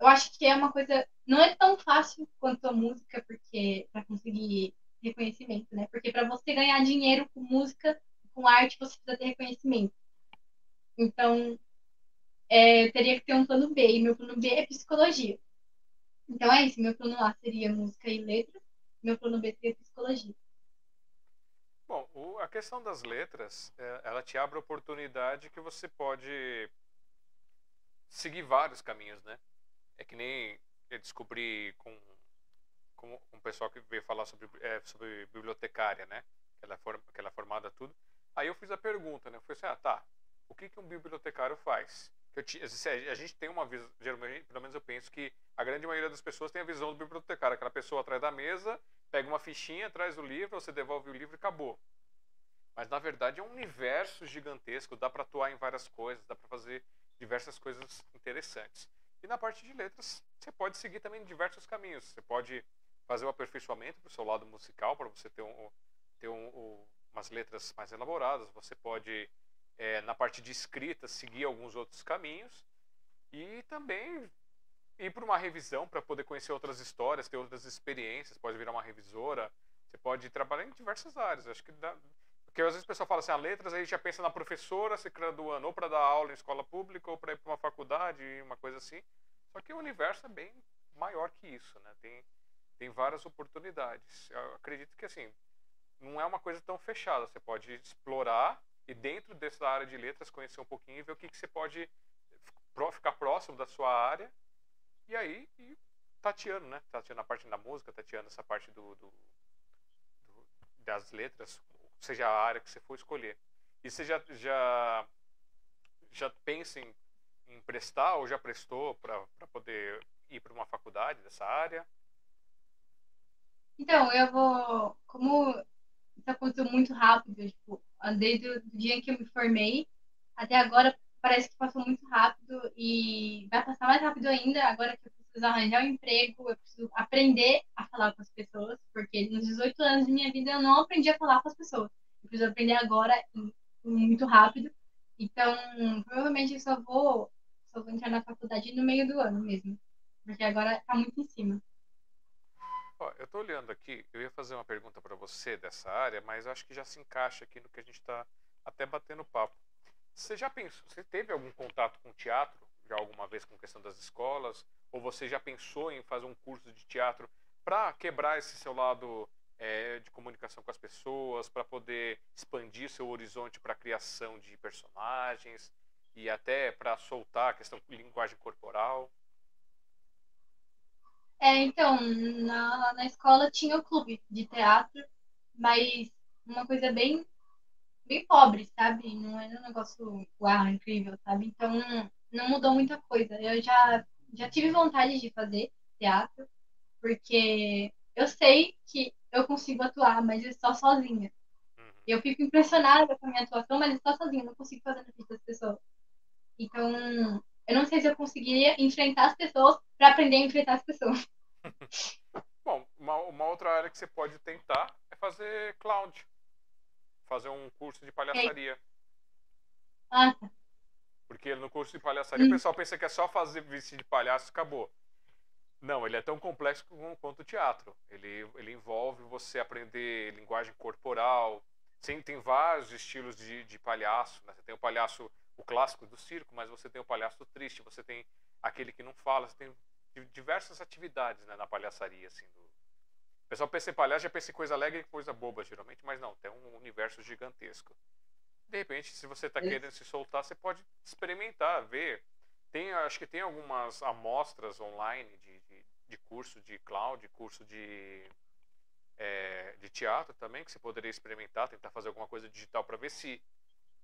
Speaker 2: eu acho que é uma coisa. Não é tão fácil quanto a música, porque para conseguir reconhecimento, né? Porque para você ganhar dinheiro com música, com arte, você precisa ter reconhecimento. Então, é, teria que ter um plano B, e meu plano B é psicologia. Então é isso, meu plano A seria música e letras, meu plano B seria psicologia.
Speaker 1: Bom, o, a questão das letras, é, ela te abre a oportunidade que você pode seguir vários caminhos, né? É que nem eu descobri com, com um pessoal que veio falar sobre, é, sobre bibliotecária, né? Que ela, é for, que ela é formada tudo. Aí eu fiz a pergunta, né? Eu falei assim, ah, tá, o que, que um bibliotecário faz? Eu, a gente tem uma visão, geralmente, pelo menos eu penso que a grande maioria das pessoas tem a visão do bibliotecário, aquela pessoa atrás da mesa, pega uma fichinha, traz o livro, você devolve o livro e acabou. Mas na verdade é um universo gigantesco, dá para atuar em várias coisas, dá para fazer diversas coisas interessantes. E na parte de letras, você pode seguir também diversos caminhos. Você pode fazer o um aperfeiçoamento para o seu lado musical, para você ter, um, ter um, um, umas letras mais elaboradas. Você pode é, na parte de escrita, seguir alguns outros caminhos e também ir para uma revisão para poder conhecer outras histórias, ter outras experiências, pode virar uma revisora, você pode trabalhar em diversas áreas. Acho que dá, porque às vezes o pessoal fala assim, ah, letras, aí já pensa na professora se graduando ou para dar aula em escola pública ou para ir para uma faculdade, uma coisa assim. Só que o universo é bem maior que isso, né? Tem tem várias oportunidades. Eu acredito que assim, não é uma coisa tão fechada, você pode explorar e dentro dessa área de letras conhecer um pouquinho e ver o que, que você pode ficar próximo da sua área e aí e tateando, né? Tateando a parte da música, tateando essa parte do, do, do, das letras, seja a área que você for escolher. E você já, já, já pensa em, em prestar ou já prestou para poder ir para uma faculdade dessa área?
Speaker 2: Então, eu vou. Como isso aconteceu muito rápido, tipo, desde o dia em que eu me formei até agora parece que passou muito rápido e vai passar mais rápido ainda agora que eu preciso arranjar um emprego, eu preciso aprender a falar com as pessoas, porque nos 18 anos de minha vida eu não aprendi a falar com as pessoas. Eu preciso aprender agora muito rápido. Então, provavelmente eu só vou, só vou entrar na faculdade no meio do ano mesmo, porque agora está muito em cima.
Speaker 1: Ó, eu estou olhando aqui, eu ia fazer uma pergunta para você dessa área, mas acho que já se encaixa aqui no que a gente está até batendo papo. Você já pensou, você teve algum contato com teatro já alguma vez com questão das escolas? Ou você já pensou em fazer um curso de teatro para quebrar esse seu lado é, de comunicação com as pessoas, para poder expandir seu horizonte para a criação de personagens e até para soltar a questão de linguagem corporal?
Speaker 2: É, então, na, na escola tinha o clube de teatro, mas uma coisa bem, bem pobre, sabe? Não era um negócio uau, incrível, sabe? Então, não mudou muita coisa. Eu já, já tive vontade de fazer teatro, porque eu sei que eu consigo atuar, mas é só sozinha. Uhum. Eu fico impressionada com a minha atuação, mas é só sozinha, eu não consigo fazer na frente das pessoas. Então, eu não sei se eu conseguiria enfrentar as pessoas para aprender a enfrentar as pessoas.
Speaker 1: Bom, uma, uma, outra área que você pode tentar é fazer cloud. Fazer um curso de palhaçaria.
Speaker 2: Ah, tá.
Speaker 1: Porque no curso de palhaçaria o pessoal pensa que é só fazer vestido de palhaço e acabou. Não, ele é tão complexo quanto o teatro. Ele, ele envolve você aprender linguagem corporal. Sim, tem vários estilos de, de palhaço. Né? Você tem o palhaço, o clássico do circo, mas você tem o palhaço triste, você tem aquele que não fala, você tem diversas atividades né, na palhaçaria. Assim, do... O pessoal pensa em palhaço, já pensa em coisa alegre e coisa boba, geralmente, mas não, tem um universo gigantesco. De repente, se você está querendo se soltar, você pode experimentar, ver. Tem, acho que tem algumas amostras online de, de, de curso de cloud, curso de, é, de teatro também, que você poderia experimentar, tentar fazer alguma coisa digital para ver se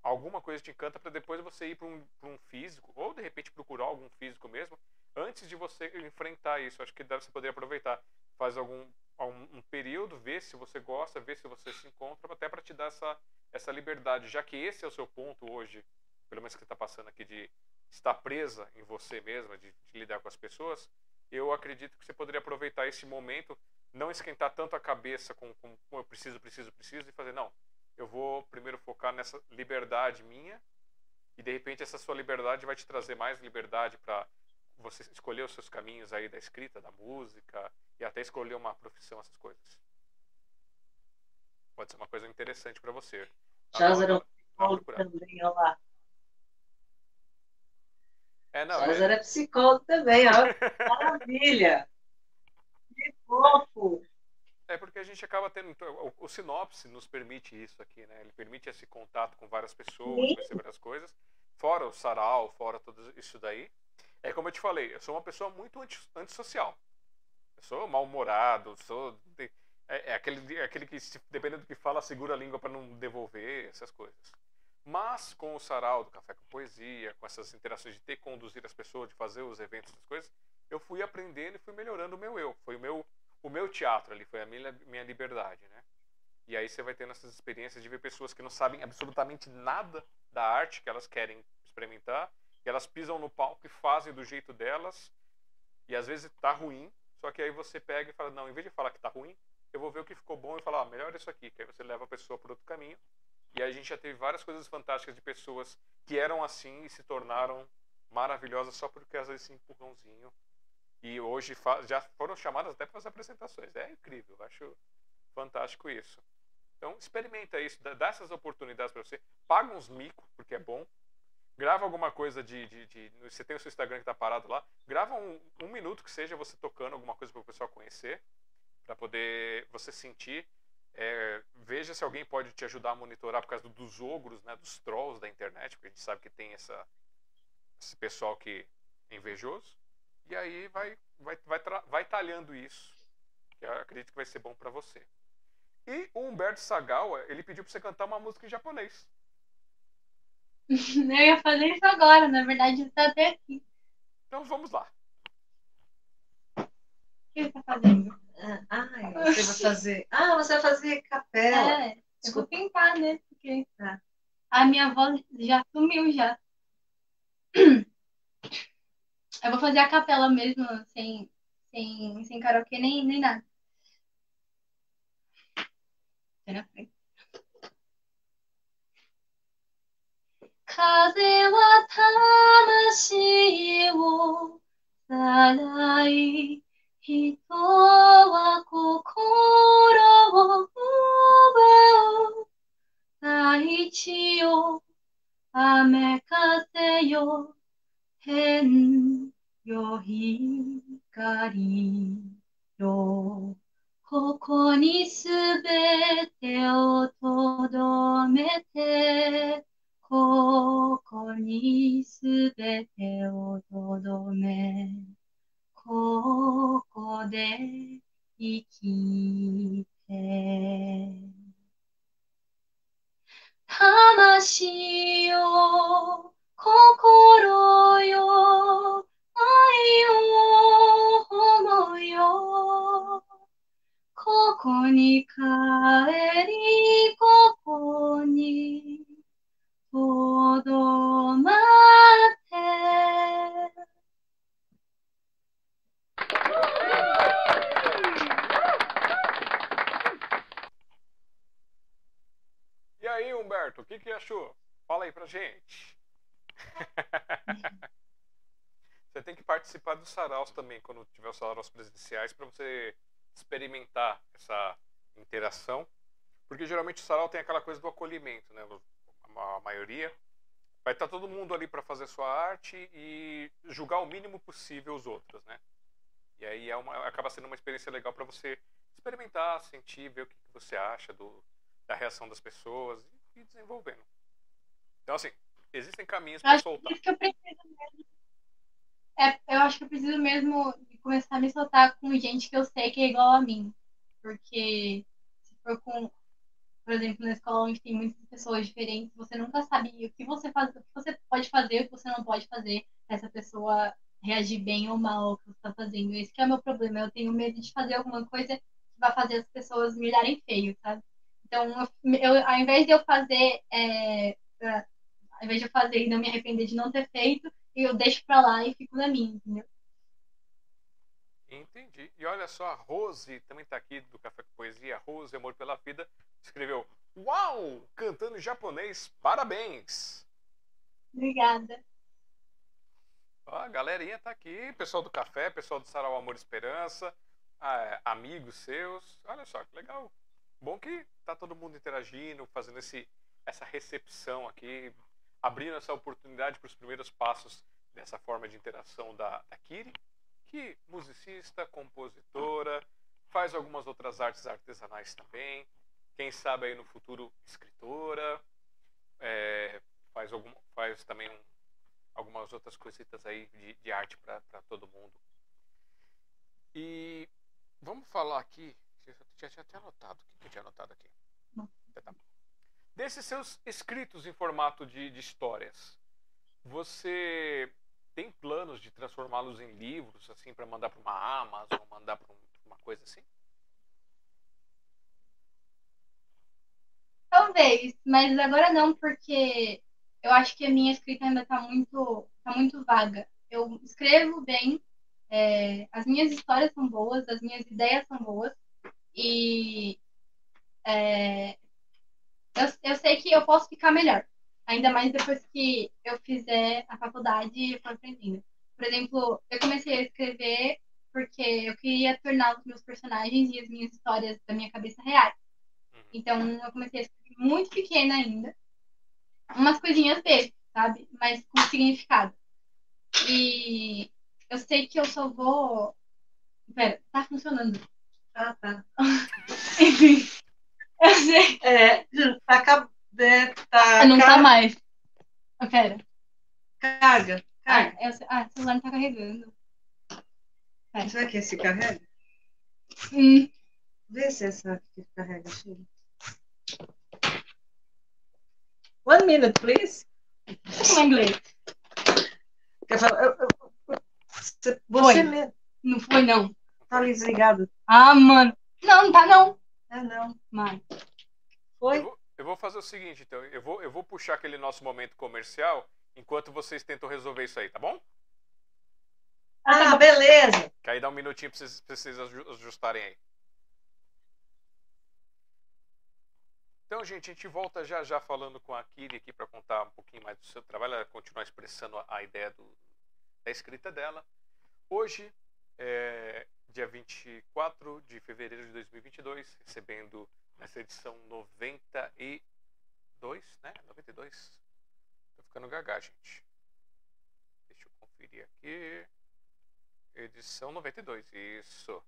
Speaker 1: alguma coisa te encanta para depois você ir para um, um físico, ou de repente procurar algum físico mesmo antes de você enfrentar isso. Acho que você poderia aproveitar, faz algum, algum um período, ver se você gosta, ver se você se encontra, até para te dar essa, essa liberdade, já que esse é o seu ponto hoje, pelo menos que está passando aqui, de estar presa em você mesma, de, de lidar com as pessoas. Eu acredito que você poderia aproveitar esse momento, não esquentar tanto a cabeça com, com, com eu preciso, preciso, preciso, e fazer, não, eu vou primeiro focar nessa liberdade minha E de repente essa sua liberdade vai te trazer mais liberdade para você escolher os seus caminhos aí da escrita, da música e até escolher uma profissão, essas coisas. Pode ser uma coisa interessante para você.
Speaker 3: Era psicólogo também, olha lá.
Speaker 1: É, não,
Speaker 3: Charles
Speaker 1: é...
Speaker 3: era psicólogo também, ó. Maravilha! Que fofo!
Speaker 1: É porque a gente acaba tendo. então, O, o sinopse nos permite isso aqui, né? Ele permite esse contato com várias pessoas,
Speaker 3: Sim.
Speaker 1: conhecer várias coisas. Fora o sarau, fora tudo isso daí. É como eu te falei, eu sou uma pessoa muito anti, antissocial. Eu sou mal-humorado, sou. é, é aquele, é aquele que, dependendo do que fala, segura a língua para não devolver, essas coisas. Mas com o sarau do Café com Poesia, com essas interações de ter conduzir as pessoas, de fazer os eventos, essas coisas, eu fui aprendendo e fui melhorando o meu eu. Foi o meu o meu teatro ali, foi a minha, minha liberdade, né? E aí você vai tendo essas experiências de ver pessoas que não sabem absolutamente nada da arte que elas querem experimentar, e elas pisam no palco e fazem do jeito delas, e às vezes tá ruim, só que aí você pega e fala, não, em vez de falar que tá ruim, eu vou ver o que ficou bom e falar, ah, melhor isso aqui, que aí você leva a pessoa por outro caminho. E aí a gente já teve várias coisas fantásticas de pessoas que eram assim e se tornaram maravilhosas só por causa desse empurrãozinho e hoje já foram chamadas até para as apresentações. É incrível, acho fantástico isso. Então experimenta isso, dá essas oportunidades para você. Paga uns micos, porque é bom. Grava alguma coisa de, de, de- Você tem o seu Instagram que está parado lá. Grava um, um minuto que seja você tocando alguma coisa para o pessoal conhecer, para poder você sentir. É, veja se alguém pode te ajudar a monitorar por causa do- dos ogros, né, dos trolls da internet, porque a gente sabe que tem essa, esse pessoal que é invejoso. E aí vai, vai, vai, vai talhando isso, que eu acredito que vai ser bom para você. E o Humberto Sagawa, ele pediu para você cantar uma música em japonês.
Speaker 2: Eu ia fazer isso agora, na verdade, está até aqui.
Speaker 1: Então vamos lá.
Speaker 2: O que ele tá fazendo?
Speaker 3: Ah, você vai fazer. Ah, você vai fazer capela.
Speaker 2: É, eu vou
Speaker 3: Desculpa.
Speaker 2: tentar, né? Porque
Speaker 3: Tá.
Speaker 2: a minha voz já sumiu já. Eu vou fazer a capela mesmo, sem, sem, sem karaokê nem, nem nada. Vai na frente. 風は魂をさらい人は心を奪う。大地よ雨風よ天よ光よ。ここにすべてをとどめてここにすべてをとどめここで生きて魂よ心よ愛を思うよここに帰りここに。
Speaker 1: E aí, Humberto, o que, que achou? Fala aí pra gente. você tem que participar dos saraus também, quando tiver os saraus presenciais, para você experimentar essa interação. Porque geralmente o sarau tem aquela coisa do acolhimento, né? A maioria. Vai estar todo mundo ali para fazer sua arte e julgar o mínimo possível os outros, né? E aí é uma, acaba sendo uma experiência legal para você experimentar, sentir, ver o que que você acha do, da reação das pessoas e ir desenvolvendo. Então, assim, existem caminhos para soltar.
Speaker 2: que eu preciso mesmo. É, eu acho que eu preciso mesmo começar a me soltar com gente que eu sei que é igual a mim. Porque se for com, por exemplo, na escola onde tem muitas pessoas diferentes, você nunca sabe o que você faz, o que você pode fazer, o que você não pode fazer, essa pessoa reagir bem ou mal ao que você está fazendo. Esse é o meu problema. Eu tenho medo de fazer alguma coisa que vai fazer as pessoas me olharem feio, sabe? Então, eu, eu- ao invés de eu fazer, é, pra- ao invés de eu fazer e não me arrepender de não ter feito, eu deixo pra lá e fico na minha, entendeu?
Speaker 1: Entendi. E olha só, a Rose também está aqui do Café com Poesia. Rose, Amor pela Vida, escreveu: Uau! Cantando em japonês, parabéns!
Speaker 2: Obrigada.
Speaker 1: Ó, a galerinha tá aqui, pessoal do café, pessoal do Sarau Amor e Esperança, amigos seus. Olha só que legal. Bom que tá todo mundo interagindo, fazendo esse, essa recepção aqui, abrindo essa oportunidade para os primeiros passos dessa forma de interação da, da Kiri, que musicista, compositora, faz algumas outras artes artesanais também, quem sabe aí no futuro escritora, é, faz, algum, faz também um, algumas outras coisitas aí de, de arte para todo mundo. E vamos falar aqui, eu já tinha até anotado, o que eu tinha anotado aqui? Tá Desses seus escritos em formato de, de histórias, você tem planos de transformá-los em livros, assim, para mandar para uma Amazon, mandar para um, uma coisa assim?
Speaker 2: Talvez, mas agora não, porque eu acho que a minha escrita ainda está muito, tá muito vaga. Eu escrevo bem, é, as minhas histórias são boas, as minhas ideias são boas, e é, eu, eu sei que eu posso ficar melhor. Ainda mais depois que eu fizer a faculdade e for aprendendo. Por exemplo, eu comecei a escrever porque eu queria tornar os meus personagens e as minhas histórias da minha cabeça reais. Uhum. Então, eu comecei a escrever muito pequena ainda. Umas coisinhas bestas, sabe? Mas com significado. E eu sei que eu só vou. Pera, tá funcionando.
Speaker 3: Ah, tá.
Speaker 2: Enfim. Eu sei.
Speaker 3: É, tá, é, tá
Speaker 2: Não tá mais. Oh, pera.
Speaker 3: Carga.
Speaker 2: Carga. Ah, eu, ah, o celular não tá carregando.
Speaker 3: Pera. Será que esse carrega?
Speaker 2: Hum.
Speaker 3: Vê se essa aqui carrega. Chega. One minute, please.
Speaker 2: Com inglês.
Speaker 3: Quer falar? Você,
Speaker 2: foi.
Speaker 3: mesmo.
Speaker 2: Não foi, não.
Speaker 3: Tá ali desligado.
Speaker 2: Ah, mano. Não, não tá, não.
Speaker 3: É, não.
Speaker 2: Mano.
Speaker 3: Foi?
Speaker 1: Eu vou, fazer o seguinte, então. Eu vou, eu vou puxar aquele nosso momento comercial enquanto vocês tentam resolver isso aí, tá bom?
Speaker 3: Ah, beleza.
Speaker 1: Que aí dá um minutinho pra vocês, pra vocês ajustarem aí. Então, gente, a gente volta já já falando com a Kiri aqui para contar um pouquinho mais do seu trabalho, ela continuar expressando a ideia do, da escrita dela. Hoje, é, dia 24 de fevereiro de 2022, recebendo nessa edição 92, né? 92. Tô ficando gaga, gente. Deixa eu conferir aqui. Edição 92, isso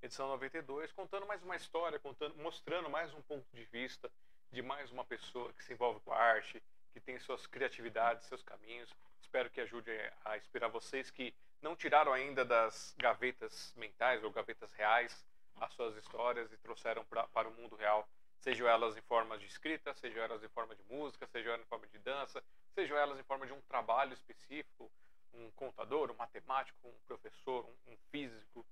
Speaker 1: edição 92, contando mais uma história, contando, mostrando mais um ponto de vista de mais uma pessoa que se envolve com a arte, que tem suas criatividades, seus caminhos. Espero que ajude a inspirar vocês que não tiraram ainda das gavetas mentais ou gavetas reais as suas histórias e trouxeram pra, para o mundo real, sejam elas em forma de escrita, sejam elas em forma de música, sejam elas em forma de dança, sejam elas em forma de um trabalho específico, um contador, um matemático, um professor, um, um físico,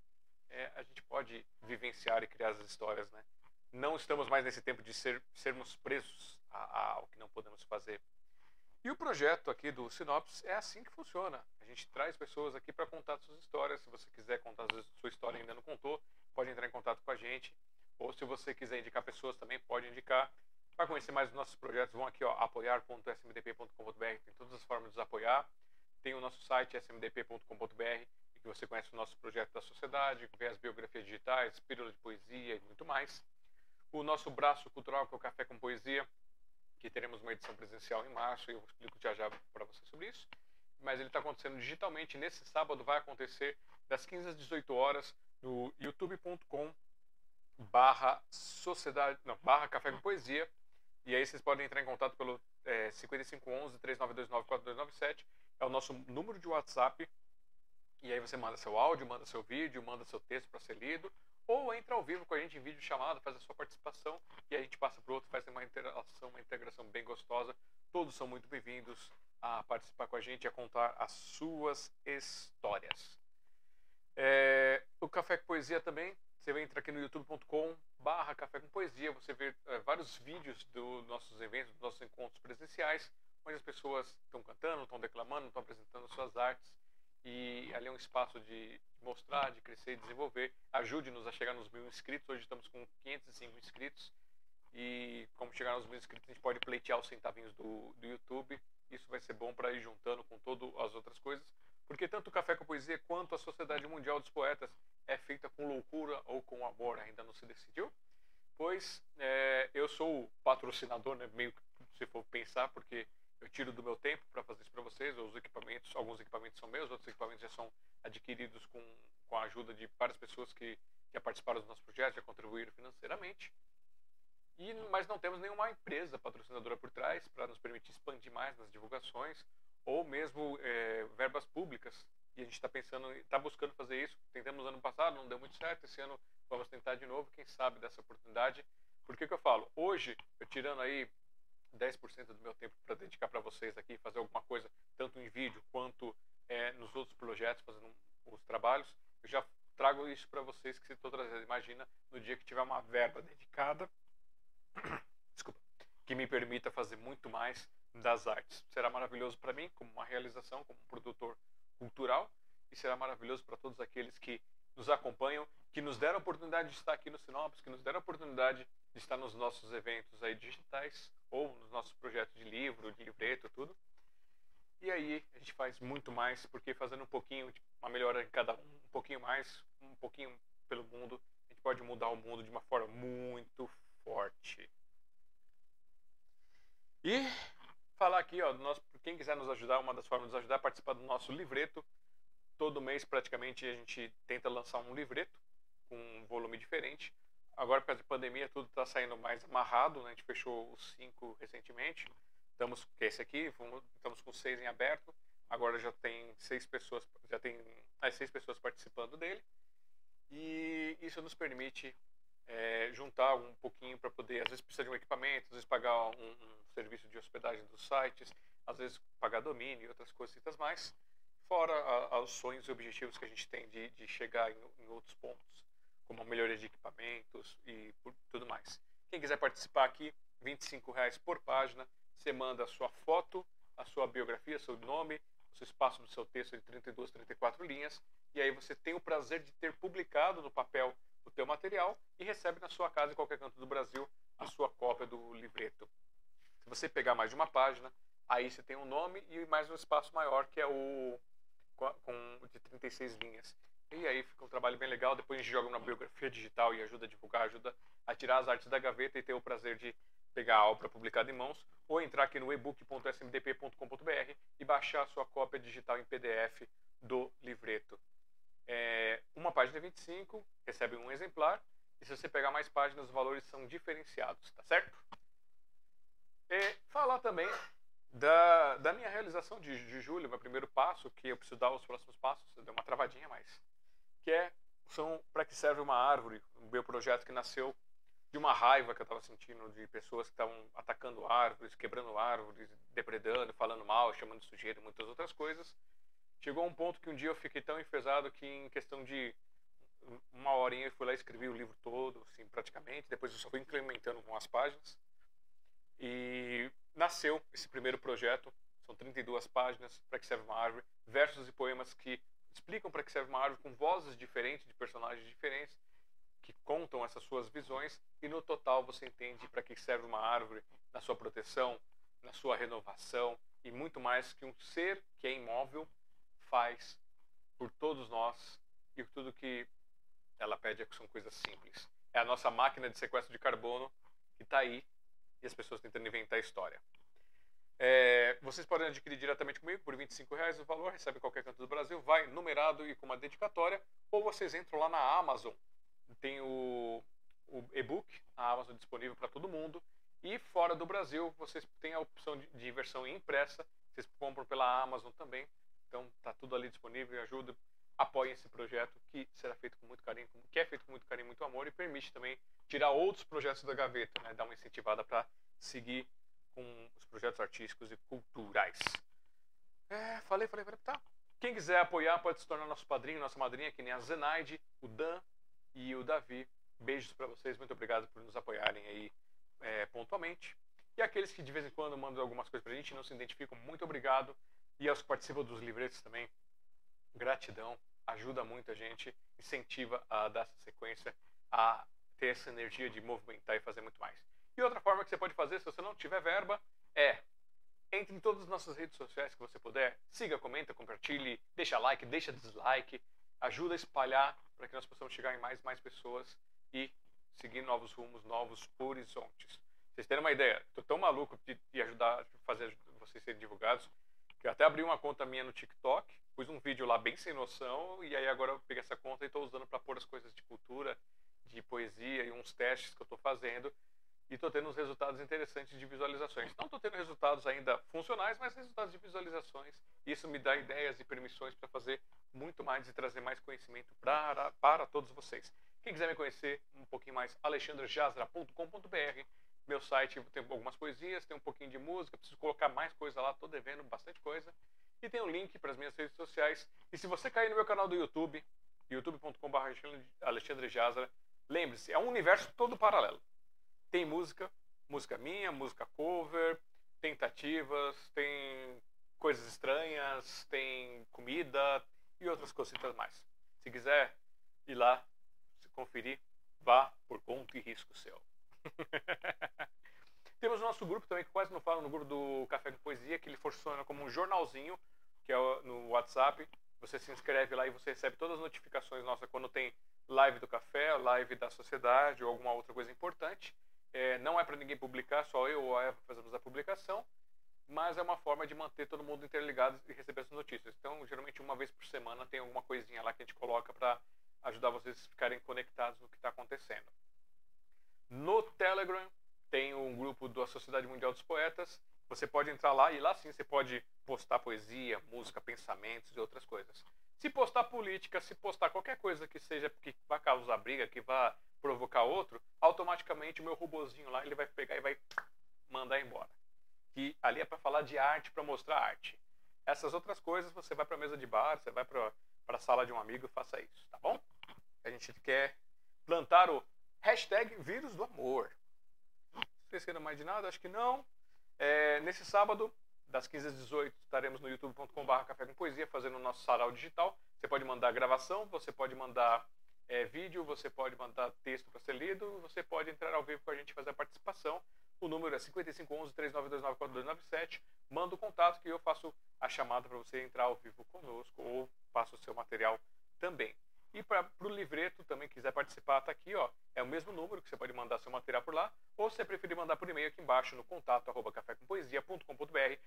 Speaker 1: é, a gente pode vivenciar e criar as histórias, né? Não estamos mais nesse tempo de ser, sermos presos a, a, ao que não podemos fazer. E o projeto aqui do Sinopse é assim que funciona. A gente traz pessoas aqui para contar suas histórias. Se você quiser contar sua história e ainda não contou, pode entrar em contato com a gente. Ou se você quiser indicar pessoas também, pode indicar. Para conhecer mais dos nossos projetos, vão aqui, ó, apoiar.smdp.com.br. Tem todas as formas de nos apoiar. Tem o nosso site, smdp.com.br que você conhece o nosso projeto da sociedade, vê as biografias digitais, pílula de poesia e muito mais. O nosso braço cultural, que é o Café com Poesia, que teremos uma edição presencial em março, e eu explico já já para você sobre isso. Mas ele está acontecendo digitalmente. Nesse sábado vai acontecer das 15 às 18 horas no youtube.com barra sociedade, não, barra Café com Poesia. E aí vocês podem entrar em contato pelo é, 5511 3929 4297. É o nosso número de WhatsApp e aí você manda seu áudio, manda seu vídeo, manda seu texto para ser lido, ou entra ao vivo com a gente em vídeo chamado, faz a sua participação e a gente passa para outro, faz uma interação, uma integração bem gostosa. Todos são muito bem-vindos a participar com a gente e a contar as suas histórias. É, o Café com Poesia também, você entra aqui no youtube.com barra Café com Poesia, você vê é, vários vídeos dos nossos eventos, dos nossos encontros presenciais, onde as pessoas estão cantando, estão declamando, estão apresentando suas artes e ali é um espaço de mostrar, de crescer e desenvolver. Ajude-nos a chegar nos mil inscritos. Hoje estamos com 505 inscritos. E como chegar nos mil inscritos, a gente pode pleitear os centavinhos do, do YouTube. Isso vai ser bom para ir juntando com todas as outras coisas, porque tanto o Café com Poesia quanto a Sociedade Mundial dos Poetas é feita com loucura ou com amor, ainda não se decidiu? Pois é, eu sou o patrocinador, né, meio que se for pensar, porque eu tiro do meu tempo para fazer isso para vocês. Os equipamentos, alguns equipamentos são meus, outros equipamentos já são adquiridos com, com a ajuda de várias pessoas que já participaram do nosso projeto, já contribuíram financeiramente. E, mas não temos nenhuma empresa patrocinadora por trás para nos permitir expandir mais nas divulgações ou mesmo é, verbas públicas. E a gente está pensando, está buscando fazer isso. Tentamos ano passado, não deu muito certo. Esse ano vamos tentar de novo, quem sabe dessa oportunidade. Por que, que eu falo? Hoje, eu tirando aí 10% do meu tempo para dedicar para vocês aqui, fazer alguma coisa, tanto em vídeo quanto é, nos outros projetos, fazendo os trabalhos, eu já trago isso para vocês que se estou trazendo. Imagina no dia que tiver uma verba dedicada, desculpa, que me permita fazer muito mais das artes. Será maravilhoso para mim, como uma realização, como um produtor cultural, e será maravilhoso para todos aqueles que nos acompanham, que nos deram a oportunidade de estar aqui no Sinopes, que nos deram a oportunidade de estar nos nossos eventos aí digitais ou nos nossos projetos de livro, de livreto, tudo. E aí a gente faz muito mais, porque fazendo um pouquinho, tipo, uma melhora em cada um, um pouquinho mais, um pouquinho pelo mundo, a gente pode mudar o mundo de uma forma muito forte. E falar aqui, ó, nós, quem quiser nos ajudar, uma das formas de nos ajudar é participar do nosso livreto. Todo mês, praticamente, a gente tenta lançar um livreto com um volume diferente. Agora, por causa da pandemia, tudo está saindo mais amarrado, né? A gente fechou os cinco recentemente. Estamos, que é esse aqui, estamos com seis em aberto. Agora já tem seis pessoas, já tem as seis pessoas participando dele. E isso nos permite é, juntar um pouquinho para poder, às vezes precisa de um equipamento, às vezes pagar um, um serviço de hospedagem dos sites, às vezes pagar domínio e outras coisitas mais, fora os sonhos e objetivos que a gente tem de, de chegar em, em, outros pontos, como a melhoria de equipamentos e por, tudo mais. Quem quiser participar aqui, R$ reais por página, você manda a sua foto, a sua biografia, seu nome, o seu espaço do seu texto de 32, 34 linhas, e aí você tem o prazer de ter publicado no papel o teu material e recebe na sua casa, em qualquer canto do Brasil, a sua cópia do livreto. Se você pegar mais de uma página, aí você tem um nome e mais um espaço maior, que é o com, de 36 linhas. E aí fica um trabalho bem legal. Depois a gente joga uma biografia digital e ajuda a divulgar, ajuda a tirar as artes da gaveta e ter o prazer de pegar a obra publicada em mãos, ou entrar aqui no ebook.smdp.com.br e baixar a sua cópia digital em PDF do livreto. É, uma página 25 recebe um exemplar, e se você pegar mais páginas, os valores são diferenciados, tá certo? E falar também da, da minha realização de, de julho, meu primeiro passo, que eu preciso dar os próximos passos, deu uma travadinha mais, que é são para que serve uma árvore, o meu projeto que nasceu de uma raiva que eu estava sentindo de pessoas que estavam atacando árvores, quebrando árvores, depredando, falando mal, chamando de sujeira e muitas outras coisas. Chegou um ponto que um dia eu fiquei tão enfesado que em questão de uma horinha eu fui lá e escrevi o livro todo, assim, praticamente. Depois eu só fui incrementando com as páginas. E nasceu esse primeiro projeto. São 32 páginas, para que serve uma árvore, versos e poemas que explicam para que serve uma árvore com vozes diferentes, de personagens diferentes, que contam essas suas visões. E no total você entende para que serve uma árvore na sua proteção, na sua renovação e muito mais que um ser que é imóvel faz por todos nós e tudo que ela pede é são coisas simples. É a nossa máquina de sequestro de carbono que está aí e as pessoas tentando inventar história. É, vocês podem adquirir diretamente comigo por R$ reais o valor, recebe em qualquer canto do Brasil, vai numerado e com uma dedicatória, ou vocês entram lá na Amazon, tem o, o e-book, a Amazon disponível para todo mundo, e fora do Brasil vocês têm a opção de, de versão impressa, vocês compram pela Amazon também, então tá tudo ali disponível ajuda, apoiem esse projeto que será feito com muito carinho, que é feito com muito carinho, muito amor e permite também tirar outros projetos da gaveta, né? dar uma incentivada para seguir com os projetos artísticos e culturais. É, falei, falei, falei, tá. Quem quiser apoiar pode se tornar nosso padrinho, nossa madrinha, que nem a Zenaide, o Dan e o Davi. Beijos para vocês, muito obrigado por nos apoiarem aí é, pontualmente. E aqueles que de vez em quando mandam algumas coisas pra gente e não se identificam, muito obrigado. E aos que participam dos livretos também, gratidão, ajuda muito a gente, incentiva a dar essa sequência, a ter essa energia de movimentar e fazer muito mais. E outra forma que você pode fazer, se você não tiver verba, é Entre em todas as nossas redes sociais que você puder. Siga, comenta, compartilhe, deixa like, deixa dislike. Ajuda a espalhar para que nós possamos chegar em mais mais pessoas e seguir novos rumos, novos horizontes. Vocês terem uma ideia, estou tão maluco de, de ajudar a fazer vocês serem divulgados que eu até abri uma conta minha no TikTok, pus um vídeo lá bem sem noção e aí agora eu peguei essa conta e estou usando para pôr as coisas de cultura, de poesia e uns testes que eu estou fazendo e estou tendo uns resultados interessantes de visualizações. Não estou tendo resultados ainda funcionais, mas resultados de visualizações. Isso me dá ideias e permissões para fazer muito mais e trazer mais conhecimento para, para todos vocês. Quem quiser me conhecer um pouquinho mais, alexandrejazra.com.br. Meu site tem algumas poesias, tem um pouquinho de música, preciso colocar mais coisa lá, estou devendo bastante coisa. E tem um link para as minhas redes sociais. E se você cair no meu canal do YouTube, youtube.com.br Alexandre Jazra, lembre-se, é um universo todo paralelo. Tem música, música minha, música cover, tentativas, tem coisas estranhas, tem comida e outras cositas mais. Se quiser ir lá, se conferir, vá por conta e risco seu. Temos o nosso grupo também, que quase não fala no grupo do Café com Poesia, que ele funciona como um jornalzinho, que é no WhatsApp. Você se inscreve lá e você recebe todas as notificações nossas quando tem live do café, live da sociedade ou alguma outra coisa importante. É, não é para ninguém publicar, só eu ou a Eva fazemos a publicação, mas é uma forma de manter todo mundo interligado e receber as notícias. Então, geralmente, uma vez por semana tem alguma coisinha lá que a gente coloca para ajudar vocês a ficarem conectados no que está acontecendo. No Telegram tem um grupo da Sociedade Mundial dos Poetas. Você pode entrar lá e lá sim você pode postar poesia, música, pensamentos e outras coisas. Se postar política, se postar qualquer coisa que seja que vá causar briga, que vá provocar outro, automaticamente o meu robozinho lá ele vai pegar e vai mandar embora. Que ali é para falar de arte, para mostrar arte. Essas outras coisas você vai para mesa de bar, você vai para a sala de um amigo faça isso, tá bom? A gente quer plantar o hashtag vírus do amor. Esqueceram mais de nada? Acho que não. É, nesse sábado, das 15 às 18, estaremos no youtube.com.br Café com Poesia fazendo o nosso sarau digital. Você pode mandar gravação, você pode mandar é, vídeo, você pode mandar texto para ser lido, você pode entrar ao vivo com a gente e fazer a participação. O número é 5511-3929-4297. Manda o contato que eu faço a chamada para você entrar ao vivo conosco ou passo o seu material também. E para o livreto também quiser participar, está aqui, ó. É o mesmo número que você pode mandar seu material por lá. Ou se você preferir mandar por e-mail aqui embaixo no contato arroba cafécompoesia.com.br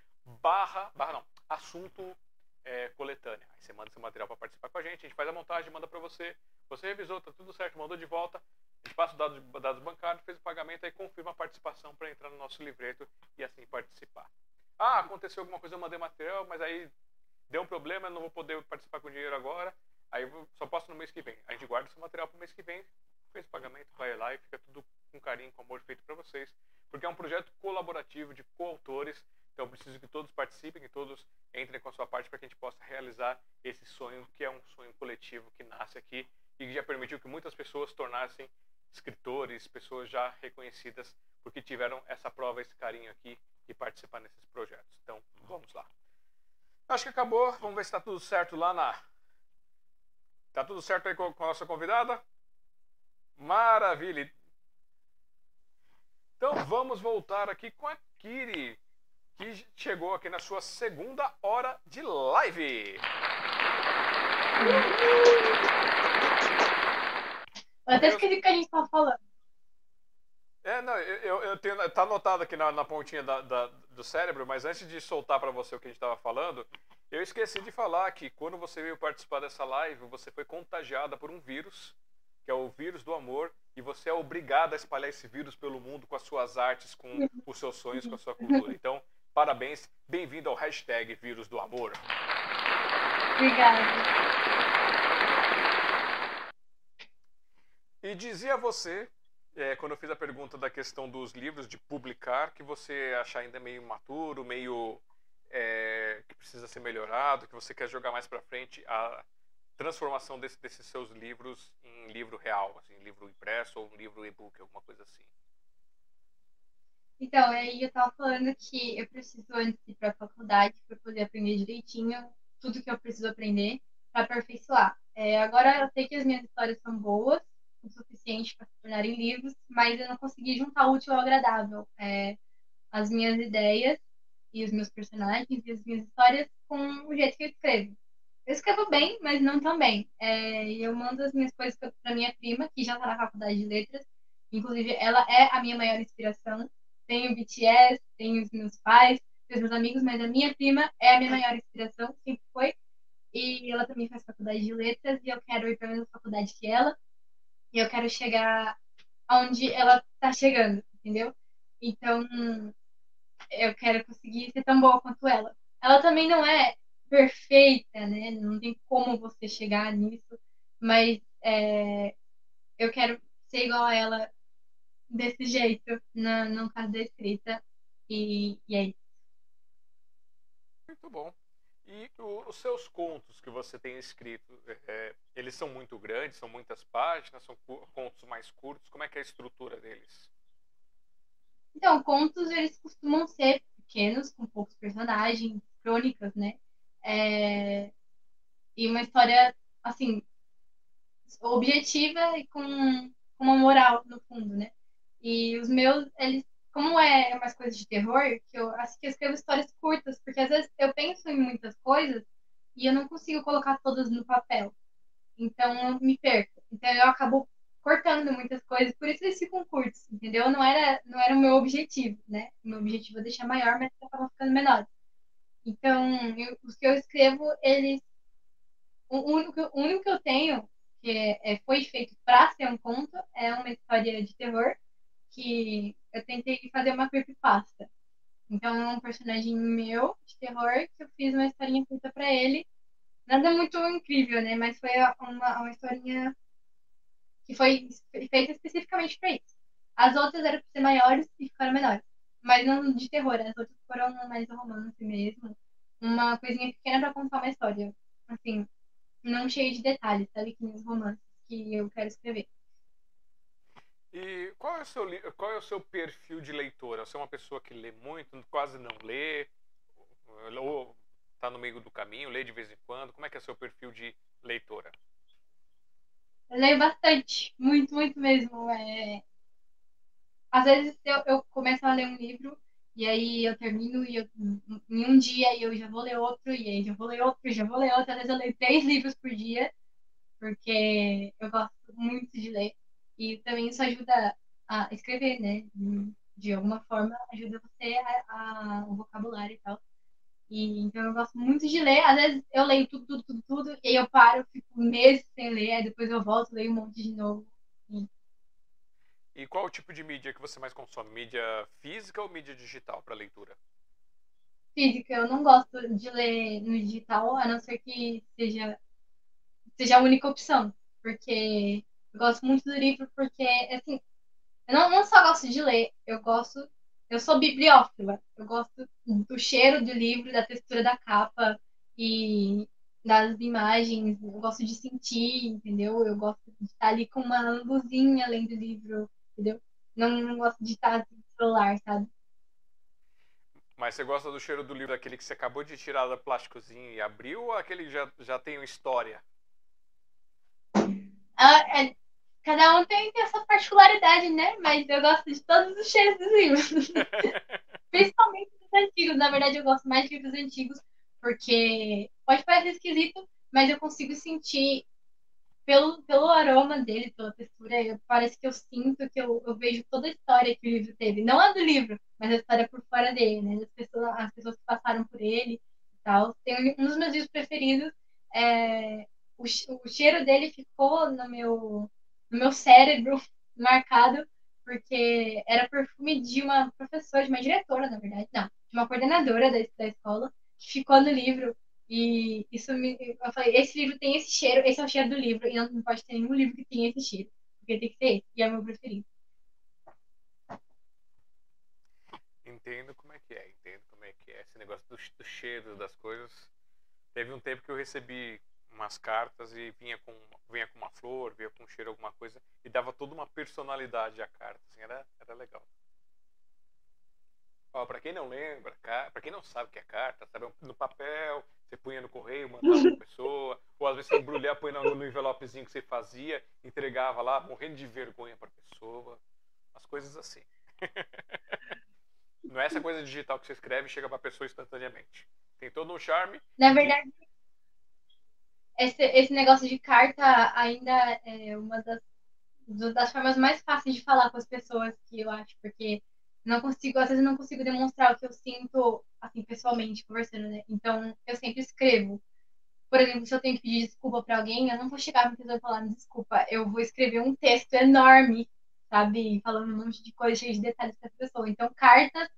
Speaker 1: barra, barra não, assunto é, coletânea. Aí você manda seu material para participar com a gente, a gente faz a montagem, manda para você. Você revisou, tá tudo certo, mandou de volta. A gente passa os dados, dados bancários, fez o pagamento, aí confirma a participação para entrar no nosso livreto e assim participar. Ah, aconteceu alguma coisa, eu mandei material, mas aí deu um problema, eu não vou poder participar com dinheiro agora. Aí só posso no mês que vem. A gente guarda esse material para o mês que vem, fez o pagamento, vai lá e fica tudo com carinho, com amor feito para vocês. Porque é um projeto colaborativo de coautores, então preciso que todos participem, que todos entrem com a sua parte para que a gente possa realizar esse sonho, que é um sonho coletivo que nasce aqui e que já permitiu que muitas pessoas tornassem escritores, pessoas já reconhecidas, porque tiveram essa prova, esse carinho aqui e participar nesses projetos. Então, vamos lá. Acho que acabou. Vamos ver se está tudo certo lá na Tá tudo certo aí com a nossa convidada? Maravilha! Então vamos voltar aqui com a Kiri, que chegou aqui na sua segunda hora de live.
Speaker 2: Eu até esqueci o que a gente estava falando.
Speaker 1: É, não, eu, eu tenho, tá anotado aqui na, na pontinha da, da, do cérebro, mas antes de soltar para você o que a gente estava falando, eu esqueci de falar que quando você veio participar dessa live, você foi contagiada por um vírus, que é o vírus do amor, e você é obrigada a espalhar esse vírus pelo mundo com as suas artes, com os seus sonhos, com a sua cultura. Então, parabéns, bem-vindo ao hashtag vírus do amor.
Speaker 2: Obrigada.
Speaker 1: E dizia você, é, quando eu fiz a pergunta da questão dos livros, de publicar, que você acha ainda meio imaturo, meio é, que precisa ser melhorado, que você quer jogar mais para frente a transformação desse, desses seus livros em livro real, assim, livro impresso ou um livro e-book, alguma coisa assim.
Speaker 2: Então, aí eu estava falando que eu preciso antes ir para a faculdade para poder aprender direitinho tudo que eu preciso aprender para aperfeiçoar. É, agora eu sei que as minhas histórias são boas, o suficiente para se tornarem livros, mas eu não consegui juntar útil ao agradável. É, as minhas ideias e os meus personagens e as minhas histórias com o jeito que eu escrevo. Eu escrevo bem, mas não tão bem. É, eu mando as minhas coisas para minha prima, que já está na faculdade de letras. Inclusive, ela é a minha maior inspiração. Tenho BTS, tenho os meus pais, os meus amigos, mas a minha prima é a minha maior inspiração, sempre foi. E ela também faz faculdade de letras e eu quero ir para a mesma faculdade que ela. E eu quero chegar onde ela está chegando, entendeu? Então, eu quero conseguir ser tão boa quanto ela. Ela também não é perfeita, né? Não tem como você chegar nisso, mas é, eu quero ser igual a ela desse jeito, na, no caso da escrita, e, e é isso.
Speaker 1: Muito bom. E o, os seus contos que você tem escrito, é, eles são muito grandes, são muitas páginas, são contos mais curtos? Como é que é a estrutura deles?
Speaker 2: Então, contos eles costumam ser pequenos, com poucos personagens, crônicas, né? É... E uma história, assim, objetiva e com, com uma moral no fundo, né? E os meus, eles, como é umas coisas de terror, que eu acho que eu escrevo histórias curtas, porque às vezes eu penso em muitas coisas e eu não consigo colocar todas no papel. Então eu me perco. Então eu acabo cortando muitas coisas, por isso eles ficam curtos, entendeu? Não era, não era o meu objetivo, né? O meu objetivo é deixar maior, mas acabam ficando menores. Então, eu, os que eu escrevo, eles. O único, o único que eu tenho, que é, é foi feito para ser um conto, é uma história de terror, que eu tentei fazer uma creepypasta. Então, é um personagem meu de terror, que eu fiz uma historinha curta para ele. Nada muito incrível, né? Mas foi uma, uma historinha que foi feita especificamente para isso. As outras eram para ser maiores e ficaram menores. Mas não de terror, as outras foram mais romance mesmo. Uma coisinha pequena para contar uma história. Assim, não cheio de detalhes, sabe? Que os romances que eu quero escrever.
Speaker 1: E qual é, o seu, qual é o seu perfil de leitora? Você é uma pessoa que lê muito, quase não lê? Ou está no meio do caminho, lê de vez em quando? Como é que é o seu perfil de leitora?
Speaker 2: Eu leio bastante, muito, muito mesmo. É... Às vezes eu, eu começo a ler um livro e aí eu termino e eu, em um dia eu já vou ler outro, e aí já vou ler outro, já vou ler outro. Às vezes eu leio três livros por dia, porque eu gosto muito de ler. E também isso ajuda a escrever, né? De alguma forma ajuda você a, a o vocabulário e tal. E, então eu gosto muito de ler. Às vezes eu leio tudo, tudo, tudo, tudo, e aí eu paro, fico meses sem ler, aí depois eu volto, leio um monte de novo. E...
Speaker 1: qual o tipo de mídia que você mais consome? Mídia física ou mídia digital para leitura?
Speaker 2: Física, eu não gosto de ler no digital, a não ser que seja, seja a única opção. Porque eu gosto muito do livro, porque, assim, eu não, não só gosto de ler, eu gosto eu sou bibliófila. Eu gosto do cheiro do livro, da textura da capa e das imagens. Eu gosto de sentir, entendeu? Eu gosto de estar ali com uma luzinha lendo o livro, entendeu? Não, não gosto de estar assim, no celular, sabe?
Speaker 1: Mas você gosta do cheiro do livro, aquele que você acabou de tirar da plásticozinho e abriu, ou aquele que já, já tem uma história?
Speaker 2: Ah, é, Cada um tem, tem essa particularidade, né? Mas eu gosto de todos os cheiros dos livros. Principalmente dos antigos. Na verdade, eu gosto mais de livros antigos, porque pode parecer esquisito, mas eu consigo sentir pelo, pelo aroma dele, pela textura, parece que eu sinto que eu, eu vejo toda a história que o livro teve. Não a do livro, mas a história por fora dele, né? As pessoas, as pessoas que passaram por ele e tal. Tem um dos meus livros preferidos. É, o, o cheiro dele ficou no meu no meu cérebro marcado, porque era perfume de uma professora, de uma diretora, na verdade, não, de uma coordenadora da, da escola, que ficou no livro. E isso me. Eu falei, esse livro tem esse cheiro, esse é o cheiro do livro, e não, pode ter nenhum livro que tenha esse cheiro, porque tem que ter esse, e é o meu preferido.
Speaker 1: Entendo como é que é, entendo como é que é. Esse negócio do, do cheiro das coisas. Teve um tempo que eu recebi umas cartas e vinha com, vinha com uma flor, vinha com um cheiro, alguma coisa, e dava toda uma personalidade à carta. Assim, era, era legal. Ó, pra quem não lembra, para quem não sabe o que é carta, sabe? No papel, você punha no correio, mandava pra pessoa, ou às vezes você embrulhar, põe no, no envelopezinho que você fazia, entregava lá, morrendo de vergonha pra pessoa. As coisas assim. Não é essa coisa digital que você escreve e chega pra pessoa instantaneamente. Tem todo um charme.
Speaker 2: Na verdade, esse, esse negócio de carta ainda é uma das, das formas mais fáceis de falar com as pessoas que eu acho, porque não consigo, às vezes eu não consigo demonstrar o que eu sinto, assim, pessoalmente, conversando, né? Então, eu sempre escrevo. Por exemplo, se eu tenho que pedir desculpa para alguém, eu não vou chegar pra pessoa e falar desculpa, eu vou escrever um texto enorme, sabe? Falando um monte de coisa, cheio de detalhes pra pessoa. Então, cartas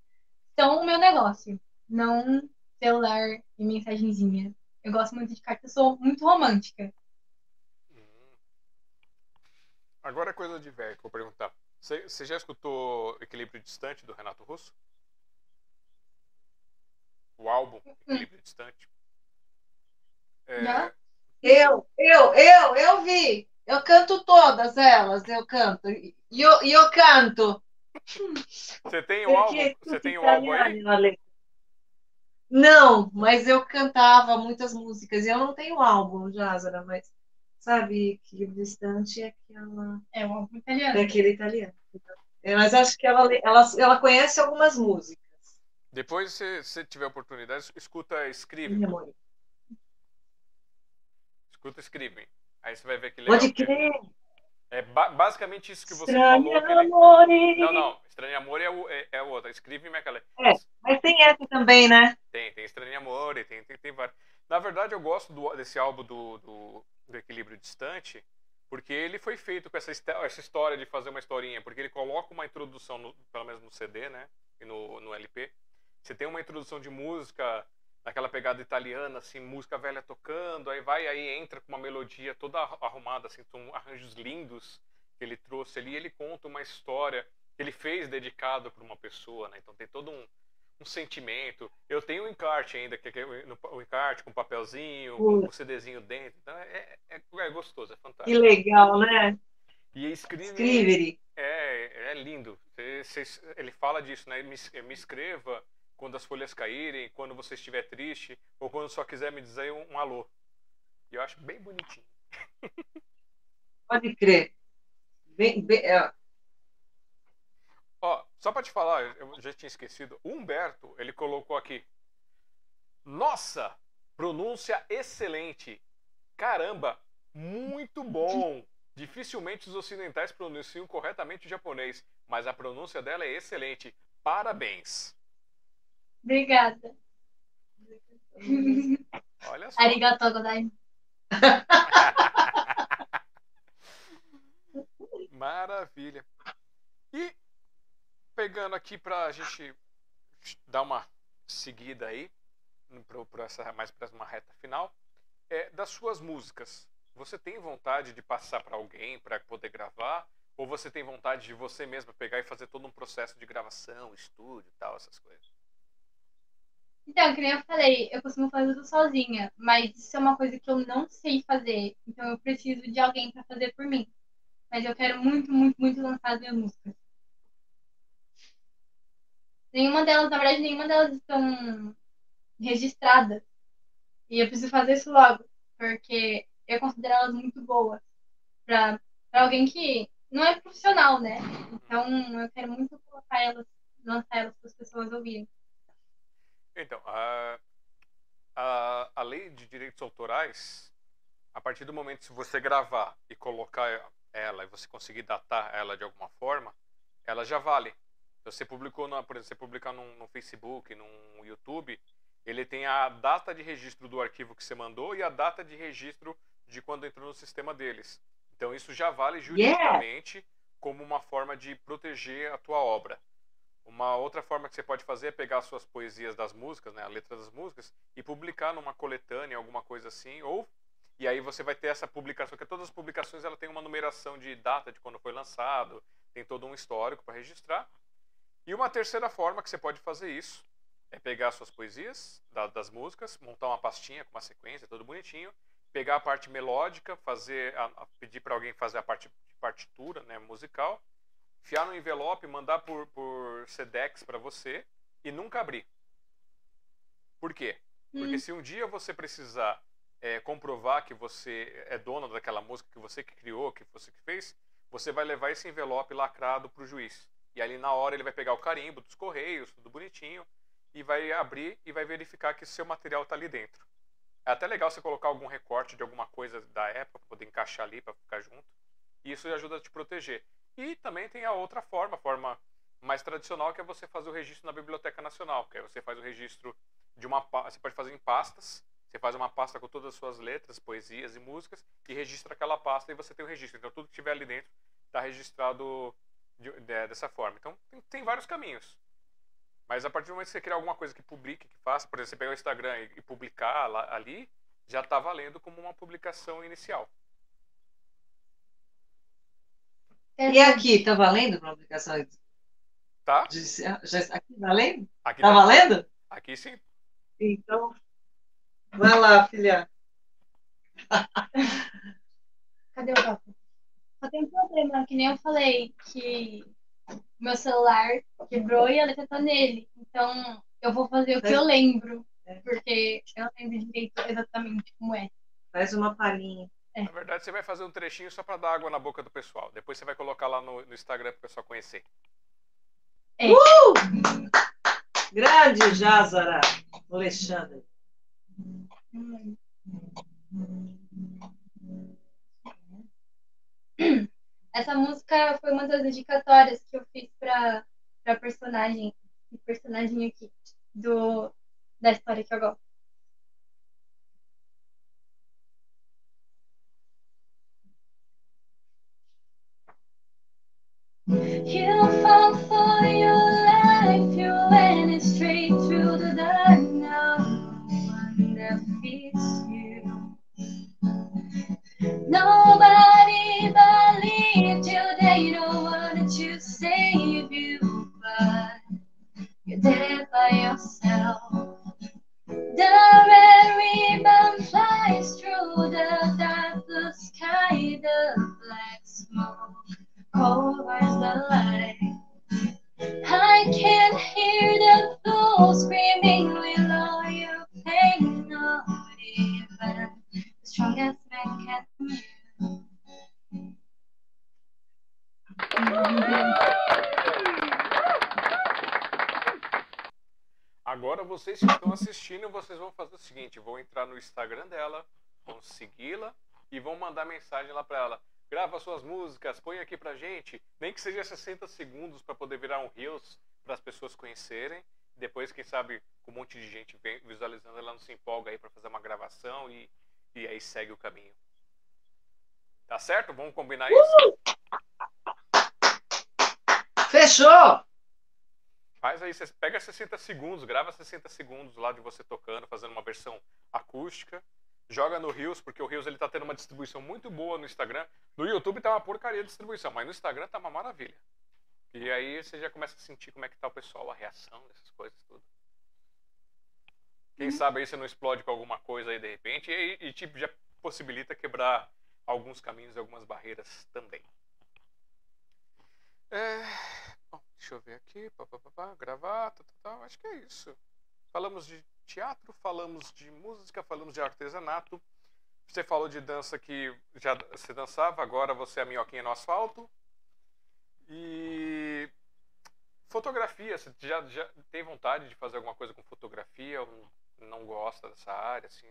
Speaker 2: são o meu negócio, não celular e mensagenzinha. Eu gosto muito de cartas, sou muito romântica.
Speaker 1: Hum. Agora é coisa de velho que eu vou perguntar. Você, já escutou Equilíbrio Distante do Renato Russo? O álbum Equilíbrio Distante? É?
Speaker 3: Eu, eu, eu, eu vi. Eu canto todas elas, eu canto. E eu, eu canto.
Speaker 1: Você tem o álbum? Você tem o álbum aí?
Speaker 3: Não, mas eu cantava muitas músicas. E eu não tenho álbum, Jázara, mas sabe que distante é aquela,
Speaker 2: É um álbum italiano.
Speaker 3: é aquele italiano. É, mas acho que ela, ela, ela conhece algumas músicas.
Speaker 1: Depois, se você tiver oportunidade, escuta
Speaker 3: mãe.
Speaker 1: Escuta Escribe. Aí você vai ver que legal.
Speaker 3: Pode crer.
Speaker 1: É ba- basicamente isso que você
Speaker 3: Estranho
Speaker 1: falou. que ele-
Speaker 3: amore.
Speaker 1: Não, não. Estranho Amor é, o, é, é o outro. Escribe aquela.
Speaker 3: É. Mas tem essa também, né?
Speaker 1: Tem, tem Estranho Amor, tem, tem, tem vários. Na verdade, eu gosto do- desse álbum do, do, do Equilíbrio Distante, porque ele foi feito com essa, essa história de fazer uma historinha, porque ele coloca uma introdução, no- pelo menos no CD, né? E no, no LP. Você tem uma introdução de música naquela pegada italiana, assim, música velha tocando, aí vai, aí entra com uma melodia toda arru- arrumada, assim, com arranjos lindos que ele trouxe ali, ele conta uma história que ele fez dedicado para uma pessoa, né? Então tem todo um, um sentimento. Eu tenho o encarte ainda, que é o o encarte com papelzinho, com o CDzinho dentro. Então é, é, é gostoso, é
Speaker 3: Que
Speaker 1: fantástico.
Speaker 3: legal, né?
Speaker 1: E escreve,
Speaker 3: Escreve.
Speaker 1: é, é lindo. Ele fala disso, né? Me, me escreva quando as folhas caírem, quando você estiver triste, ou quando só quiser me dizer um, um alô. E eu acho bem bonitinho.
Speaker 3: Pode crer. Bem, bem, é,
Speaker 1: Ó, só pra te falar, eu já tinha esquecido. O Humberto, ele colocou aqui. Nossa, pronúncia excelente. Caramba, muito bom. Dificilmente os ocidentais pronunciam corretamente o japonês, mas a pronúncia dela é excelente. Parabéns.
Speaker 2: Obrigada.
Speaker 1: Olha só.
Speaker 2: Arigatou.
Speaker 1: Maravilha. E pegando aqui pra gente dar uma seguida aí, pro, pro essa, mais para uma reta final, é, das suas músicas. Você tem vontade de passar para alguém para poder gravar? Ou você tem vontade de você mesma pegar e fazer todo um processo de gravação, estúdio tal, essas coisas?
Speaker 2: Então, que nem eu falei, eu costumo fazer tudo sozinha, mas isso é uma coisa que eu não sei fazer. Então eu preciso de alguém pra fazer por mim. Mas eu quero muito, muito, muito lançar as minhas músicas. Nenhuma delas, na verdade, nenhuma delas estão registradas. E eu preciso fazer isso logo, porque eu considero elas muito boas pra alguém que não é profissional, né? Então eu quero muito colocar elas, lançar elas para as pessoas ouvirem.
Speaker 1: Então, a, a, a lei de direitos autorais, a partir do momento que você gravar e colocar ela e você conseguir datar ela de alguma forma, ela já vale. Se você publicou, na, por exemplo, você publicar no, no Facebook, no YouTube, ele tem a data de registro do arquivo que você mandou e a data de registro de quando entrou no sistema deles. Então isso já vale juridicamente como uma forma de proteger a tua obra. Uma outra forma que você pode fazer é pegar as suas poesias das músicas, né, a letra das músicas, e publicar numa coletânea, alguma coisa assim, ou e aí você vai ter essa publicação, que todas as publicações ela tem uma numeração de data de quando foi lançado, tem todo um histórico para registrar. E uma terceira forma que você pode fazer isso é pegar suas poesias da, das músicas, montar uma pastinha com uma sequência, tudo bonitinho, pegar a parte melódica, fazer a, a, pedir para alguém fazer a parte de partitura, né, musical, enfiar no envelope, mandar por, por Sedex para você e nunca abrir. Por quê? Porque
Speaker 2: Hum.
Speaker 1: se um dia você precisar é, comprovar que você é dono daquela música, que você que criou, que você que fez, você vai levar esse envelope lacrado para o juiz. E ali na hora ele vai pegar o carimbo dos correios, tudo bonitinho, e vai abrir e vai verificar que seu material está ali dentro. É até legal você colocar algum recorte de alguma coisa da época para poder encaixar ali para ficar junto. E isso ajuda a te proteger. E também tem a outra forma, a forma mais tradicional, que é você fazer o registro na Biblioteca Nacional, que aí você faz o registro de uma você pode fazer em pastas, você faz uma pasta com todas as suas letras, poesias e músicas e registra aquela pasta e você tem o registro. Então tudo que tiver ali dentro está registrado de, de, dessa forma. Então tem, tem, vários caminhos. Mas a partir do momento que você criar alguma coisa que publique, que faça, por exemplo, você pegar o Instagram e, e publicar lá, ali, já está valendo como uma publicação inicial.
Speaker 3: E aqui, está valendo para publicação?
Speaker 1: Tá?
Speaker 3: Já, aqui valendo?
Speaker 1: Aqui
Speaker 3: tá, tá valendo?
Speaker 1: Aqui sim.
Speaker 3: Então, vai lá, filha.
Speaker 2: Cadê o papo? Só tem um problema, que nem eu falei, que meu celular quebrou e a letra tá nele. Então, eu vou fazer o que eu lembro, é. porque eu não lembro direito exatamente como é.
Speaker 3: Faz uma palhinha.
Speaker 1: É. Na verdade, você vai fazer um trechinho só para dar água na boca do pessoal. Depois você vai colocar lá no, no Instagram para o pessoal conhecer.
Speaker 3: É. Uh! Grande Jazara Alexandre. Hum.
Speaker 2: Essa música foi uma das dedicatórias que eu fiz para a personagem, personagem aqui do, da história que eu gosto. You fall for your life, you went straight through the dark. No one defeats you. Nobody believed you, they don't want to save you, but you did it by yourself. The red ribbon flies through the dark blue sky, the black smoke covers the light. I can hear the fools screaming with all your pain, not even the strongest man can hear.
Speaker 1: Agora vocês que estão assistindo, vocês vão fazer o seguinte: vão entrar no Instagram dela, vão segui-la e vão mandar mensagem lá para ela grava suas músicas, põe aqui pra gente, nem que seja 60 segundos para poder virar um Reels para as pessoas conhecerem. Depois, quem sabe, com um monte de gente visualizando, ela não se empolga aí para fazer uma gravação e, e aí segue o caminho. Tá certo? Vamos combinar isso?
Speaker 3: Fechou!
Speaker 1: Faz aí, você pega 60 segundos, grava 60 segundos lá de você tocando, fazendo uma versão acústica joga no Rios, porque o Rios ele tá tendo uma distribuição muito boa no Instagram. No YouTube tá uma porcaria de distribuição, mas no Instagram tá uma maravilha. E aí você já começa a sentir como é que tá o pessoal, a reação dessas coisas tudo. Quem uhum. sabe aí você não explode com alguma coisa aí de repente e, e, tipo já possibilita quebrar alguns caminhos e algumas barreiras também. É... Bom, deixa eu ver aqui, pá, pá, pá, gravar, tá, tá, tá, acho que é isso. Falamos de teatro, falamos de música, falamos de artesanato. Você falou de dança que já se dançava, agora você é a minhoquinha no asfalto. E fotografia, você já, já tem vontade de fazer alguma coisa com fotografia ou não gosta dessa área? Assim,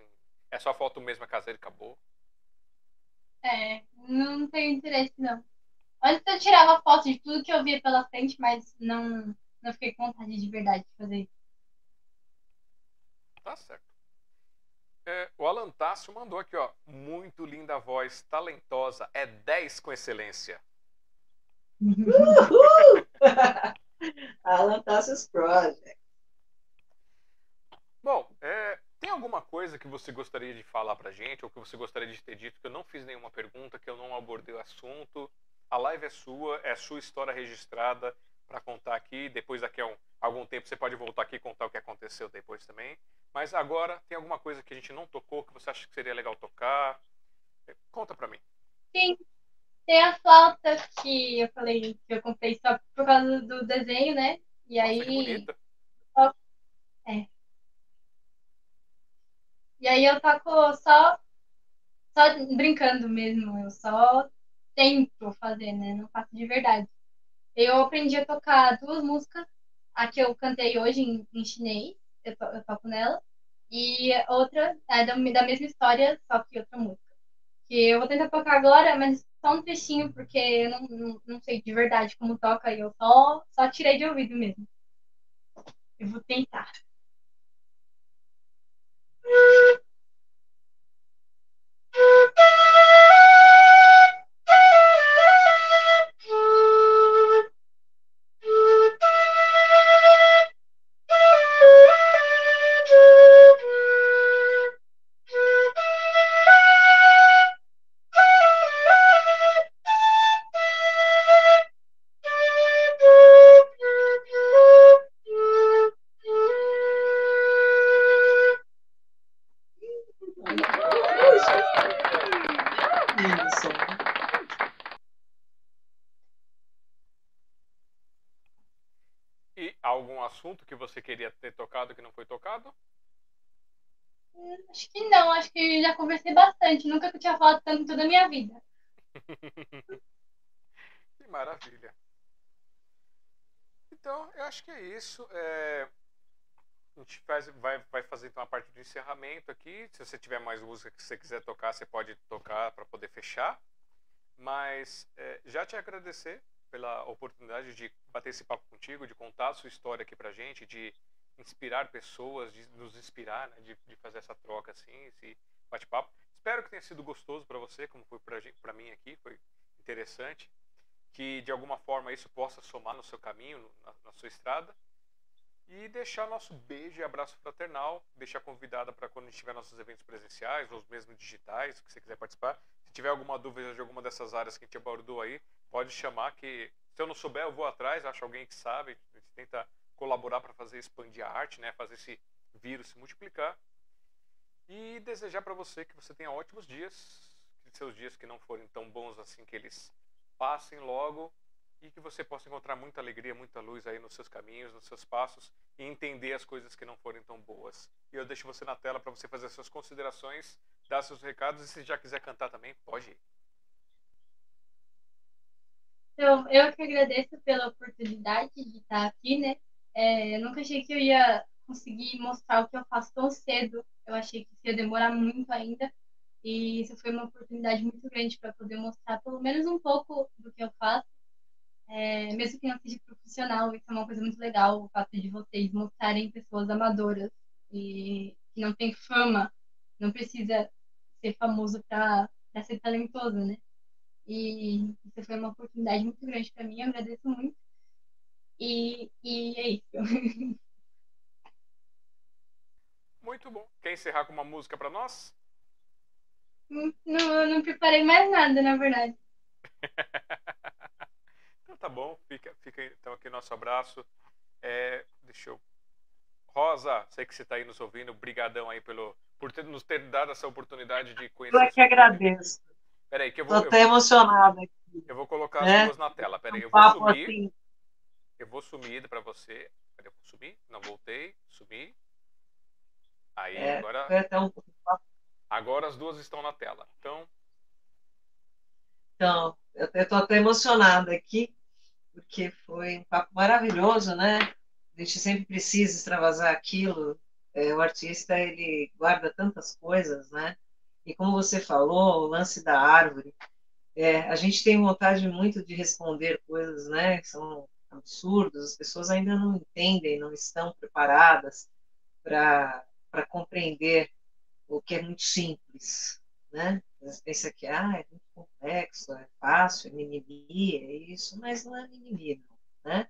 Speaker 1: é só foto mesmo, a caseira e acabou?
Speaker 2: É, não tenho interesse não. Antes eu tirava foto de tudo que eu via pela frente, mas não, não fiquei com vontade de verdade de fazer isso.
Speaker 1: Tá certo. É, o Alan Tássio mandou aqui, ó. Muito linda voz, talentosa, é 10 com excelência.
Speaker 3: Uhul! Alan Tássio Project.
Speaker 1: Bom, é, tem alguma coisa que você gostaria de falar pra gente, ou que você gostaria de ter dito, que eu não fiz nenhuma pergunta, que eu não abordei o assunto? A live é sua, é a sua história registrada para contar aqui. Depois, daqui a um, algum tempo, você pode voltar aqui e contar o que aconteceu depois também. Mas agora, tem alguma coisa que a gente não tocou que você acha que seria legal tocar? Conta pra mim.
Speaker 2: Sim. Tem a flauta que eu falei que eu comprei só por causa do desenho, né? E
Speaker 1: Nossa,
Speaker 2: aí.
Speaker 1: Que bonita.
Speaker 2: É. E aí eu toco só, só brincando mesmo. Eu só tento fazer, né? Não faço de verdade. Eu aprendi a tocar duas músicas. A que eu cantei hoje em, em chinês, eu, to, eu, toco nela. E outra é da, da mesma história, só que outra música. Que eu vou tentar tocar agora, mas só um trechinho, porque eu não, não, não sei de verdade como toca e eu só, só tirei de ouvido mesmo. Eu vou tentar.
Speaker 1: É isso. É... A gente faz, vai, vai fazer então a parte de encerramento aqui. Se você tiver mais música que você quiser tocar, você pode tocar para poder fechar. Mas é, já te agradecer pela oportunidade de bater esse papo contigo, de contar a sua história aqui pra gente, de inspirar pessoas, de nos inspirar, né, de, de fazer essa troca assim, esse bate-papo. Espero que tenha sido gostoso para você, como foi para mim aqui, foi interessante, que de alguma forma isso possa somar no seu caminho, na, na sua estrada. E deixar nosso beijo e abraço fraternal, deixar convidada para quando a gente tiver nossos eventos presenciais ou mesmo digitais, que você quiser participar. Se tiver alguma dúvida de alguma dessas áreas que a gente abordou aí, pode chamar que se eu não souber eu vou atrás, acho alguém que sabe, a gente tenta colaborar para fazer expandir a arte, né, fazer esse vírus se multiplicar. E desejar para você que você tenha ótimos dias, que seus dias que não forem tão bons assim que eles passem logo e que você possa encontrar muita alegria, muita luz aí nos seus caminhos, nos seus passos e entender as coisas que não forem tão boas. E eu deixo você na tela para você fazer suas considerações, dar seus recados e se já quiser cantar também, pode ir.
Speaker 2: Então, eu que agradeço pela oportunidade de estar aqui, né? É, eu nunca achei que eu ia conseguir mostrar o que eu faço tão cedo. Eu achei que ia demorar muito ainda. E isso foi uma oportunidade muito grande para poder mostrar pelo menos um pouco do que eu faço. É, mesmo que não seja profissional, isso é uma coisa muito legal, o fato de vocês mostrarem pessoas amadoras e que não tem fama, não precisa ser famoso para ser talentoso, né? E isso foi uma oportunidade muito grande para mim, agradeço muito. E, e é isso.
Speaker 1: Muito bom. Quer encerrar com uma música para nós?
Speaker 2: Não, eu não preparei mais nada, na verdade.
Speaker 1: então tá bom, fica, fica então aqui nosso abraço. É, deixa eu. Rosa, sei que você está aí nos ouvindo, brigadão aí pelo, por ter, nos ter dado essa oportunidade de conhecer.
Speaker 3: Eu é que agradeço.
Speaker 1: Peraí, que eu vou. Estou
Speaker 3: até emocionada aqui.
Speaker 1: Eu vou colocar as é? duas na tela. Peraí, eu vou sumir. Assim. Eu vou sumir para você. Peraí, eu vou sumir? Não, voltei. Sumi. Aí, é, agora. Um... Agora as duas estão na tela. Então.
Speaker 3: Então, eu estou até emocionada aqui, porque foi um papo maravilhoso, né? A gente sempre precisa extravasar aquilo. É, o artista, ele guarda tantas coisas, né? E como você falou, o lance da árvore, é, a gente tem vontade muito de responder coisas, né, que são absurdas, as pessoas ainda não entendem, não estão preparadas para compreender o que é muito simples, né? Você pensa que ah, é muito complexo, é fácil, é mimimi, é isso, mas não é mimimi, não, né?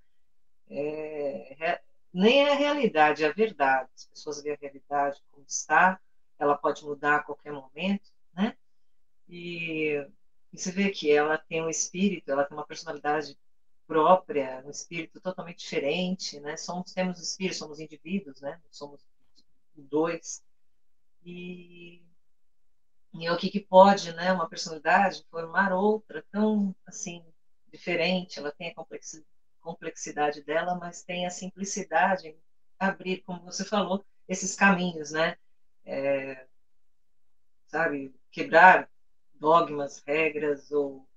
Speaker 3: É, é, nem é a realidade, é a verdade. As pessoas veem a realidade como está, ela pode mudar a qualquer momento, né? E, e você vê que ela tem um espírito, ela tem uma personalidade própria, um espírito totalmente diferente, né? Somos temos espíritos, somos indivíduos, né? Somos dois. E, e o que, que pode, né? Uma personalidade formar outra tão assim diferente. Ela tem a complexidade dela, mas tem a simplicidade em abrir, como você falou, esses caminhos, né? é, sabe, quebrar dogmas, regras ou,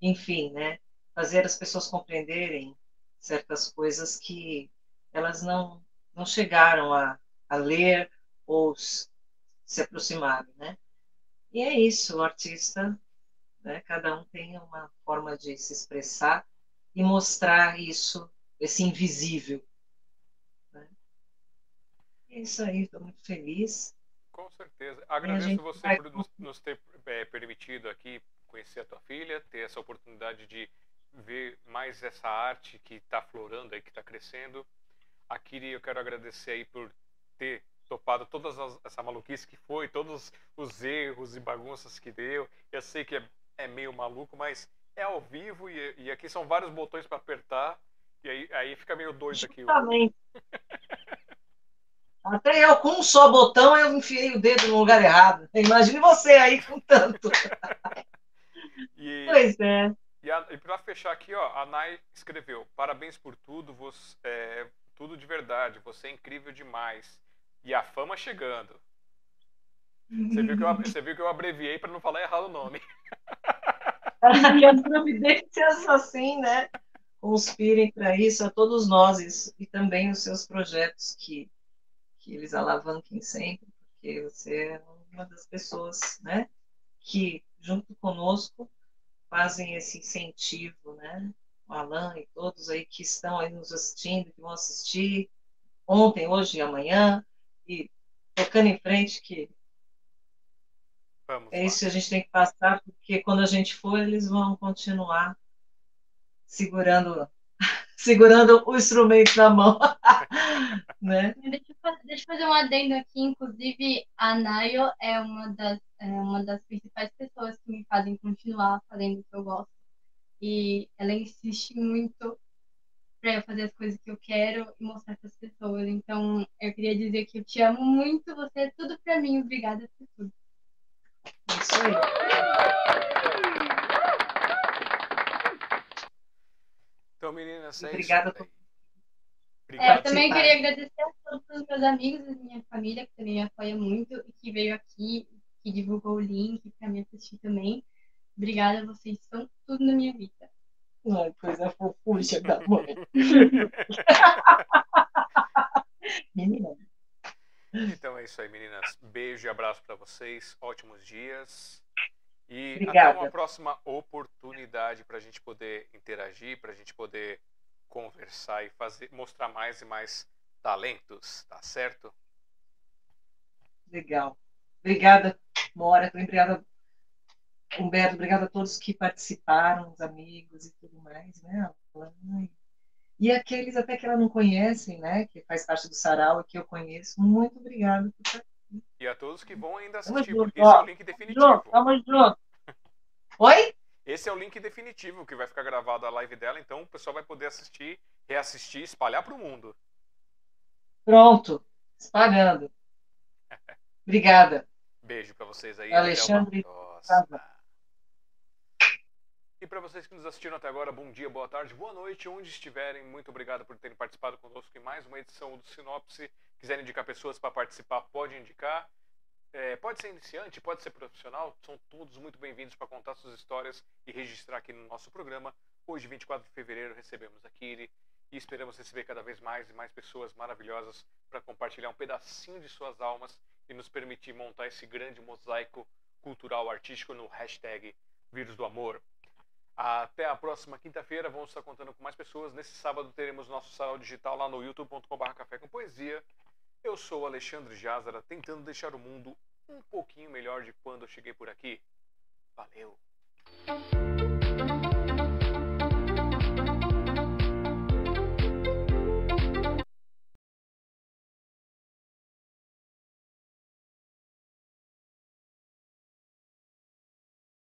Speaker 3: enfim, né? fazer as pessoas compreenderem certas coisas que elas não, não chegaram a, a ler ou se aproximarem, né? E é isso, o artista, né, cada um tem uma forma de se expressar e mostrar isso, esse invisível. Né? É isso aí, estou muito feliz.
Speaker 1: Com certeza. Agradeço você vai... por nos, nos ter é, permitido aqui conhecer a tua filha, ter essa oportunidade de ver mais essa arte que está florando aí, que está crescendo. A Kiri, eu quero agradecer aí por ter topado toda essa maluquice que foi, todos os erros e bagunças que deu. Eu sei que é, é meio maluco, mas é ao vivo e, e aqui são vários botões para apertar e aí, aí fica meio doido aqui.
Speaker 3: Justamente. Até eu, com um só botão, eu enfiei o dedo no lugar errado. Imagine você aí com tanto.
Speaker 1: e,
Speaker 3: pois é.
Speaker 1: E, e para fechar aqui, ó, a Nai escreveu: Parabéns por tudo, você, é, tudo de verdade, você é incrível demais. E a fama chegando. Você viu que eu, você viu que eu abreviei para não falar errado o nome.
Speaker 3: e as providências assim, né? Conspirem para isso a todos nós e também os seus projetos que, que eles alavanquem sempre, porque você é uma das pessoas, né? Que junto conosco fazem esse incentivo, né? O Alan e todos aí que estão aí nos assistindo, que vão assistir ontem, hoje e amanhã, e tocando em frente, que
Speaker 1: Vamos
Speaker 3: é isso que a gente tem que passar, porque quando a gente for, eles vão continuar segurando segurando o instrumento na mão. né?
Speaker 2: Deixa eu, deixa eu, fazer um adendo aqui. Inclusive, a Nayo é uma das, é uma das principais pessoas que me fazem continuar fazendo o que eu gosto. E ela insiste muito para eu fazer as coisas que eu quero e mostrar para as pessoas. Então, eu queria dizer que eu te amo muito, você é tudo para mim. Obrigada por tudo.
Speaker 3: Isso aí.
Speaker 1: Então, meninas,
Speaker 3: é Obrigada
Speaker 1: por...
Speaker 2: É, eu também queria agradecer a todos os meus amigos e minha família, que também me apoia muito e que veio aqui, que divulgou o link para me assistir também. Obrigada, vocês são tudo na minha vida.
Speaker 3: Ai, coisa fofucha da mãe. Menina.
Speaker 1: Então é isso aí, meninas. Beijo e abraço para vocês. Ótimos dias. E
Speaker 3: Obrigada.
Speaker 1: até uma próxima oportunidade para a gente poder interagir, para a gente poder conversar e fazer, mostrar mais e mais talentos, tá certo?
Speaker 3: Legal. Obrigada, Mora. Obrigada, Humberto. Obrigada a todos que participaram, os amigos e tudo mais, né? E aqueles até que ela não conhecem, né? Que faz parte do sarau e que eu conheço. Muito obrigada por estar aqui.
Speaker 1: E a todos que vão ainda assistir, porque esse é o link definitivo. Junto,
Speaker 3: tamo junto. Oi?
Speaker 1: Esse é o link definitivo que vai ficar gravado a live dela, então o pessoal vai poder assistir, reassistir, espalhar para o mundo.
Speaker 3: Pronto, espalhando. Obrigada.
Speaker 1: Beijo para vocês aí.
Speaker 3: Alexandre.
Speaker 1: E para vocês que nos assistiram até agora, bom dia, boa tarde, boa noite, onde estiverem. Muito obrigado por terem participado conosco em mais uma edição do Sinopse. Quiserem indicar pessoas para participar, pode indicar. É, pode ser iniciante, pode ser profissional, são todos muito bem-vindos para contar suas histórias e registrar aqui no nosso programa. Hoje, 24 de fevereiro, recebemos a Kiri e esperamos receber cada vez mais e mais pessoas maravilhosas para compartilhar um pedacinho de suas almas e nos permitir montar esse grande mosaico cultural artístico no hashtag Vírus do Amor. Até a próxima quinta-feira. Vamos estar contando com mais pessoas. Nesse sábado teremos nosso salão digital lá no youtube.com.br Café com Poesia. Eu sou Alexandre Jázara, tentando deixar o mundo um pouquinho melhor de quando eu cheguei por aqui. Valeu!